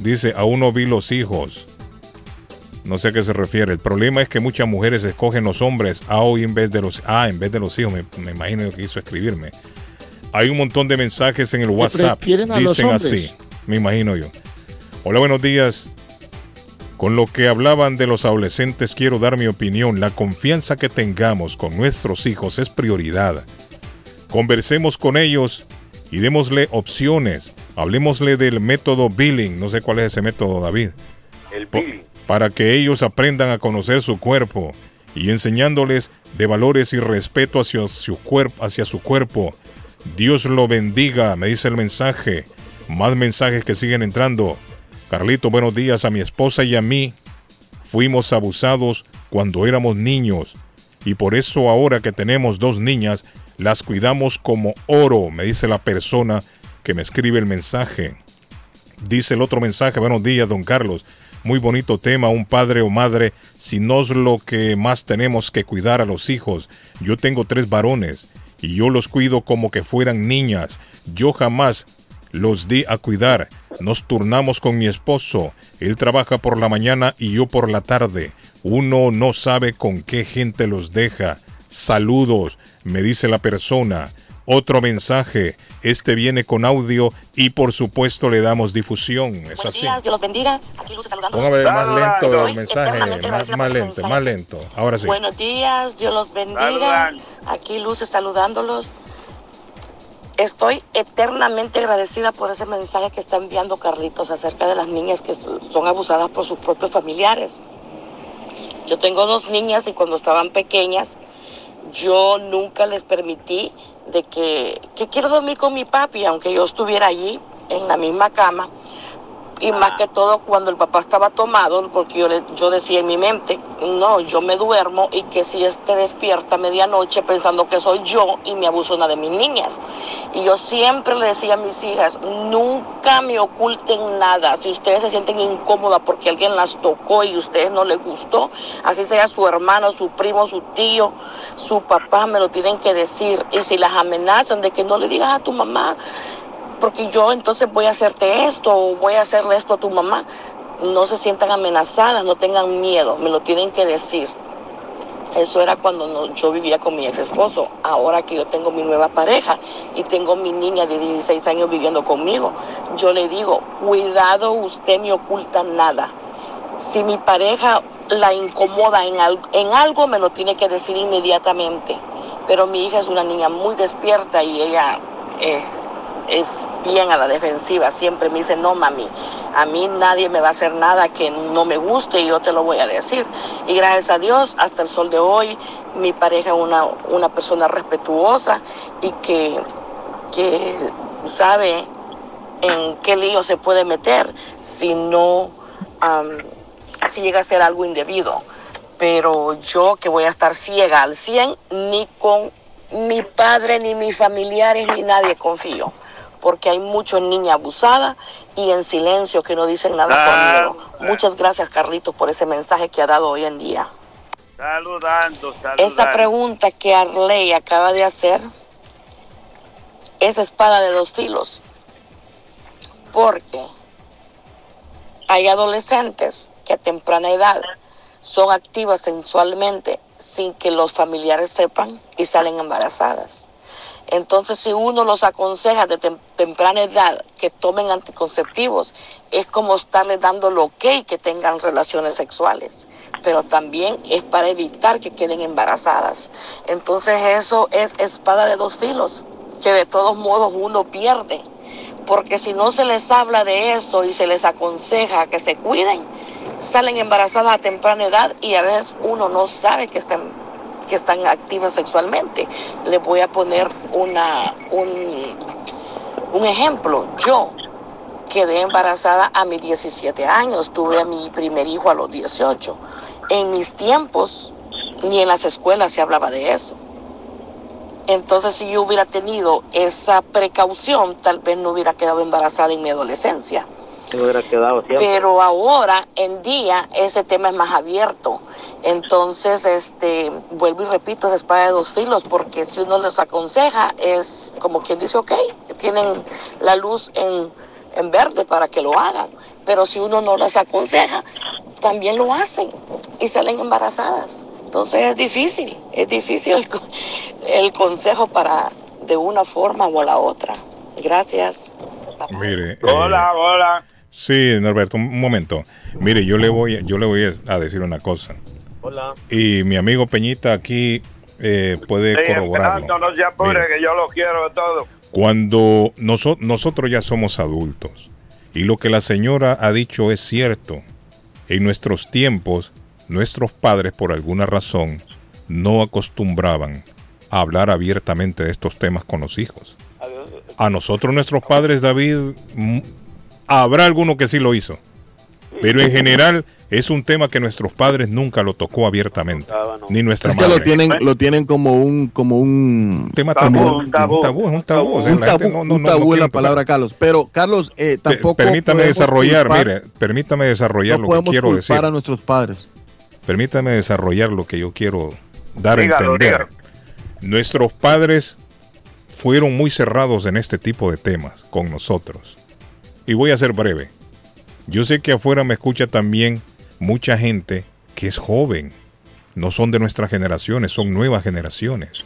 Dice, aún no vi los hijos. No sé a qué se refiere. El problema es que muchas mujeres escogen los hombres a hoy en vez de los ah, en vez de los hijos. Me, me imagino que quiso escribirme. Hay un montón de mensajes en el WhatsApp. prefieren a los Dicen hombres. así. Me imagino yo. Hola, buenos días. Con lo que hablaban de los adolescentes, quiero dar mi opinión. La confianza que tengamos con nuestros hijos es prioridad. Conversemos con ellos y démosle opciones. Hablemosle del método billing. No sé cuál es ese método, David. El Po- Para que ellos aprendan a conocer su cuerpo y enseñándoles de valores y respeto hacia su, cuerpo. Dios lo bendiga, me dice el mensaje. Más mensajes que siguen entrando. Carlito, buenos días a mi esposa y a mí. Fuimos abusados cuando éramos niños y por eso ahora que tenemos dos niñas, las cuidamos como oro, me dice la persona que me escribe el mensaje. Dice el otro mensaje, buenos días, don Carlos. Muy bonito tema, un padre o madre, si no es lo que más tenemos que cuidar a los hijos. Yo tengo tres varones y yo los cuido como que fueran niñas. Yo jamás los di a cuidar. Nos turnamos con mi esposo. Él trabaja por la mañana y yo por la tarde. Uno no sabe con qué gente los deja. Saludos, me dice la persona. Otro mensaje. Este viene con audio y por supuesto le damos difusión. Es Buenos así. días, Dios los bendiga. Aquí Luz saludando. Póngame más lento el mensaje, más, lento, más lento. Ahora sí. Buenos días, Dios los bendiga. Aquí Luz saludándolos. Estoy eternamente agradecida por ese mensaje que está enviando Carlitos acerca de las niñas que son abusadas por sus propios familiares. Yo tengo dos niñas y cuando estaban pequeñas yo nunca les permití de que, que quiero dormir con mi papi, aunque yo estuviera allí en la misma cama. Y más que todo cuando el papá estaba tomado, porque yo, le- yo decía en mi mente, no, yo me duermo y que si este despierta a medianoche pensando que soy yo y me abuso una de mis niñas. Y yo siempre le decía a mis hijas, nunca me oculten nada. Si ustedes se sienten incómodas porque alguien las tocó y a ustedes no les gustó, así sea su hermano, su primo, su tío, su papá, me lo tienen que decir. Y si las amenazan de que no le digas a tu mamá, porque yo entonces voy a hacerte esto o voy a hacerle esto a tu mamá, no se sientan amenazadas, no tengan miedo, me lo tienen que decir. Eso era cuando yo vivía con mi ex esposo. Ahora que yo tengo mi nueva pareja y tengo mi niña de 16 años viviendo conmigo, yo le digo, cuidado, usted me oculta nada. Si mi pareja la incomoda en algo, me lo tiene que decir inmediatamente. Pero mi hija es una niña muy despierta y ella eh, es bien a la defensiva. Siempre me dice, no mami, a mí nadie me va a hacer nada que no me guste y yo te lo voy a decir. Y gracias a Dios, hasta el sol de hoy, mi pareja es una, una persona respetuosa y que, que sabe en qué lío se puede meter si no, si llega a ser algo indebido. Pero yo que voy a estar ciega al 100, ni con mi padre, ni mis familiares, ni nadie confío. Porque hay muchas niñas abusadas y en silencio que no dicen nada Ah, conmigo. Muchas gracias, Carlitos, por ese mensaje que ha dado hoy en día. Saludando, saludando. Esa pregunta que Arley acaba de hacer es espada de dos filos. Porque hay adolescentes que a temprana edad son activas sensualmente sin que los familiares sepan y salen embarazadas. Entonces, si uno los aconseja de tem- temprana edad que tomen anticonceptivos, es como estarle dando el ok que tengan relaciones sexuales, pero también es para evitar que queden embarazadas. Entonces, eso es espada de dos filos, que de todos modos uno pierde, porque si no se les habla de eso y se les aconseja que se cuiden, salen embarazadas a temprana edad y a veces uno no sabe que están que están activas sexualmente. Les voy a poner una, un, un ejemplo. Yo quedé embarazada a mis 17 años, tuve a mi primer hijo a los 18. En mis tiempos, ni en las escuelas se hablaba de eso. Entonces, si yo hubiera tenido esa precaución, tal vez no hubiera quedado embarazada en mi adolescencia. Se hubiera quedado siempre. Pero ahora, en día, ese tema es más abierto. Entonces, este, vuelvo y repito, es espada de dos filos, porque si uno les aconseja, es como quien dice, ok, tienen la luz en, en verde para que lo hagan. Pero si uno no les aconseja, también lo hacen y salen embarazadas. Entonces es difícil, es difícil el, el consejo para de una forma o la otra. Gracias. Mire. Hola, hola. Sí, Norberto, un momento. Mire, yo le voy, yo le voy a decir una cosa. Hola. Y mi amigo Peñita aquí eh, puede Sí, corroborarlo. No se apure, Mira. que yo lo quiero de todo. Cuando noso- nosotros ya somos adultos y lo que la señora ha dicho es cierto, en nuestros tiempos, nuestros padres por alguna razón no acostumbraban a hablar abiertamente de estos temas con los hijos. A nosotros nuestros padres, David, mm, habrá alguno que sí lo hizo, pero en general es un tema que nuestros padres nunca lo tocó abiertamente, ni nuestra Es que lo tienen, lo tienen como un, como un tema tabú, un tabú. Un tabú, es un tabú, o sea, Un tabú, no- no- un no- tabú no es la palabra Carlos. Pero Carlos, eh, tampoco permítame desarrollar, culpar- mire, permítame desarrollar no lo que quiero decir. a nuestros padres. Permítame desarrollar lo que yo quiero dar a Dígalo, entender. Nuestros padres fueron muy cerrados en este tipo de temas con nosotros. Y voy a ser breve. Yo sé que afuera me escucha también mucha gente que es joven. No son de nuestras generaciones, son nuevas generaciones.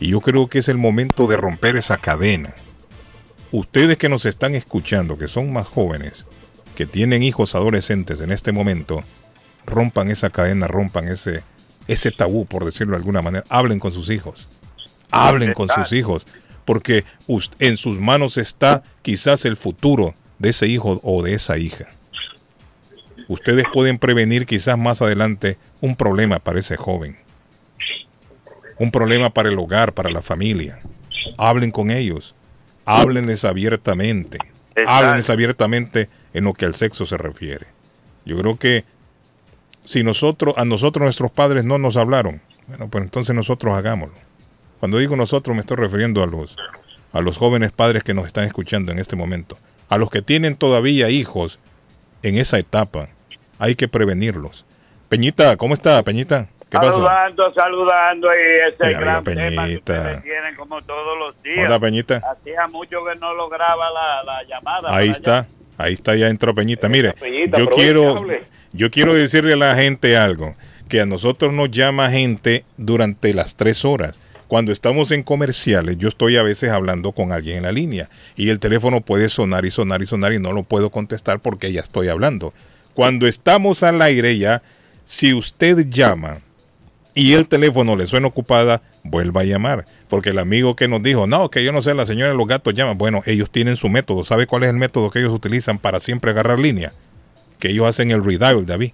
Y yo creo que es el momento de romper esa cadena. Ustedes que nos están escuchando, que son más jóvenes, que tienen hijos adolescentes en este momento, rompan esa cadena, rompan ese, ese tabú, por decirlo de alguna manera. Hablen con sus hijos. Hablen con sus hijos. Porque en sus manos está quizás el futuro de ese hijo o de esa hija. Ustedes pueden prevenir quizás más adelante un problema para ese joven. un problema para el hogar, para la familia. Hablen con ellos, háblenles abiertamente, háblenles abiertamente en lo que al sexo se refiere. Yo creo que si nosotros, a nosotros nuestros padres no nos hablaron, bueno, pues entonces nosotros hagámoslo. Cuando digo nosotros me estoy refiriendo a los, a los jóvenes padres que nos están escuchando en este momento, a los que tienen todavía hijos en esa etapa, hay que prevenirlos. Peñita, ¿cómo está, Peñita? ¿Qué saludando, saludando y ese Mira, gran Peñita. tema que ustedes tienen como todos los días. Hola, Peñita. Hacía mucho que no lograba la, la llamada. Ahí está, ahí está, ya entró Peñita. Mire, Peñita, yo quiero, yo quiero decirle a la gente algo, que a nosotros nos llama gente durante las tres horas. Cuando estamos en comerciales, yo estoy a veces hablando con alguien en la línea y el teléfono puede sonar y sonar y sonar y no lo puedo contestar porque ya estoy hablando. Cuando estamos al aire ya, si usted llama y el teléfono le suena ocupada, vuelva a llamar. Porque el amigo que nos dijo, no, que yo no sé, la señora de los gatos llama. Bueno, ellos tienen su método. ¿Sabe cuál es el método que ellos utilizan para siempre agarrar línea? Que ellos hacen el redial, David.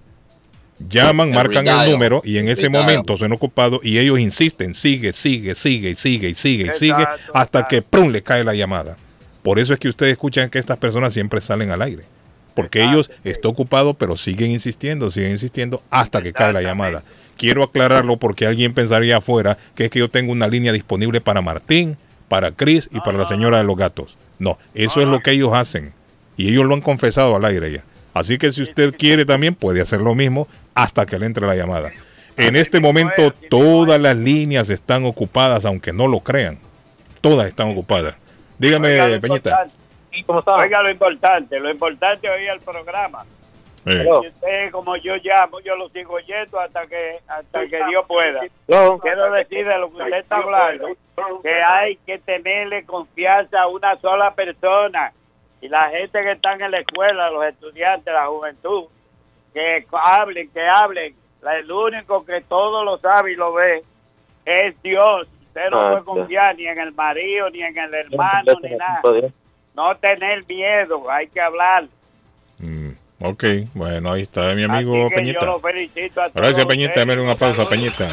Llaman, marcan el número y en ese momento suena ocupado y ellos insisten, sigue, sigue, sigue y sigue y sigue y sigue hasta que prum le cae la llamada. Por eso es que ustedes escuchan que estas personas siempre salen al aire. Porque ellos está ocupado, pero siguen insistiendo, siguen insistiendo hasta que cae la llamada. Quiero aclararlo porque alguien pensaría afuera que es que yo tengo una línea disponible para Martín, para Chris y para la señora de los gatos. No, eso es lo que ellos hacen. Y ellos lo han confesado al aire ya. Así que si usted quiere también puede hacer lo mismo hasta que le entre la llamada. En este momento todas las líneas están ocupadas, aunque no lo crean. Todas están ocupadas. Dígame, Peñita. Oiga lo importante, lo importante hoy el programa. Eh. Y usted, como yo llamo, yo lo sigo oyendo hasta que hasta que Dios pueda. Quiero decir de lo que usted está hablando, que hay que tenerle confianza a una sola persona. Y la gente que está en la escuela, los estudiantes, la juventud, que hablen, que hablen. La- El único que todo lo sabe y lo ve es Dios. Usted no Ah, puede sí. confiar ni en el marido, ni en el hermano, ni nada. No tener miedo, hay que hablar. Ok, bueno, ahí está mi amigo Así que Peñita. yo lo felicito a todos Gracias, Peñita. Dame una pausa, Peñita.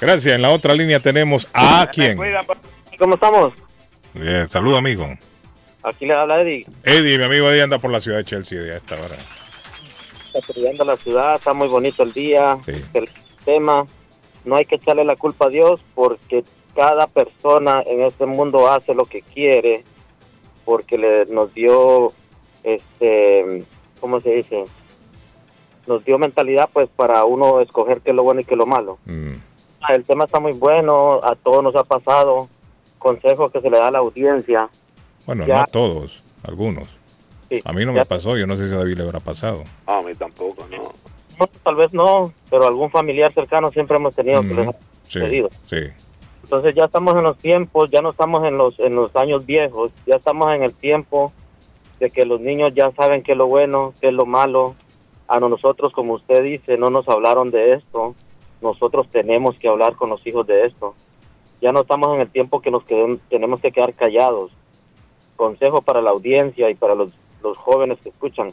Gracias. En la otra línea tenemos a quién. ¿Cómo estamos? Bien, saludo, amigo. Aquí le habla Eddie. Eddie, mi amigo Eddie anda por la ciudad de Chelsea de esta hora. Estudiando la ciudad, está muy bonito el día, el tema. No hay que echarle la culpa a Dios porque cada persona en este mundo hace lo que quiere porque le, nos dio, este, ¿cómo se dice? Nos dio mentalidad pues para uno escoger qué es lo bueno y qué es lo malo. Ah, El tema está muy bueno, a todos nos ha pasado. Consejos que se le da a la audiencia. Bueno, Ya. no todos, algunos. Sí, A mí no me pasó, yo no sé si a David le habrá pasado. a mí tampoco, no. No, tal vez no, pero algún familiar cercano siempre hemos tenido que les ha Mm, Sí, sucedido. sí. Entonces ya estamos en los tiempos, ya no estamos en los en los años viejos, ya estamos en el tiempo de que los niños ya saben qué es lo bueno, qué es lo malo. A nosotros, como usted dice, no nos hablaron de esto. Nosotros tenemos que hablar con los hijos de esto. Ya no estamos en el tiempo que nos queden- tenemos que quedar callados. Consejo para la audiencia y para los, los jóvenes que escuchan.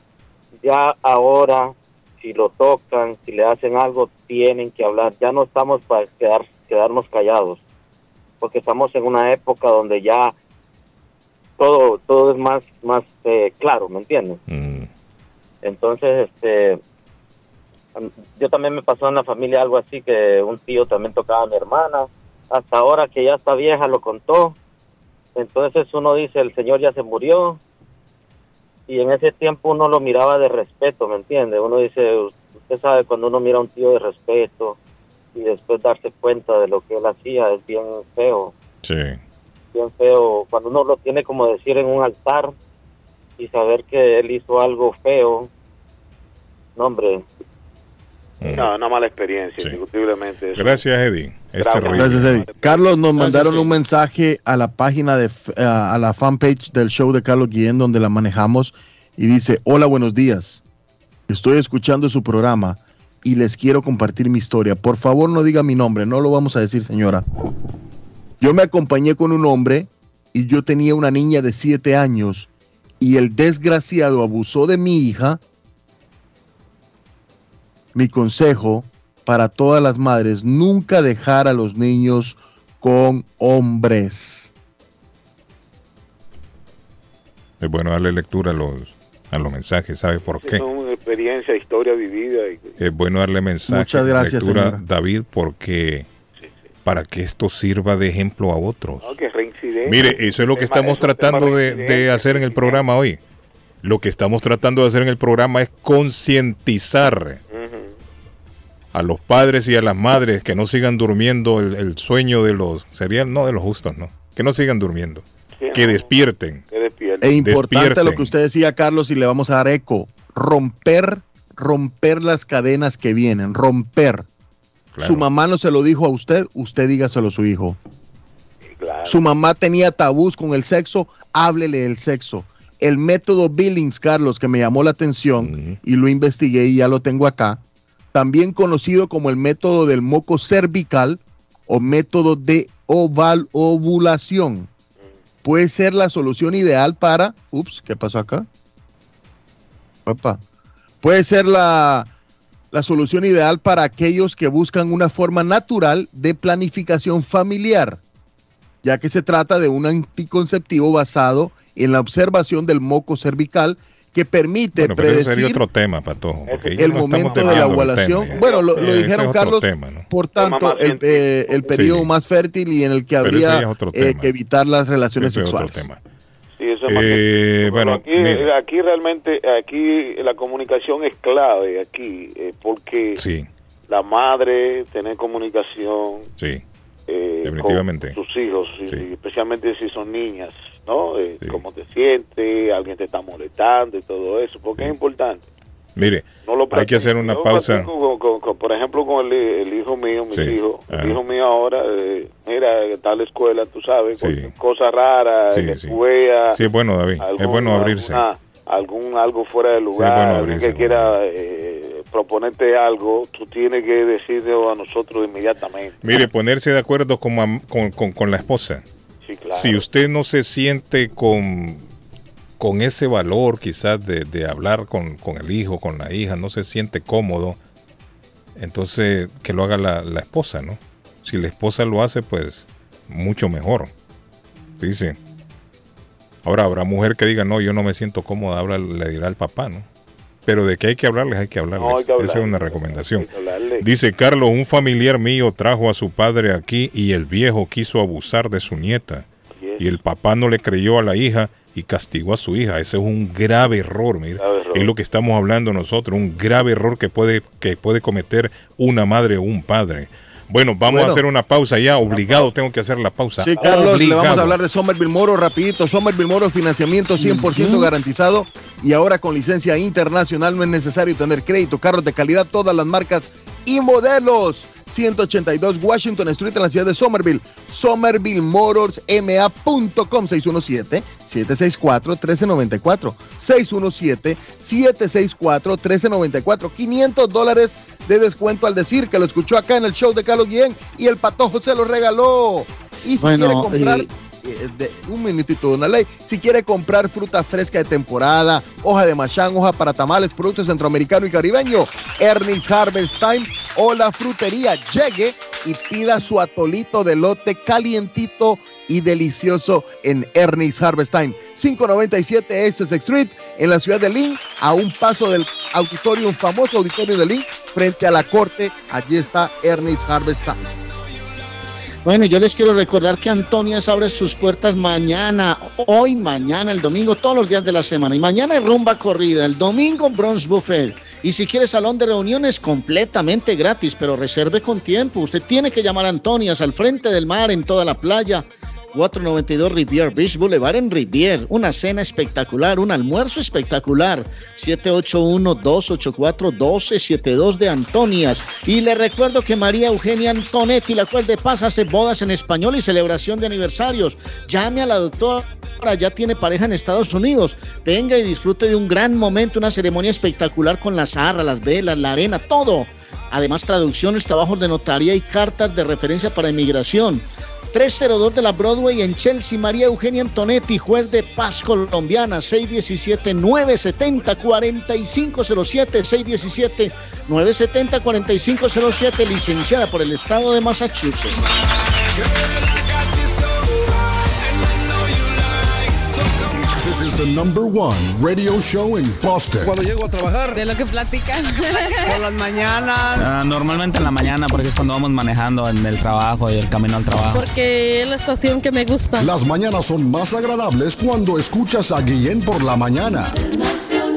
Ya ahora, si lo tocan, si le hacen algo, tienen que hablar. Ya no estamos para quedar, quedarnos callados porque estamos en una época donde ya todo todo es más más eh, claro, ¿me entiendes? Entonces, este, yo también me pasó en la familia algo así que un tío también tocaba a mi hermana, hasta ahora que ya está vieja lo contó. Entonces uno dice, el señor ya se murió. Y en ese tiempo uno lo miraba de respeto, ¿me entiende? Uno dice, usted sabe cuando uno mira a un tío de respeto y después darse cuenta de lo que él hacía es bien feo Sí. bien feo cuando uno lo tiene como decir en un altar y saber que él hizo algo feo no hombre No, una mala experiencia, indiscutiblemente. eso. Gracias, Eddie. Este Gracias. rollo. Gracias, Eddie. Carlos, nos Gracias, mandaron sí. un mensaje a la página de, f- a la fanpage del show de Carlos Guillén, donde la manejamos, y dice, hola, buenos días. Estoy escuchando su programa y les quiero compartir mi historia. Por favor, no diga mi nombre, no lo vamos a decir, señora. Yo me acompañé con un hombre y yo tenía una niña de siete años y el desgraciado abusó de mi hija. Mi consejo para todas las madres, nunca dejar a los niños con hombres. Es bueno darle lectura a los, a los mensajes, ¿sabe por qué? Es una experiencia, historia vivida. y- Es bueno darle mensaje, Muchas gracias, lectura, señora. David, porque para que esto sirva de ejemplo a otros. ¿no? Que reincidencia. Mire, eso es lo que Tema- estamos tratando de hacer en el programa hoy. Lo que estamos tratando de hacer en el programa es concientizar a los padres y a las madres que no sigan durmiendo el, el sueño de los, sería no de los justos, no, que no sigan durmiendo, que despierten. Que despierten. E importante lo que usted decía, Carlos, y le vamos a dar eco. Romper, romper las cadenas que vienen, romper. Claro. Su mamá no se lo dijo a usted, usted dígaselo a su hijo. Su mamá tenía tabús con el sexo, háblele del sexo. El método Billings, Carlos, que me llamó la atención y lo investigué y ya lo tengo acá, también conocido como el método del moco cervical o método de ovulación. Puede ser la solución ideal para, ups, ¿qué pasó acá? Opa. Puede ser la, la solución ideal para aquellos que buscan una forma natural de planificación familiar, ya que se trata de un anticonceptivo basado en la observación del moco cervical que permite Bueno, pero eso predecir sería otro tema, Patojo. porque ya el no momento de la ovulación. Bueno, lo, es dijeron Carlos, tema, ¿no? por tanto, el, eh, el periodo más fértil y en el que habría eh, que evitar las relaciones Ese es otro sexuales. tema. Sí, eso es más Eh, bueno, aquí, realmente, aquí la comunicación es clave, aquí, eh, porque Sí, la madre, tener comunicación sí, eh, definitivamente. con sus hijos, y especialmente si son niñas, ¿no? Eh, Cómo te sientes, alguien te está molestando y todo eso, porque es importante. Mire, No lo hay que hacer una Yo pausa. con- con- con- por ejemplo, con el, el hijo mío, mi Sí, hijo, ajá. el hijo mío ahora, eh, mira, está la escuela, tú sabes, Sí. cualquier cosa rara, Sí, que sí. Sí, es bueno, David. es bueno abrirse. alguna- algún algo fuera de lugar, bueno abrirse, que quiera eh, proponerte algo, tú tienes que decirlo a nosotros inmediatamente. Mire, ponerse de acuerdo con, con, con- con la esposa. Sí, claro. Si usted no se siente con, con ese valor quizás de, de hablar con, con el hijo, con la hija, no se siente cómodo, entonces que lo haga la, la esposa, ¿no? Si la esposa lo hace, pues mucho mejor. Sí, sí. Ahora habrá mujer que diga, no, yo no me siento cómoda, habla, le dirá al papá, ¿no? Pero de que hay que hablarles, hay que hablarles. No, hay que Esa es una recomendación. Dice Carlos, un familiar mío trajo a su padre aquí y el viejo quiso abusar de su nieta. Y el papá no le creyó a la hija y castigó a su hija. Ese es un grave error, mira. Grave error. Es lo que estamos hablando nosotros, un grave error que puede, que puede cometer una madre o un padre. Bueno, vamos Bueno. a hacer una pausa ya. Obligado tengo que hacer la pausa. Sí, Carlos, le vamos a hablar de Somerville Moro rapidito. Somerville Moro, financiamiento 100% garantizado y ahora con licencia internacional no es necesario tener crédito. Carros de calidad, todas las marcas y modelos. 182 Washington Street en la ciudad de Somerville. SomervilleMotorsMA.com 617-764-1394. 617-764-1394. 500 dólares de descuento al decir que lo escuchó acá en el show de Carlos Guillén y el patojo se lo regaló. Y si Bueno, quiere comprar eh, de- un minutito de una ley. Si quiere comprar fruta fresca de temporada, hoja de machán, hoja para tamales, producto centroamericano y caribeño, Ernest Harvest Time o la frutería, llegue y pida su atolito de lote calientito y delicioso en Ernest Harvest Time. 597 Essex Street en la ciudad de Lynn, a un paso del auditorio, un famoso auditorio de Lynn, frente a la corte. Allí está Ernest Harvest Time. Bueno, yo les quiero recordar que Antonias abre sus puertas mañana, hoy, mañana, el domingo, todos los días de la semana. Y mañana es rumba corrida, el domingo Bronze Buffet. Y si quiere salón de reuniones, completamente gratis, pero reserve con tiempo. Usted tiene que llamar a Antonias al frente del mar en toda la playa. 492 Rivier Beach Boulevard en Rivier. Una cena espectacular, un almuerzo espectacular. 781-284-1272 de Antonias. Y le recuerdo que María Eugenia Antonetti, la cual de paz hace bodas en español y celebración de aniversarios. Llame a la doctora, ya tiene pareja en Estados Unidos. Venga y disfrute de un gran momento, una ceremonia espectacular con la zarra, las velas, la arena, todo. Además, traducciones, trabajos de notaría y cartas de referencia para inmigración. 302 de la Broadway en Chelsea, María Eugenia Antonetti, juez de paz colombiana, 617-970-4507, 617-970-4507, licenciada por el Estado de Massachusetts. This is the number one radio show in Boston. Cuando llego a trabajar. De lo que platican. Por las mañanas. Ah, normalmente en la mañana porque es cuando vamos manejando en el trabajo y el camino al trabajo. Porque es la estación que me gusta. Las mañanas son más agradables cuando escuchas a Guillén por la mañana. Nacional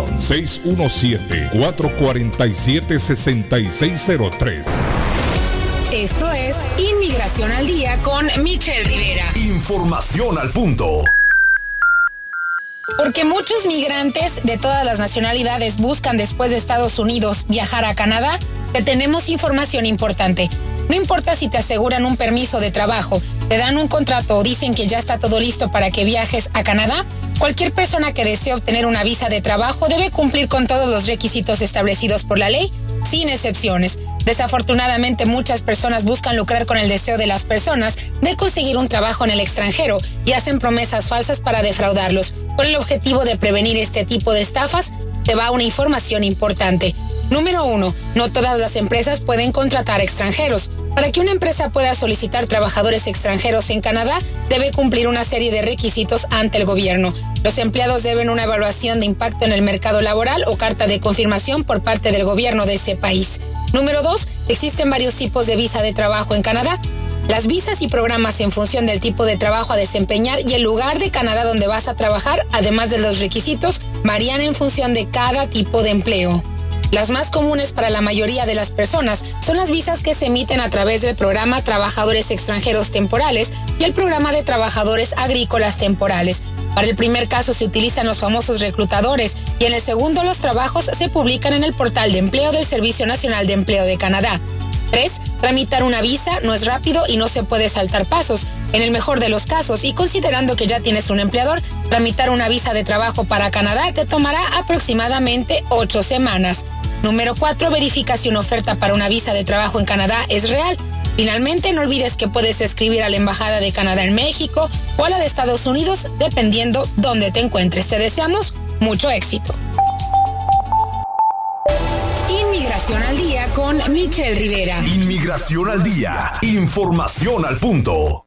617-447-6603. Esto es Inmigración al Día con Michelle Rivera. Información al punto. Porque muchos migrantes de todas las nacionalidades buscan después de Estados Unidos viajar a Canadá, te tenemos información importante. No importa si te aseguran un permiso de trabajo, te dan un contrato o dicen que ya está todo listo para que viajes a Canadá, cualquier persona que desee obtener una visa de trabajo debe cumplir con todos los requisitos establecidos por la ley, sin excepciones. Desafortunadamente muchas personas buscan lucrar con el deseo de las personas de conseguir un trabajo en el extranjero y hacen promesas falsas para defraudarlos. Con el objetivo de prevenir este tipo de estafas, te va una información importante. Número uno, no todas las empresas pueden contratar extranjeros. Para que una empresa pueda solicitar trabajadores extranjeros en Canadá, debe cumplir una serie de requisitos ante el gobierno. Los empleados deben una evaluación de impacto en el mercado laboral o carta de confirmación por parte del gobierno de ese país. Número dos, existen varios tipos de visa de trabajo en Canadá. Las visas y programas en función del tipo de trabajo a desempeñar y el lugar de Canadá donde vas a trabajar, además de los requisitos, varían en función de cada tipo de empleo. Las más comunes para la mayoría de las personas son las visas que se emiten a través del programa Trabajadores Extranjeros Temporales y el programa de Trabajadores Agrícolas Temporales. Para el primer caso se utilizan los famosos reclutadores y en el segundo los trabajos se publican en el portal de empleo del Servicio Nacional de Empleo de Canadá. 3. Tramitar una visa no es rápido y no se puede saltar pasos. En el mejor de los casos, y considerando que ya tienes un empleador, tramitar una visa de trabajo para Canadá te tomará aproximadamente 8 semanas. Número 4. Verifica si una oferta para una visa de trabajo en Canadá es real. Finalmente, no olvides que puedes escribir a la Embajada de Canadá en México o a la de Estados Unidos, dependiendo dónde te encuentres. Te deseamos mucho éxito. Inmigración al día con Michelle Rivera. Inmigración al día. Información al punto.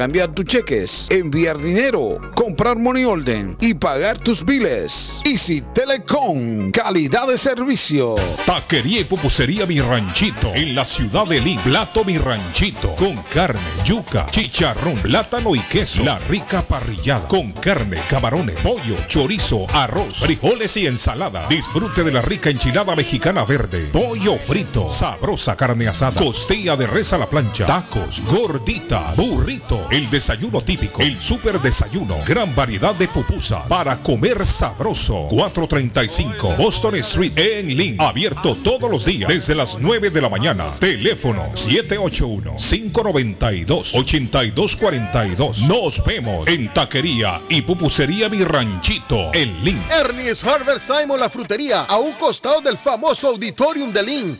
cambiar tus cheques, enviar dinero, comprar money order y pagar tus biles. Easy Telecom, calidad de servicio. Taquería y pupusería Mi Ranchito en la ciudad de Lima. Plato Mi Ranchito con carne, yuca, chicharrón, plátano y queso. La rica parrillada con carne, camarones, pollo, chorizo, arroz, frijoles y ensalada. Disfrute de la rica enchilada mexicana verde, pollo frito, sabrosa carne asada, costilla de res a la plancha, tacos, gordita, burrito, el desayuno típico, el super desayuno, gran variedad de pupusa para comer sabroso. 435 Boston Street en Lynn, abierto todos los días desde las 9 de la mañana. Teléfono 781-592-8242. Nos vemos en Taquería y Pupusería Mi Ranchito en Lynn. Ernie's Harvest Time la frutería, a un costado del famoso Auditorium de Lynn.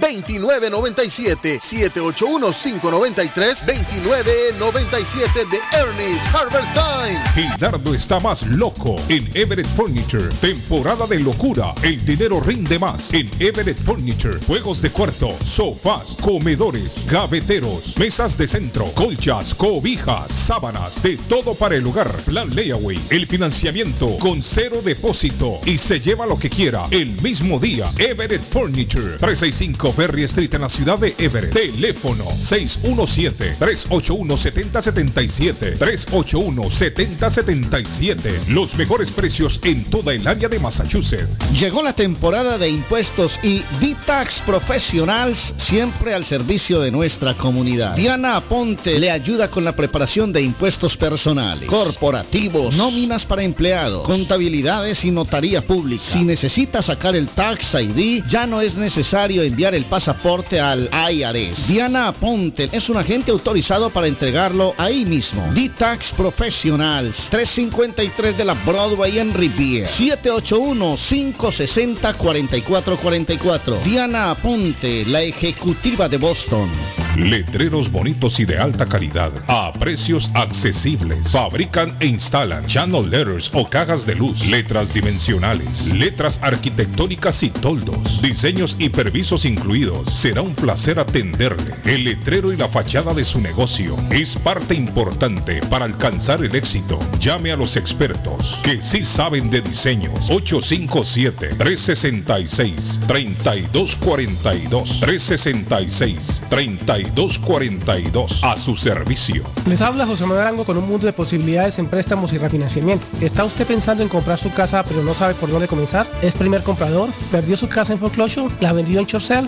2997 781-593-2997 de Ernest Harvest Time. Gildardo está más loco en Everett Furniture. Temporada de locura. El dinero rinde más en Everett Furniture. Juegos de cuarto, sofás, comedores, gaveteros, mesas de centro, colchas, cobijas, sábanas, de todo para el hogar. Plan Layaway. El financiamiento con cero depósito y se lleva lo que quiera el mismo día. Everett Furniture. 365 Ferry Street en la ciudad de Everett. Teléfono 617-381-7077. 381-7077. Los mejores precios en toda el área de Massachusetts. Llegó la temporada de impuestos y D-Tax Professionals siempre al servicio de nuestra comunidad. Diana Aponte le ayuda con la preparación de impuestos personales, corporativos, nóminas para empleados, contabilidades y notaría pública. Si necesita sacar el Tax ID, ya no es necesario enviar el pasaporte al IRS. Diana Aponte es un agente autorizado para entregarlo ahí mismo. D-Tax Professionals, 353 de la Broadway en Riviera. 781-560-4444. Diana Aponte, la ejecutiva de Boston. Letreros bonitos y de alta calidad. A precios accesibles. Fabrican e instalan channel letters o cajas de luz. Letras dimensionales. Letras arquitectónicas y toldos. Diseños y permisos incluidos. Será un placer atenderle. El letrero y la fachada de su negocio es parte importante para alcanzar el éxito. Llame a los expertos que sí saben de diseños. 857-366-3242. 366-3242. A su servicio. Les habla José Manuel Arango con un mundo de posibilidades en préstamos y refinanciamiento. ¿Está usted pensando en comprar su casa pero no sabe por dónde comenzar? ¿Es primer comprador? ¿Perdió su casa en foreclosure? ¿La vendió en Chorcel?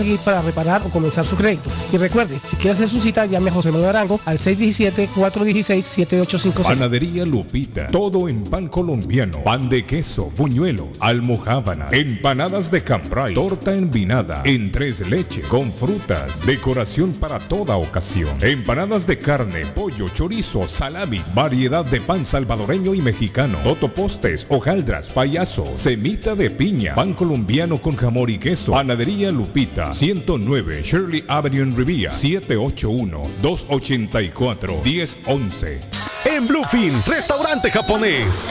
seguir para reparar o comenzar su crédito. Y recuerde, si quiere hacer su cita, llame a José Manuel Arango al 617-416-7856. Panadería Lupita, todo en pan colombiano, pan de queso, buñuelo, almojábana, empanadas de cambray, torta envinada, en tres leches, con frutas, decoración para toda ocasión, empanadas de carne, pollo, chorizo, salamis, variedad de pan salvadoreño y mexicano, totopostes, hojaldras, payaso, semita de piña, pan colombiano con jamón y queso, panadería Lupita, 109 Shirley Avenue en Rivia, 781-284-1011. En Bluefin, restaurante japonés.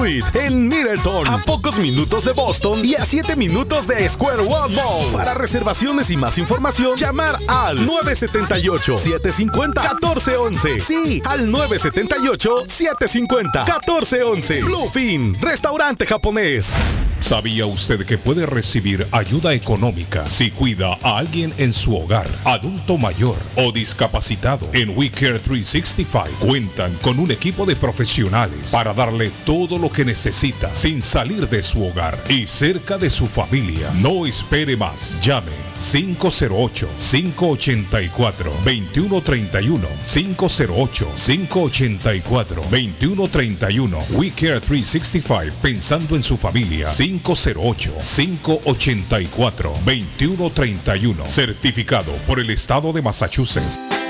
en Middleton, a pocos minutos de Boston y a 7 minutos de Square One Mall. Para reservaciones y más información, llamar al 978-750-1411. Sí, al 978-750-1411. Bluefin, restaurante japonés. ¿Sabía usted que puede recibir ayuda económica si cuida a alguien en su hogar, adulto mayor o discapacitado? En WeCare 365 cuentan con un equipo de profesionales para darle todo lo que necesita sin salir de su hogar y cerca de su familia. No espere más. Llame 508-584-2131. 508-584-2131. We Care 365, pensando en su familia. 508-584-2131. Certificado por el Estado de Massachusetts.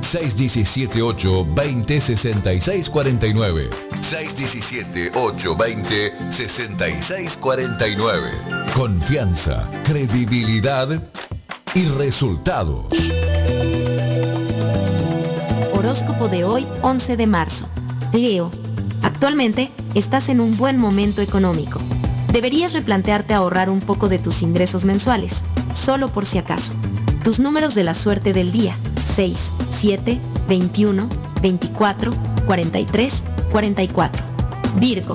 617-820-6649. 617-820-6649. Confianza, credibilidad y resultados. Horóscopo de hoy, 11 de marzo. Leo, actualmente estás en un buen momento económico. Deberías replantearte ahorrar un poco de tus ingresos mensuales, solo por si acaso. Tus números de la suerte del día, 6, 7, 21, 24, 43, 44. Virgo,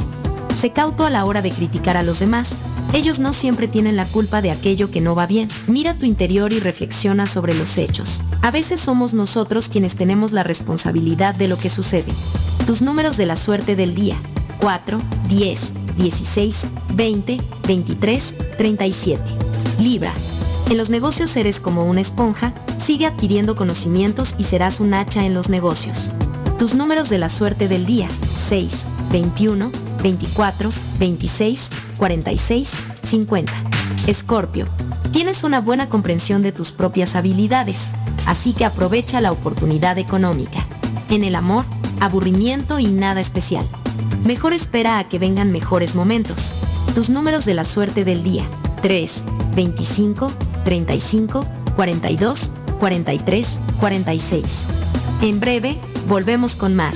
sé cauto a la hora de criticar a los demás. Ellos no siempre tienen la culpa de aquello que no va bien. Mira tu interior y reflexiona sobre los hechos. A veces somos nosotros quienes tenemos la responsabilidad de lo que sucede. Tus números de la suerte del día. 4, 10, 16, 20, 23, 37. Libra. En los negocios eres como una esponja, sigue adquiriendo conocimientos y serás un hacha en los negocios. Tus números de la suerte del día. 6, 21, 24, 26, 46, 50. Escorpio. Tienes una buena comprensión de tus propias habilidades, así que aprovecha la oportunidad económica. En el amor, aburrimiento y nada especial. Mejor espera a que vengan mejores momentos. Tus números de la suerte del día. 3, 25, 35, 42, 43, 46. En breve, volvemos con más.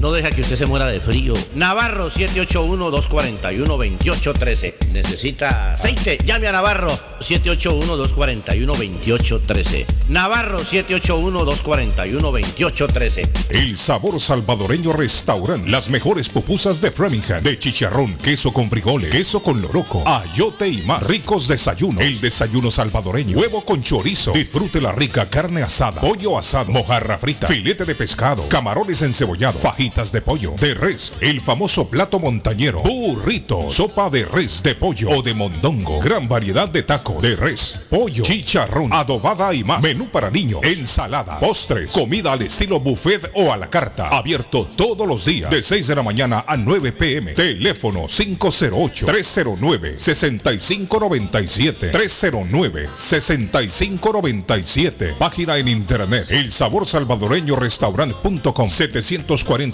no deja que usted se muera de frío. Navarro 781-241-2813. ¿Necesita aceite? Llame a Navarro 781-241-2813. Navarro 781-241-2813. El sabor salvadoreño restaurant. Las mejores pupusas de Framingham. De chicharrón, queso con frijoles, queso con loroco, ayote y más. Ricos desayunos. El desayuno salvadoreño. Huevo con chorizo. Disfrute la rica carne asada. Pollo asado. Mojarra frita. Filete de pescado. Camarones encebollados. Fajitas de pollo. De res. El famoso plato montañero. Burrito. Sopa de res, de pollo o de mondongo. Gran variedad de taco. De res. Pollo. Chicharrón. Adobada y más. Menú para niños. Ensalada. Postres. Comida al estilo buffet o a la carta. Abierto todos los días. De 6 de la mañana a 9 pm. Teléfono 508-309-6597. 309-6597. Página en internet. El sabor salvadoreño restaurant.com 740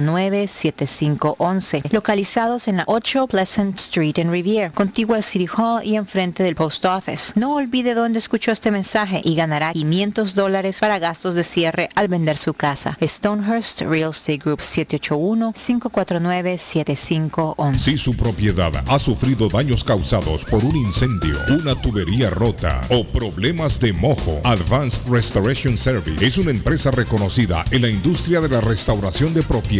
781-549-7511, localizados en la 8 Pleasant Street en Rivier, contigua al City Hall y enfrente del Post Office. No olvide dónde escuchó este mensaje y ganará 500 dólares para gastos de cierre al vender su casa. Stonehurst Real Estate Group 781-549-7511. Si su propiedad ha sufrido daños causados por un incendio, una tubería rota o problemas de mojo, Advanced Restoration Service es una empresa reconocida en la industria de la restauración de propiedades.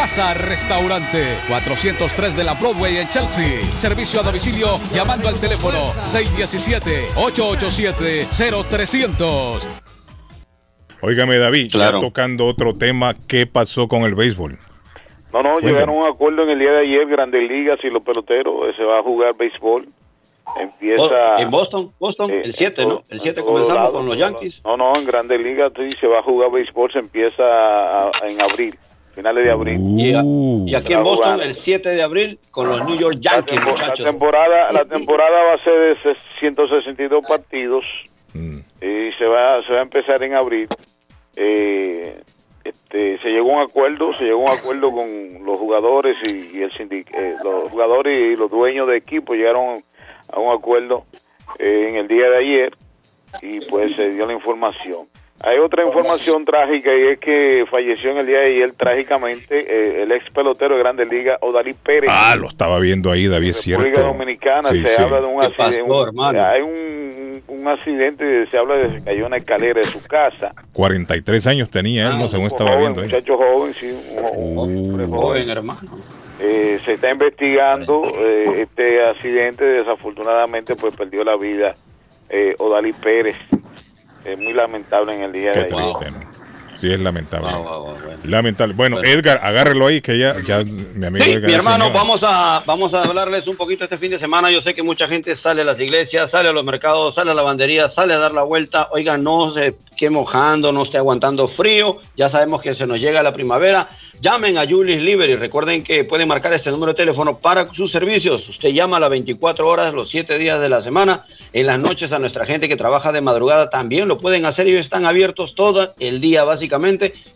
restaurante 403 de la Broadway en Chelsea. Servicio a domicilio llamando al teléfono 617-887-0300. Óigame, David, Claro. ya tocando otro tema, ¿qué pasó con el béisbol? No, no, Cuéntame. llegaron a un acuerdo en el día de ayer, Grandes Ligas y los peloteros, eh, se va a jugar béisbol. Empieza Oh, en Boston, Boston, eh, el 7, en ¿no? El en 7 todo comenzamos lado, con los Yankees. No, no, en Grandes Ligas sí, se va a jugar béisbol, se empieza a- a- en abril, finales de abril. Y, a- y aquí en Boston el 7 de abril con los New York La, Yankees, tempo- la muchachos. temporada la temporada va a ser de 162 partidos. Y se va se va a empezar en abril. Eh, este, se llegó a un acuerdo se llegó a un acuerdo con los jugadores y, y el sindic- eh, los jugadores y los dueños de equipo llegaron a un acuerdo eh, en el día de ayer y pues se dio la información hay otra información trágica y es que falleció en el día de ayer trágicamente eh, el ex pelotero de Grandes Ligas Odalí Pérez Ah, lo estaba viendo ahí, David, es cierto. República Dominicana Sí, se sí. habla de un ¿Qué accidente. un- hay un, un accidente, se habla de que se cayó una escalera de su casa. 43 años tenía él, no según estaba joven, viendo ahí. muchacho joven, sí, un, un hombre Joven, joven. hermano. Eh, se está investigando eh, este accidente, desafortunadamente pues perdió la vida eh, Odalí Pérez. Es muy lamentable en el día Qué de ayer. Sí, es lamentable. Lamentable. Bueno, Edgar, agárrelo ahí, que ya, ya mi amigo Sí, Edgar. mi hermano, vamos a, vamos a hablarles un poquito este fin de semana. Yo sé que mucha gente sale a las iglesias, sale a los mercados, sale a la lavandería, sale a dar la vuelta. Oiga, no se quede mojando, no esté aguantando frío. Ya sabemos que se nos llega la primavera. Llamen a Julius Liberty. Recuerden que pueden marcar este número de teléfono para sus servicios. Usted llama a las 24 horas, los 7 días de la semana. En las noches a nuestra gente que trabaja de madrugada también lo pueden hacer. Ellos están abiertos todo el día básicamente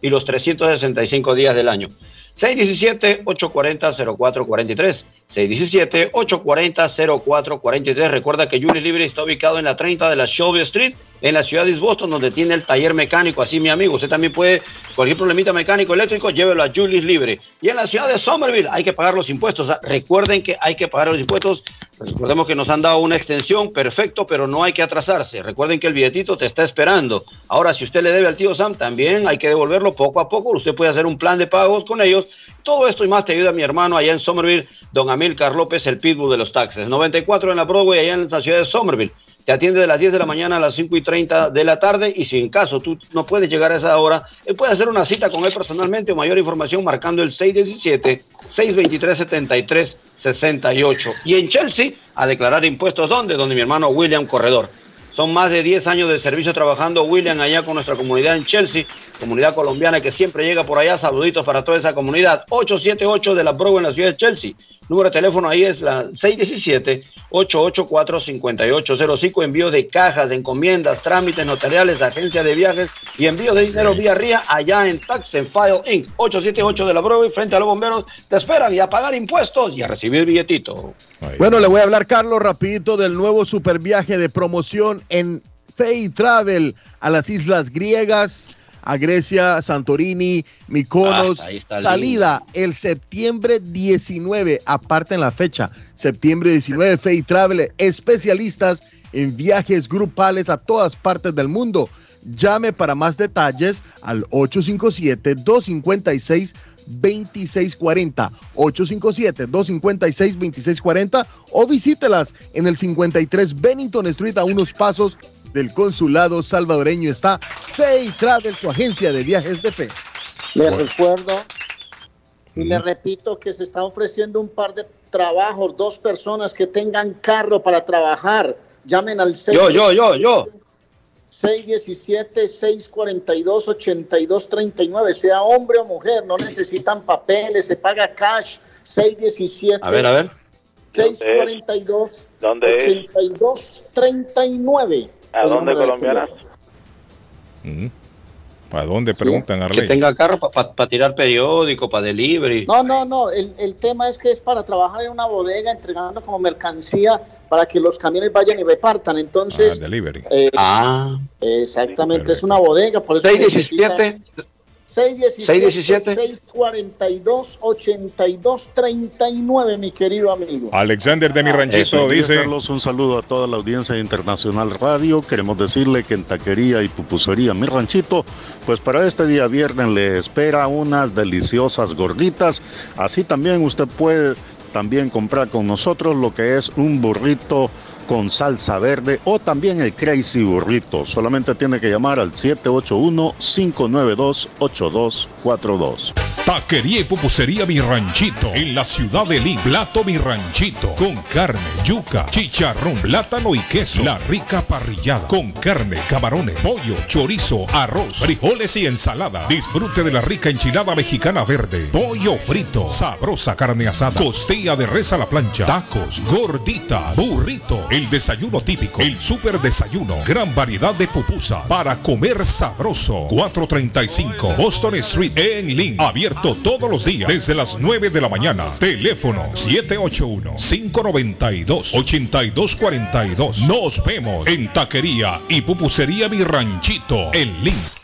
y los 365 días del año. 617-840-0443. 617-840-0443. Recuerda que Julius Libre está ubicado en la 30 de la Shelby Street, en la ciudad de East Boston, donde tiene el taller mecánico. Así, mi amigo, usted también puede, cualquier problemita mecánico eléctrico, llévelo a Julius Libre. Y en la ciudad de Somerville hay que pagar los impuestos. Recuerden que hay que pagar los impuestos. Recordemos que nos han dado una extensión, perfecto, pero no hay que atrasarse. Recuerden que el billetito te está esperando. Ahora, si usted le debe al tío Sam, también hay que devolverlo poco a poco. Usted puede hacer un plan de pagos con ellos. Todo esto y más te ayuda mi hermano allá en Somerville, don Amilcar López, el pitbull de los taxes. 94 en la Broadway, allá en la ciudad de Somerville. Te atiende de las 10 de la mañana a las 5 y 30 de la tarde y si en caso tú no puedes llegar a esa hora, él puede hacer una cita con él personalmente o mayor información marcando el 617-623-7368. Y en Chelsea, a declarar impuestos, ¿dónde? Donde mi hermano William Corredor. Son más de 10 años de servicio trabajando William allá con nuestra comunidad en Chelsea, comunidad colombiana que siempre llega por allá. Saluditos para toda esa comunidad. 878 de la Broadway en la ciudad de Chelsea. Número de teléfono ahí es la 617-884-5805. Envío de cajas, de encomiendas, trámites notariales, agencia de viajes y envío de dinero vía RIA allá en Tax and File Inc. 878 de la Broadway frente a los bomberos. Te esperan y a pagar impuestos y a recibir billetito. Bueno, le voy a hablar, Carlos, rapidito del nuevo superviaje de promoción en Fay Travel a las islas griegas, a Grecia, Santorini, Mykonos. Ah, salida el septiembre 19, aparte en la fecha, septiembre 19, Fay Travel, especialistas en viajes grupales a todas partes del mundo. Llame para más detalles al 857-256 2640 857 256 o visítelas en el 53 Bennington Street a unos pasos del consulado salvadoreño está Fay Travel, su agencia de viajes de fe. Le recuerdo y le repito que se está ofreciendo un par de trabajos, dos personas que tengan carro para trabajar. Llamen al Yo, yo, yo, yo. 617-642-8239, sea hombre o mujer, no necesitan papeles, se paga cash. 617 A ver, a ver. 642 ¿Dónde es? 8239. ¿A El dónde, número de colombiana? Mm. ¿Para dónde preguntan, Que Arley? tenga carro para tirar periódico, para delivery. No, no, no. El, el tema es que es para trabajar en una bodega entregando como mercancía para que los camiones vayan y repartan. Entonces, Delivery. eh, Ah. exactamente, es una bodega. Por eso 617. 617 642 8239, mi querido amigo. Alexander de mi ranchito Buenos días, dice. Carlos, un saludo a toda la audiencia de Internacional Radio. Queremos decirle que en Taquería y Pupusería Mi Ranchito, pues para este día viernes le espera unas deliciosas gorditas. Así también usted puede también comprar con nosotros lo que es un burrito con salsa verde o también el Crazy Burrito. Solamente tiene que llamar al 781-592-8242. Taquería y pupusería Mi Ranchito en la ciudad de Lima. Plato Mi Ranchito con carne, yuca, chicharrón, plátano y queso. La rica parrillada con carne, camarones, pollo, chorizo, arroz, frijoles y ensalada. Disfrute de la rica enchilada mexicana verde, pollo frito, sabrosa carne asada, costilla de res a la plancha, tacos, gordita, burrito, el desayuno típico, el super desayuno, gran variedad de pupusa para comer sabroso. 435 Boston Street en Lynn. Abierto todos los días desde las 9 de la mañana. Teléfono 781-592-8242. Nos vemos en Taquería y Pupusería Mi Ranchito en Lynn.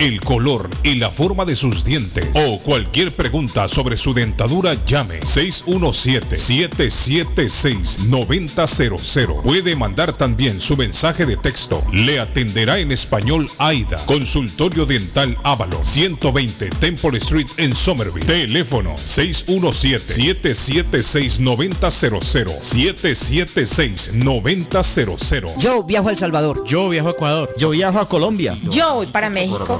el color y la forma de sus dientes o cualquier pregunta sobre su dentadura llame 617-776-9000. Puede mandar también su mensaje de texto. Le atenderá en español AIDA. Consultorio Dental Ávalo 120 Temple Street en Somerville. Teléfono 617-776-9000. 776-9000. Yo viajo a El Salvador. Yo viajo a Ecuador. Yo viajo a Colombia. Yo voy para México.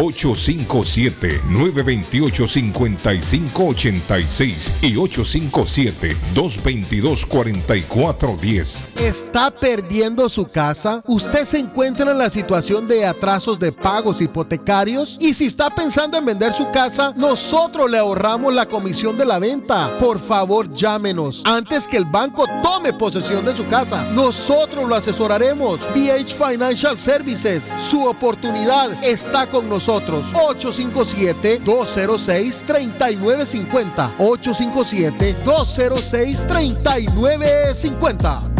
857-928-5586 y 857-222-4410. ¿Está perdiendo su casa? ¿Usted se encuentra en la situación de atrasos de pagos hipotecarios? Y si está pensando en vender su casa, nosotros le ahorramos la comisión de la venta. Por favor, llámenos antes que el banco tome posesión de su casa. Nosotros lo asesoraremos. BH Financial Services. Su oportunidad está con nosotros. 857-206-3950. 857-206-3950.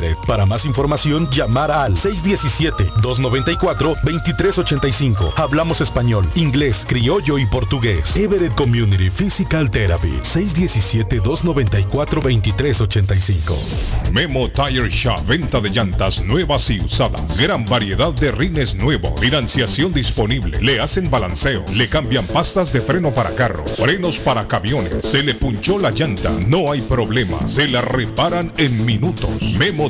Para más información, llamar al 617-294-2385. Hablamos español, inglés, criollo y portugués. Everett Community Physical Therapy. 617-294-2385. Memo Tire Shop, venta de llantas nuevas y usadas. Gran variedad de rines nuevos, financiación disponible. Le hacen balanceo, le cambian pastas de freno para carros, frenos para camiones. Se le punchó la llanta, no hay problema. Se la reparan en minutos. Memo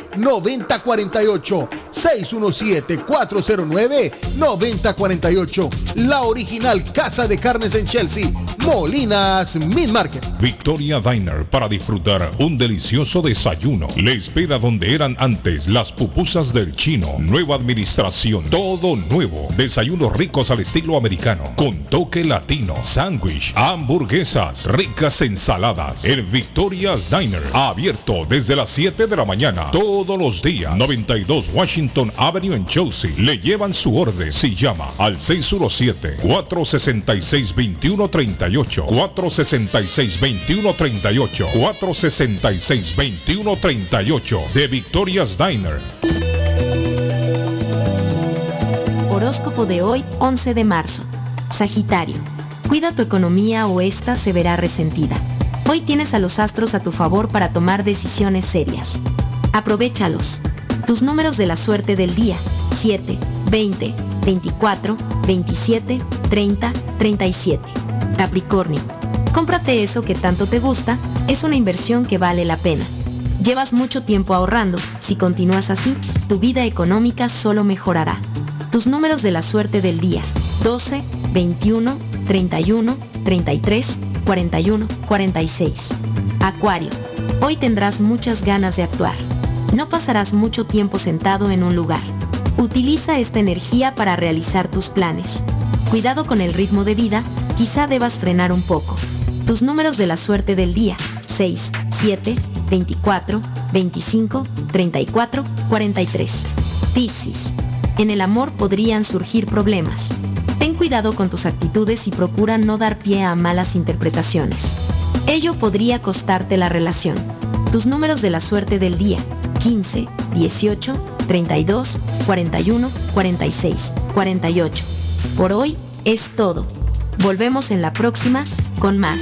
617-409-9048. 617-409-9048. La original Casa de Carnes en Chelsea. Molinas Meat Market. Victoria Diner para disfrutar un delicioso desayuno. Le espera donde eran antes las pupusas del chino. Nueva administración, todo nuevo. Desayunos ricos al estilo americano, con toque latino. Sándwich, hamburguesas, ricas ensaladas. El Victoria Diner, abierto desde las 7 de la mañana, todos los días. 92 Washington Avenue en Chelsea. Le llevan su orden si llama al 617-466-2138. 466-2138. 466-2138 de Victoria's Diner. Horóscopo de hoy, 11 de marzo. Sagitario. Cuida tu economía o esta se verá resentida. Hoy tienes a los astros a tu favor para tomar decisiones serias. Aprovechalos. Tus números de la suerte del día. 7, 20, 24, 27, 30, 37. Capricornio. Cómprate eso que tanto te gusta, es una inversión que vale la pena. Llevas mucho tiempo ahorrando, si continúas así, tu vida económica solo mejorará. Tus números de la suerte del día. 12, 21, 31, 33, 41, 46. Acuario. Hoy tendrás muchas ganas de actuar. No pasarás mucho tiempo sentado en un lugar. Utiliza esta energía para realizar tus planes. Cuidado con el ritmo de vida, quizá debas frenar un poco. Tus números de la suerte del día. 6, 7, 24, 25, 34, 43. Piscis. En el amor podrían surgir problemas. Ten cuidado con tus actitudes y procura no dar pie a malas interpretaciones. Ello podría costarte la relación. Tus números de la suerte del día. 15, 18, 32, 41, 46, 48. Por hoy es todo. Volvemos en la próxima con más.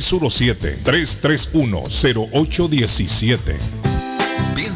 617-331-0817.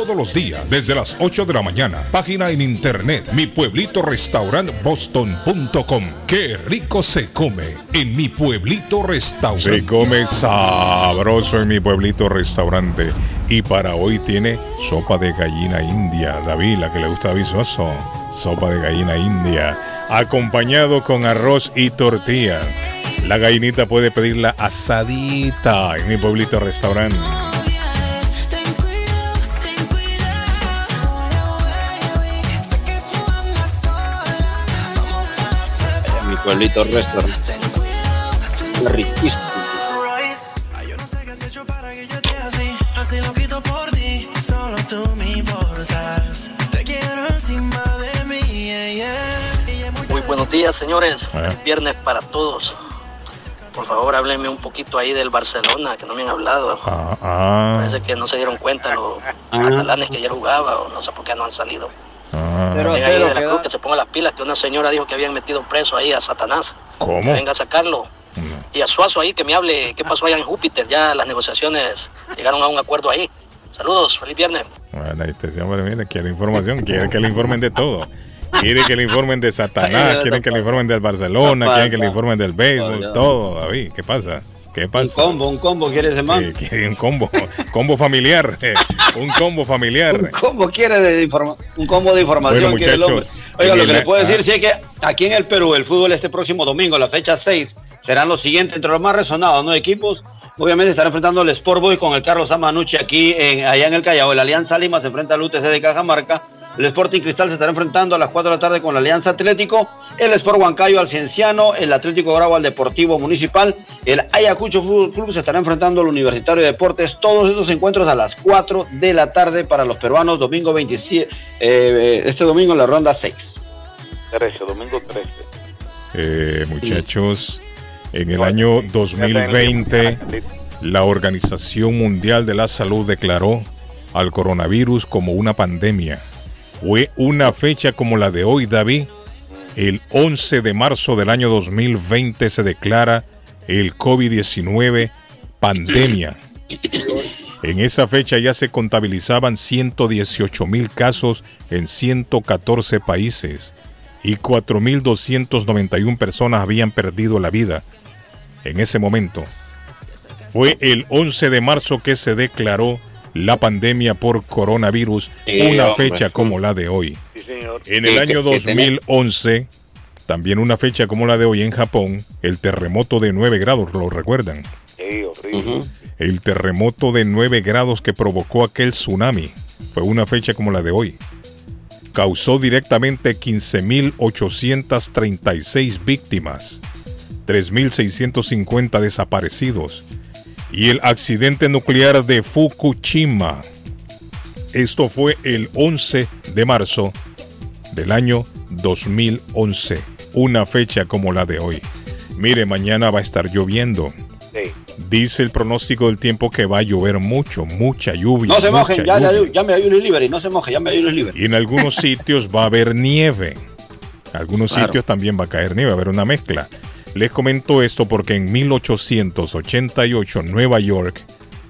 todos los días desde las 8 de la mañana. Página en internet mi pueblito boston.com. Qué rico se come en mi pueblito restaurante. Se come sabroso en mi pueblito restaurante. Y para hoy tiene sopa de gallina india. David, la que le gusta Visoso. Sopa de gallina india. Acompañado con arroz y tortilla. La gallinita puede pedirla asadita en mi pueblito restaurante. Mí, yeah, yeah. Muy buenos días, señores. Ah. Viernes para todos. Por favor, háblenme un poquito ahí del Barcelona, que no me han hablado. Ah, ah, Parece que no se dieron cuenta los catalanes que ayer jugaba, o no sé por qué no han salido. Ah. Venga ahí de la cruz, que se ponga las pilas, que una señora dijo que habían metido preso ahí a Satanás. ¿Cómo? Que venga a sacarlo. Y a Suazo ahí, que me hable qué pasó allá en Júpiter. Ya las negociaciones llegaron a un acuerdo ahí. Saludos, feliz viernes. Bueno, ahí este hombre, mira, quiere información, quiere que le informen de todo. Quiere que le informen de Satanás, quieren que le informen del Barcelona, quieren que le informen del béisbol, todo, David. ¿Qué pasa? ¿Qué Un pasa? combo, un combo quiere ese man. Sí, un combo, combo familiar, eh, un combo familiar. Un combo quiere de un combo de información Bueno, quiere el hombre. Oiga, lo que le puedo ah. decir sí es que aquí en el Perú el fútbol este próximo domingo, la fecha 6, serán los siguientes entre los más resonados, ¿no? Equipos, obviamente estará enfrentando el Sport Boy con el Carlos Amanucci aquí en, allá en el Callao. El Alianza Lima se enfrenta al UTC de Cajamarca. El Sporting Cristal se estará enfrentando a las 4 de la tarde con la Alianza Atlético. El Sport Huancayo al Cienciano. El Atlético Grau al Deportivo Municipal. El Ayacucho Fútbol Club se estará enfrentando al Universitario de Deportes. Todos estos encuentros a las 4 de la tarde para los peruanos. Domingo 27, eh, este domingo en la ronda 6. 13, domingo 13. Eh, muchachos, en el año 2020, la Organización Mundial de la Salud declaró al coronavirus como una pandemia. Fue una fecha como la de hoy, David. El 11 de marzo del año 2020 se declara el COVID-19 pandemia. En esa fecha ya se contabilizaban 118 mil casos en 114 países y 4.291 personas habían perdido la vida en ese momento. Fue el 11 de marzo que se declaró la pandemia por coronavirus, Sí, una hombre. fecha como la de hoy. Sí, señor. En el año que tenía- 2011, también una fecha como la de hoy en Japón, el terremoto de 9 grados, ¿lo recuerdan? Sí, horrible. El terremoto de 9 grados que provocó aquel tsunami fue una fecha como la de hoy. Causó directamente 15.836 víctimas, 3.650 desaparecidos y el accidente nuclear de Fukushima. Esto fue el 11 de marzo del año 2011, una fecha como la de hoy. Mire, mañana va a estar lloviendo. Sí. Dice el pronóstico del tiempo que va a llover mucho, mucha lluvia. No se mojen, ya, ya, lluvia. llame a Julius Liberty, no se moje, llame a Julius Liberty. Y en algunos sitios va a haber nieve. En algunos Claro. sitios también va a caer nieve, va a haber una mezcla. Les comento esto porque en 1888 Nueva York,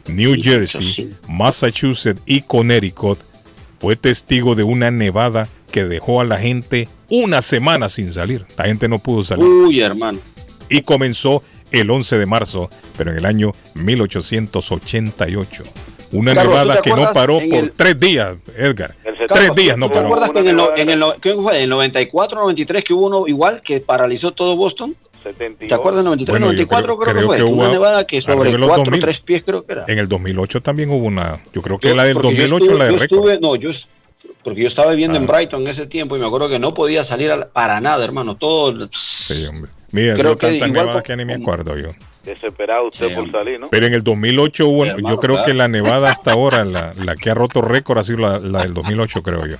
New Jersey, Massachusetts y Connecticut fue testigo de una nevada que dejó a la gente una semana sin salir. La gente no pudo salir. Uy, hermano. Y comenzó el 11 de marzo, pero en el año 1888. Una Carlos, ¿tú nevada que no paró en por el- tres días, Edgar. Carlos, Tres días no ¿tú ¿Te paró. acuerdas que en el, en el. En el 94, 93 que hubo uno igual que paralizó todo Boston? 72. ¿Te acuerdas del 93, Bueno, yo 94 creo, creo que fue? que una hubo nevada que sobre arriba de los 4 2000. 3 pies creo que era. En el 2008 también hubo una. Yo creo que Yo- la del porque yo 2008 estuve- la de yo récord. estuve- no, yo porque yo estaba viviendo en Ah. Brighton en ese tiempo y me acuerdo que no podía salir a- para nada, hermano. Todo. Sí, hombre. Mira, Creo que tantas igual nevadas co- que ni me acuerdo yo. Desesperado usted Sí, por salir, ¿no? Pero en el 2008 hubo, Hermano, yo creo claro. que la nevada hasta ahora, la, la que ha roto récord ha sido la, la del 2008, creo yo.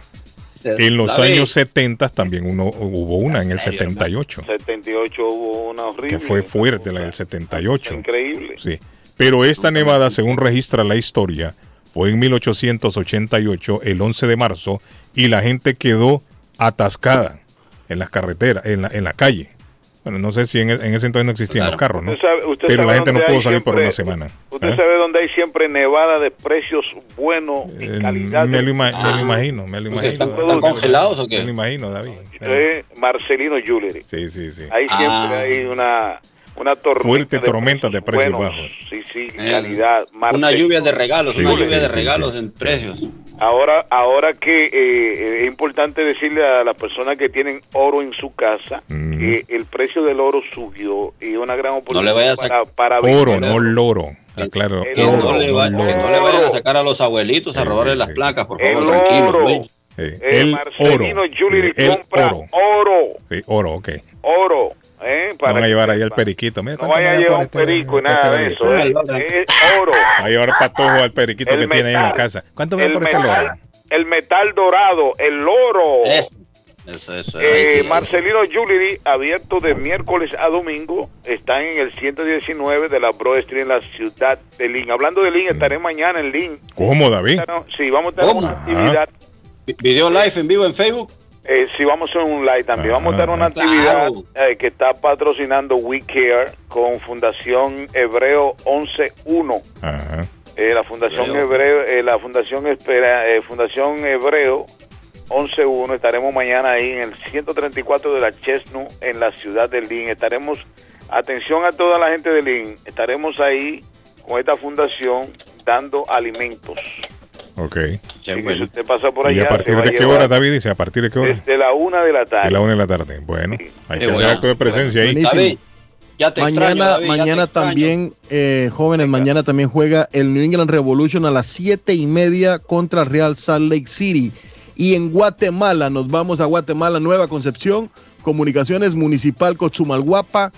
En los La años vi. 70 también uno, hubo una, en el 78, 78 hubo una horrible. que fue fuerte, la del 78. Increíble. Sí. Pero esta nevada, según registra la historia, fue en 1888, el 11 de marzo, y la gente quedó atascada en las carreteras, en la, en la calle. Bueno, no sé si en, e- en ese entonces no existían los carros, ¿no? Usted sabe- usted Pero la gente no pudo salir por una semana. Usted ¿eh? sabe dónde hay siempre nevada de precios buenos y Eh, calidad. me, de- lo me lo Ah. imagino, me lo imagino. están- están congelados o qué? Me lo imagino, David. Usted, Marcelino Jewelry. Sí, sí, sí. Ahí siempre Ah. hay una, una tormenta. Fuerte de tormenta de precios buenos. bajos. Sí, sí, Eh, calidad. Una lluvia de regalos, Sí, una sí, lluvia sí, de sí, regalos sí. en precios. Ahora, ahora que eh, es importante decirle a las personas que tienen oro en su casa que el precio del oro subió y una gran oportunidad le vaya a para, para Oro, no loro. Aclaro, Que oro, no, le va- no no le vayan a sacar a los abuelitos a robarle las placas, por favor, El tranquilos. oro. güey. Sí, Eh, el Marcelino oro. Jewelry El compra oro. oro, Sí, oro, ok. oro. ¿Eh? Para Van a que llevar ahí el periquito. Mira, No ¿cuánto vaya a llevar un este- perico y este nada de eso. ¿eh? Es oro. Va a llevar patojo al periquito El que tiene ahí en la casa. ¿Cuánto me El por este metal, loro? el metal dorado, el oro. Eso, eso. Eh, ahí sí. Marcelino Jewelry, abierto de miércoles a domingo, está en el 119 de la Broad Street en la ciudad de Lynn. Hablando de Lynn, estaré mañana en Lynn. ¿Cómo, David? Sí, vamos a tener ¿Cómo? una actividad. Video live en vivo en Facebook. Eh, sí, vamos a un live también. Vamos a tener una Claro. actividad eh, que está patrocinando We Care con Fundación Hebreo 11.1. Ajá. Eh, la Fundación Hebreo. Hebreo, eh, la Fundación Espera, eh, Fundación Hebreo 11.1. Estaremos mañana ahí en el 134 de la Chesnu en la ciudad de Lynn. Estaremos, atención a toda la gente de Lynn, estaremos ahí con esta fundación dando alimentos. Ok. Así que si usted pasa por ¿Y a partir de qué hora, David? Dice, ¿a partir de qué hora? Desde la una de la tarde. De la una de la tarde. Bueno, hay que hacer acto de presencia ahí. David, ya te extraño, mañana David, ya te mañana extraño. también, eh, jóvenes, mañana también juega el New England Revolution a las siete y media contra Real Salt Lake City. Y en Guatemala, nos vamos a Guatemala, Nueva Concepción, Comunicaciones Municipal Cochumalguapa,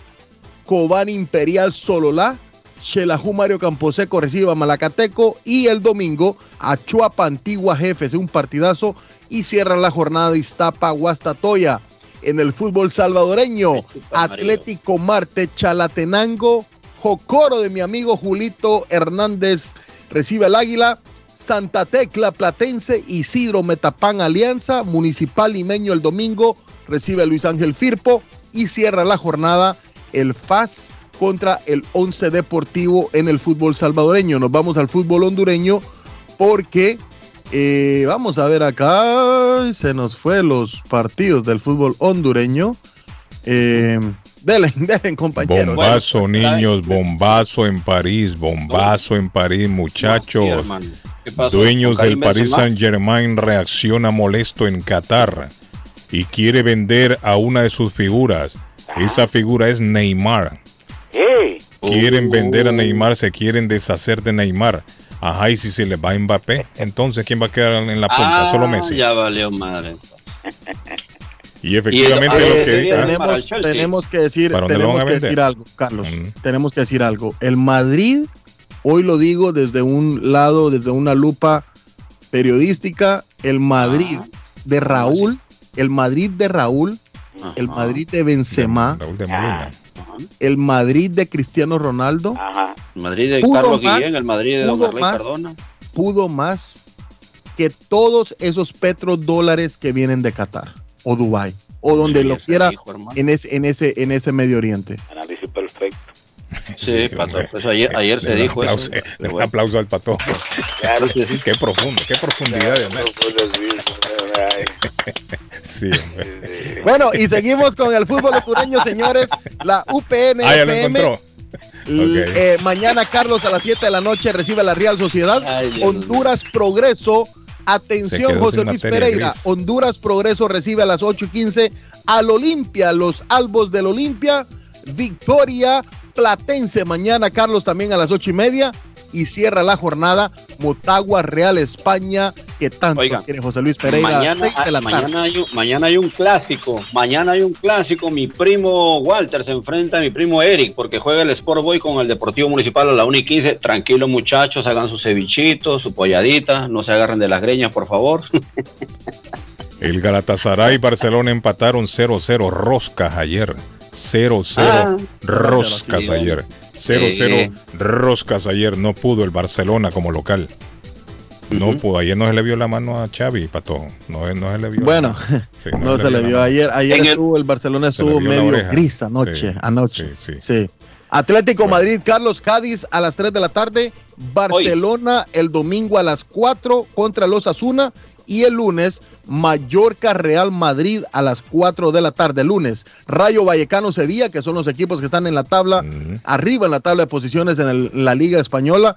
Cobán Imperial Sololá, Xelajú Mario Camposeco recibe a Malacateco y el domingo a Chuapa Antigua Jefes, un partidazo y cierra la jornada de Iztapa Guastatoya. En el fútbol salvadoreño, Atlético Marte Chalatenango, Jocoro de mi amigo Julito Hernández recibe al Águila, Santa Tecla Platense, Isidro Metapán Alianza, Municipal Limeño el domingo recibe a Luis Ángel Firpo y cierra la jornada el FAS contra el Once Deportivo en el fútbol salvadoreño. Nos vamos al fútbol hondureño porque eh, vamos a ver acá, se nos fue los partidos del fútbol hondureño. Eh, Delen, delen, compañeros. Bombazo, niños, bombazo en París, bombazo en París, muchachos. Sí, hermano. ¿Qué pasó Dueños del Benzema? Saint Germain reacciona molesto en Qatar y quiere vender a una de sus figuras. Esa figura es Neymar. Quieren vender a Neymar, se quieren deshacer de Neymar. Ajá, y si se les va a Mbappé, entonces ¿quién va a quedar en la punta? Ah, Solo Messi. Ya valió madre. Y efectivamente Y el- lo que... tenemos, tenemos que decir, ¿Para dónde lo tenemos que decir algo, Carlos. Mm. Tenemos que decir algo. El Madrid, hoy lo digo desde un lado, desde una lupa periodística, el Madrid Ah. de Raúl, el Madrid de Raúl, el Madrid de Benzema, Raúl de Molina. El Madrid de Cristiano Ronaldo, Ajá. Madrid de Pudo Carlos más, Guillén, el Madrid de Don más. Cardona. pudo más que todos esos petrodólares que vienen de Qatar o Dubai o donde Sí, lo eso quiera en ese en ese en ese Medio Oriente. Análisis perfecto. Sí, Pato, pues ayer, ayer se dijo un eso. aplauso, eh, le doy un aplauso al pato. Claro. Qué profundo, qué profundidad de Sí. Bueno, y seguimos con el fútbol hondureño, señores. La UPN Ah, ya lo encontró. eh, mañana Carlos a las 7 de la noche recibe a la Real Sociedad. Ay, Honduras Progreso. Atención, José Luis Pereira. gris. Honduras Progreso recibe a las 8 y 15 al Olimpia, los albos del Olimpia. Victoria Platense mañana, Carlos, también a las 8 y media. Y cierra la jornada Motagua Real España, que tanto Oiga, quiere José Luis Pereira. Mañana, 6 de la tarde. mañana, hay un, mañana hay un clásico. Mañana hay un clásico. Mi primo Walter se enfrenta a mi primo Eric porque juega el Sport Boy con el Deportivo Municipal a la 1 y 15. Tranquilos, muchachos, hagan su cevichito, su polladita. No se agarren de las greñas, por favor. El Galatasaray y Barcelona empataron 0-0 roscas ayer. 0-0 Ah, roscas sí. ayer. 0-0 Sí. roscas ayer. No pudo el Barcelona como local. No pudo. Ayer no se le vio la mano a Xavi, Pato. No, no se le vio. Bueno, Sí, no se le la vio mano. ayer. Ayer En estuvo el Barcelona estuvo medio gris anoche, Sí, anoche. sí, Sí. Atlético Madrid, Carlos Cádiz a las 3 de la tarde. Barcelona el domingo a las 4 contra los Asuna. Y el lunes, Mallorca Real Madrid a las 4 de la tarde. Lunes, Rayo Vallecano Sevilla, que son los equipos que están en la tabla, arriba en la tabla de posiciones en el- la Liga Española.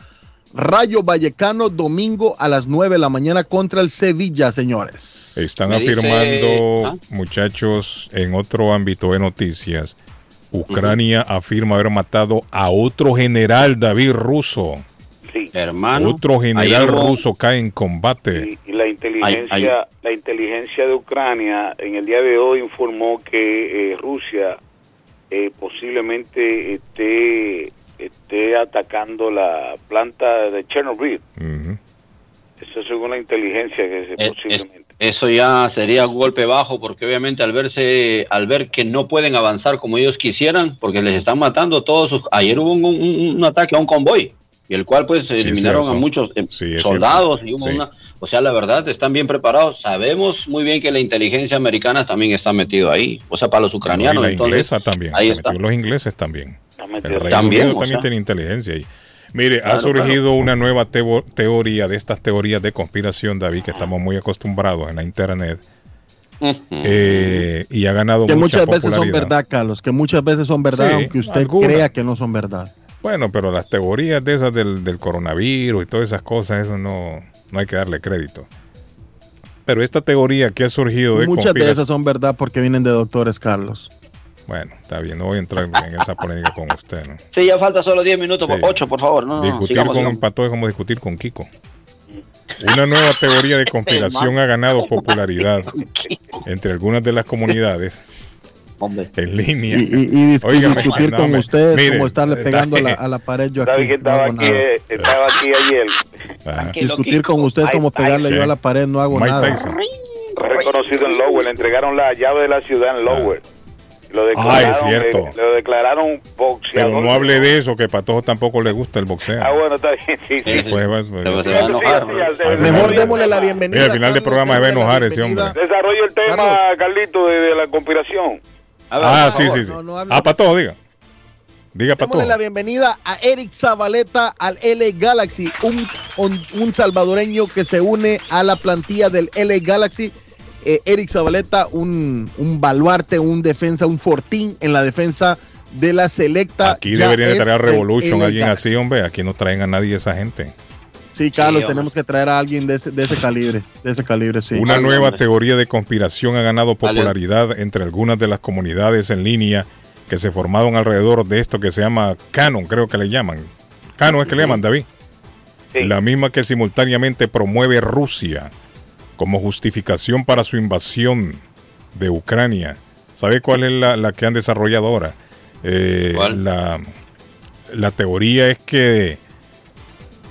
Rayo Vallecano domingo a las 9 de la mañana contra el Sevilla, señores. Están Me dice- afirmando, ¿Ah? muchachos, en otro ámbito de noticias, Ucrania afirma haber matado a otro general David ruso. Sí. Hermano. Otro general ruso cae en combate. Y la inteligencia, Ay, ay. la inteligencia de Ucrania en el día de hoy informó que eh, Rusia eh, posiblemente esté, esté atacando la planta de Chernobyl. Eso según la inteligencia que se Eh, posiblemente. es- eso ya sería un golpe bajo porque obviamente al verse al ver que no pueden avanzar como ellos quisieran porque les están matando todos sus ayer hubo un, un- un ataque a un convoy y el cual pues es eliminaron a cierto. muchos eh, Sí, soldados y hubo Sí. una o sea la verdad están bien preparados sabemos muy bien que la inteligencia americana también está metido ahí o sea para los Y ucranianos la entonces, inglesa también. ahí está los ingleses también. El Reino También, Unido o también sea. tiene inteligencia ahí. Mire, ha Claro, surgido una nueva teo- teoría de estas teorías de conspiración, David, que estamos muy acostumbrados en la internet. Eh, y ha ganado que mucha muchas veces son verdad, Carlos, que muchas veces son verdad, Sí, aunque usted algunas. crea que no son verdad. Bueno, pero las teorías de esas del, del coronavirus y todas esas cosas, eso no, no hay que darle crédito. Pero esta teoría que ha surgido de Muchas de esas son verdad porque vienen de doctores, Carlos. Bueno, está bien, no voy a entrar en esa polémica con usted. ¿no? sí ya falta solo 10 minutos Sí. 8 por favor no, no, discutir sigamos, con sigamos. Pato es como discutir con Kiko. Una nueva teoría de conspiración ha ganado popularidad entre algunas de las comunidades Hombre. en línea. Y, discutir no, con hombre, usted es mire, como estarle está pegando a la, a la pared yo aquí. que no estaba hago aquí, eh, estaba aquí ayer. Ajá. Discutir con usted es como pegarle yo a la pared, no hago Mike nada. Tyson. reconocido en Lowell, le entregaron la llave de la ciudad en Lowell. Lo declararon, Ah, es cierto. eh, lo declararon boxeador. Pero no hable de eso, que Patojo tampoco le gusta el boxeo. Ah, bueno, está bien, sí, sí. Después va- Se va- se va a enojar, Sí, sí, sí, Al sí, Mejor démosle la bienvenida. Mira, al final del programa se va a enojar ese hombre. Desarrolla el tema, Carlos. Carlito, de, de la conspiración. Ver, Ah, sí, favor. sí, sí. No, no hable. Ah, Patojo, diga. Diga Patojo. Démosle la bienvenida a Eric Zabaleta al L Galaxy, un, un, un salvadoreño que se une a la plantilla del L Galaxy. eh, Eric Zabaleta, un, un baluarte, un defensa, un fortín en la defensa de la selecta. Aquí deberían de traer a Revolution, LA alguien Galaxy. así, hombre. Aquí no traen a nadie esa gente. Sí, Carlos, Sí, tenemos que traer a alguien de ese, de ese calibre. De ese calibre, sí. Una nueva teoría de conspiración ha ganado popularidad entre algunas de las comunidades en línea que se formaron alrededor de esto que se llama Canon, creo que le llaman. Canon es que le llaman, David. La misma que simultáneamente promueve Rusia como justificación para su invasión de Ucrania. ¿Sabe cuál es la, la que han desarrollado ahora? Eh, La, la teoría es que,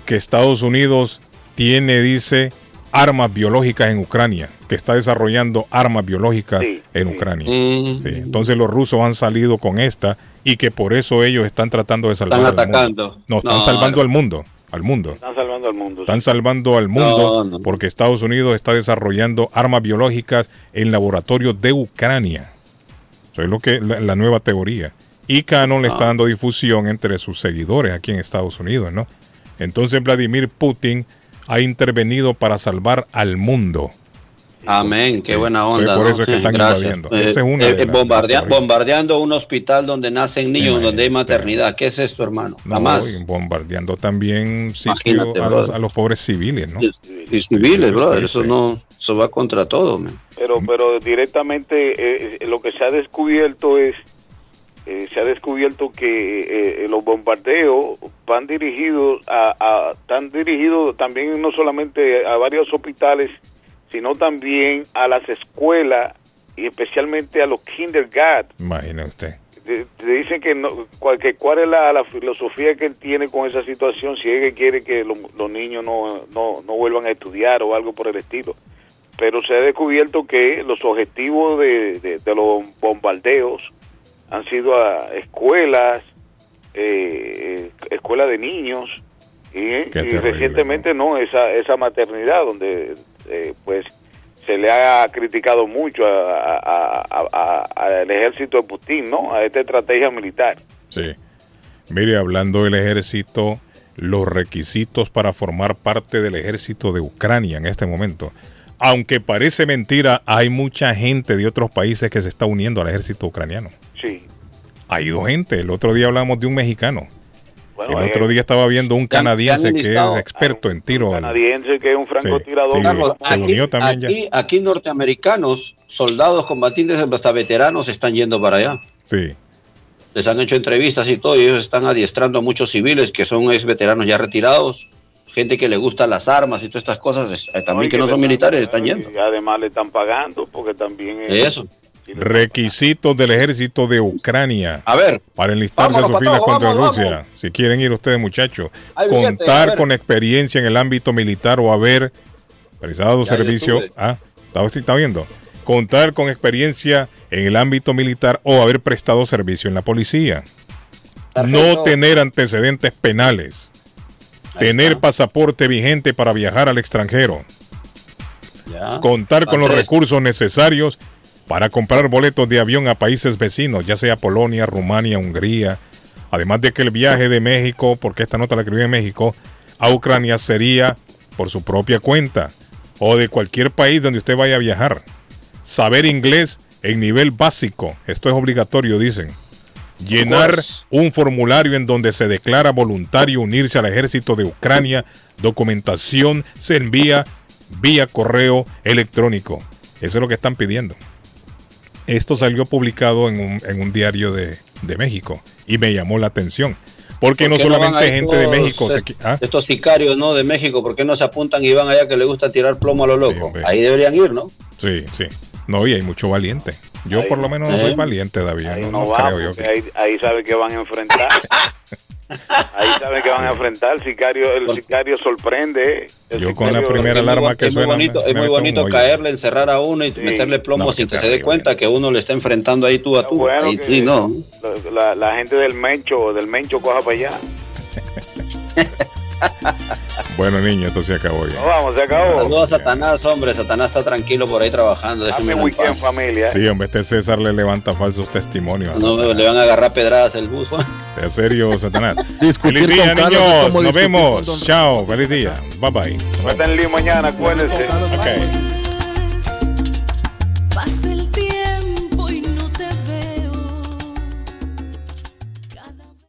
que Estados Unidos tiene, dice, armas biológicas en Ucrania, que está desarrollando armas biológicas en Ucrania. Sí, Entonces los rusos han salido con esta y que por eso ellos están tratando de salvar Están al mundo. atacando. No, están No, salvando no. al mundo, al mundo. Están salvando al mundo. Están salvando al mundo No, no. porque Estados Unidos está desarrollando armas biológicas en laboratorios de Ucrania. Eso es lo que la, la nueva teoría. Y Canon le está Ah. dando difusión entre sus seguidores aquí en Estados Unidos, ¿no? Entonces Vladimir Putin ha intervenido para salvar al mundo. Amén, qué buena Pues onda. por ¿no? eso es que están Gracias. invadiendo. Eh, Esa es una eh, bombardea- bombardeando un hospital donde nacen niños, donde hay maternidad. ¿Qué es esto, hermano? No, Jamás. y bombardeando también sitios Imagínate, a, los, a los pobres civiles, ¿no? Y civiles, Sí, brother, eso no, eso va contra todo, man. Pero, pero directamente eh, lo que se ha descubierto es, eh, se ha descubierto que eh, los bombardeos van dirigidos a, a, están dirigidos también no solamente a varios hospitales, sino también a las escuelas y especialmente a los kindergarten. Imagine usted. Te- te dicen que, no, cuál, que cuál es la, la filosofía que él tiene con esa situación, si es que quiere que lo- los niños no, no, no vuelvan a estudiar o algo por el estilo. Pero se ha descubierto que los objetivos de, de- de los bombardeos han sido a escuelas, eh, escuelas de niños, y, recientemente no, esa, esa maternidad donde eh, pues se le ha criticado mucho al ejército de Putin, ¿no? A esta estrategia militar. Sí. Mire, hablando del ejército, los requisitos para formar parte del ejército de Ucrania en este momento. Aunque parece mentira, hay mucha gente de otros países que se está uniendo al ejército ucraniano. Sí. Ha ido gente. El otro día hablamos de un mexicano. Bueno, el hay- otro día estaba viendo un Ya- ya canadiense que es experto en tiro. al- canadiense que es un francotirador. Sí, Carlos, se unió también ya. aquí, aquí norteamericanos, soldados combatientes, hasta veteranos están yendo para allá. Sí. Les han hecho entrevistas y todo, y ellos están adiestrando a muchos civiles que son ex veteranos ya retirados, gente que le gustan las armas y todas estas cosas, eh, también que no son militares, están yendo. y además le están pagando porque también es- Eso. Requisitos del ejército de Ucrania. A ver. Para enlistarse a sus filas contra vamos, Rusia. vamos. Si quieren ir ustedes, muchachos. Contar con experiencia en el ámbito militar o haber prestado servicio. Ah, ¿está, usted está viendo? Contar con experiencia en el ámbito militar o haber prestado servicio en la policía. No tener antecedentes penales. Tener pasaporte vigente para viajar al extranjero. Ya. Contar con los recursos necesarios para comprar boletos de avión a países vecinos, ya sea Polonia, Rumania, Hungría. Además de que el viaje de México, porque esta nota la escribí en México, a Ucrania sería por su propia cuenta o de cualquier país donde usted vaya a viajar. Saber inglés en nivel básico, esto es obligatorio, dicen. Llenar un formulario en donde se declara voluntario unirse al ejército de Ucrania. Documentación se envía vía correo electrónico. Eso es lo que están pidiendo. Esto salió publicado en un, en un diario de, de México y me llamó la atención. Porque no ¿Por qué van solamente gente de México se ¿ah? Estos sicarios, ¿no? De México, ¿por qué no se apuntan y van allá que les gusta tirar plomo a lo loco? Ahí deberían ir, ¿no? Sí, sí. No, y hay mucho valiente. Yo Ahí- por lo menos no ¿Eh? soy valiente, David. Ahí No, no va, creo yo que- ahí, ahí sabe que van a enfrentar. ahí sabe que van a enfrentar. El sicario, el sicario sorprende. El Yo con la primera Es muy alarma que es muy suena. bonito, me- es muy bonito caerle, encerrar a uno y meterle plomo No, sin que se dé cuenta que uno le está enfrentando ahí tú a tú. Bueno, ahí sí, no. La, la gente del Mencho, del Mencho coja para allá. Bueno, niño, esto se acabó ya. No, vamos, se acabó. Saludos a Satanás, hombre. Satanás está tranquilo por ahí trabajando. déjeme weekend, paz. familia. Sí, hombre, este César le levanta falsos testimonios. No Satanás. le van a agarrar pedradas el bus. En serio, Satanás. Feliz día, niños. Nos vemos. Chao. Feliz día. Bye bye. Mañana, acuérdense. Ok.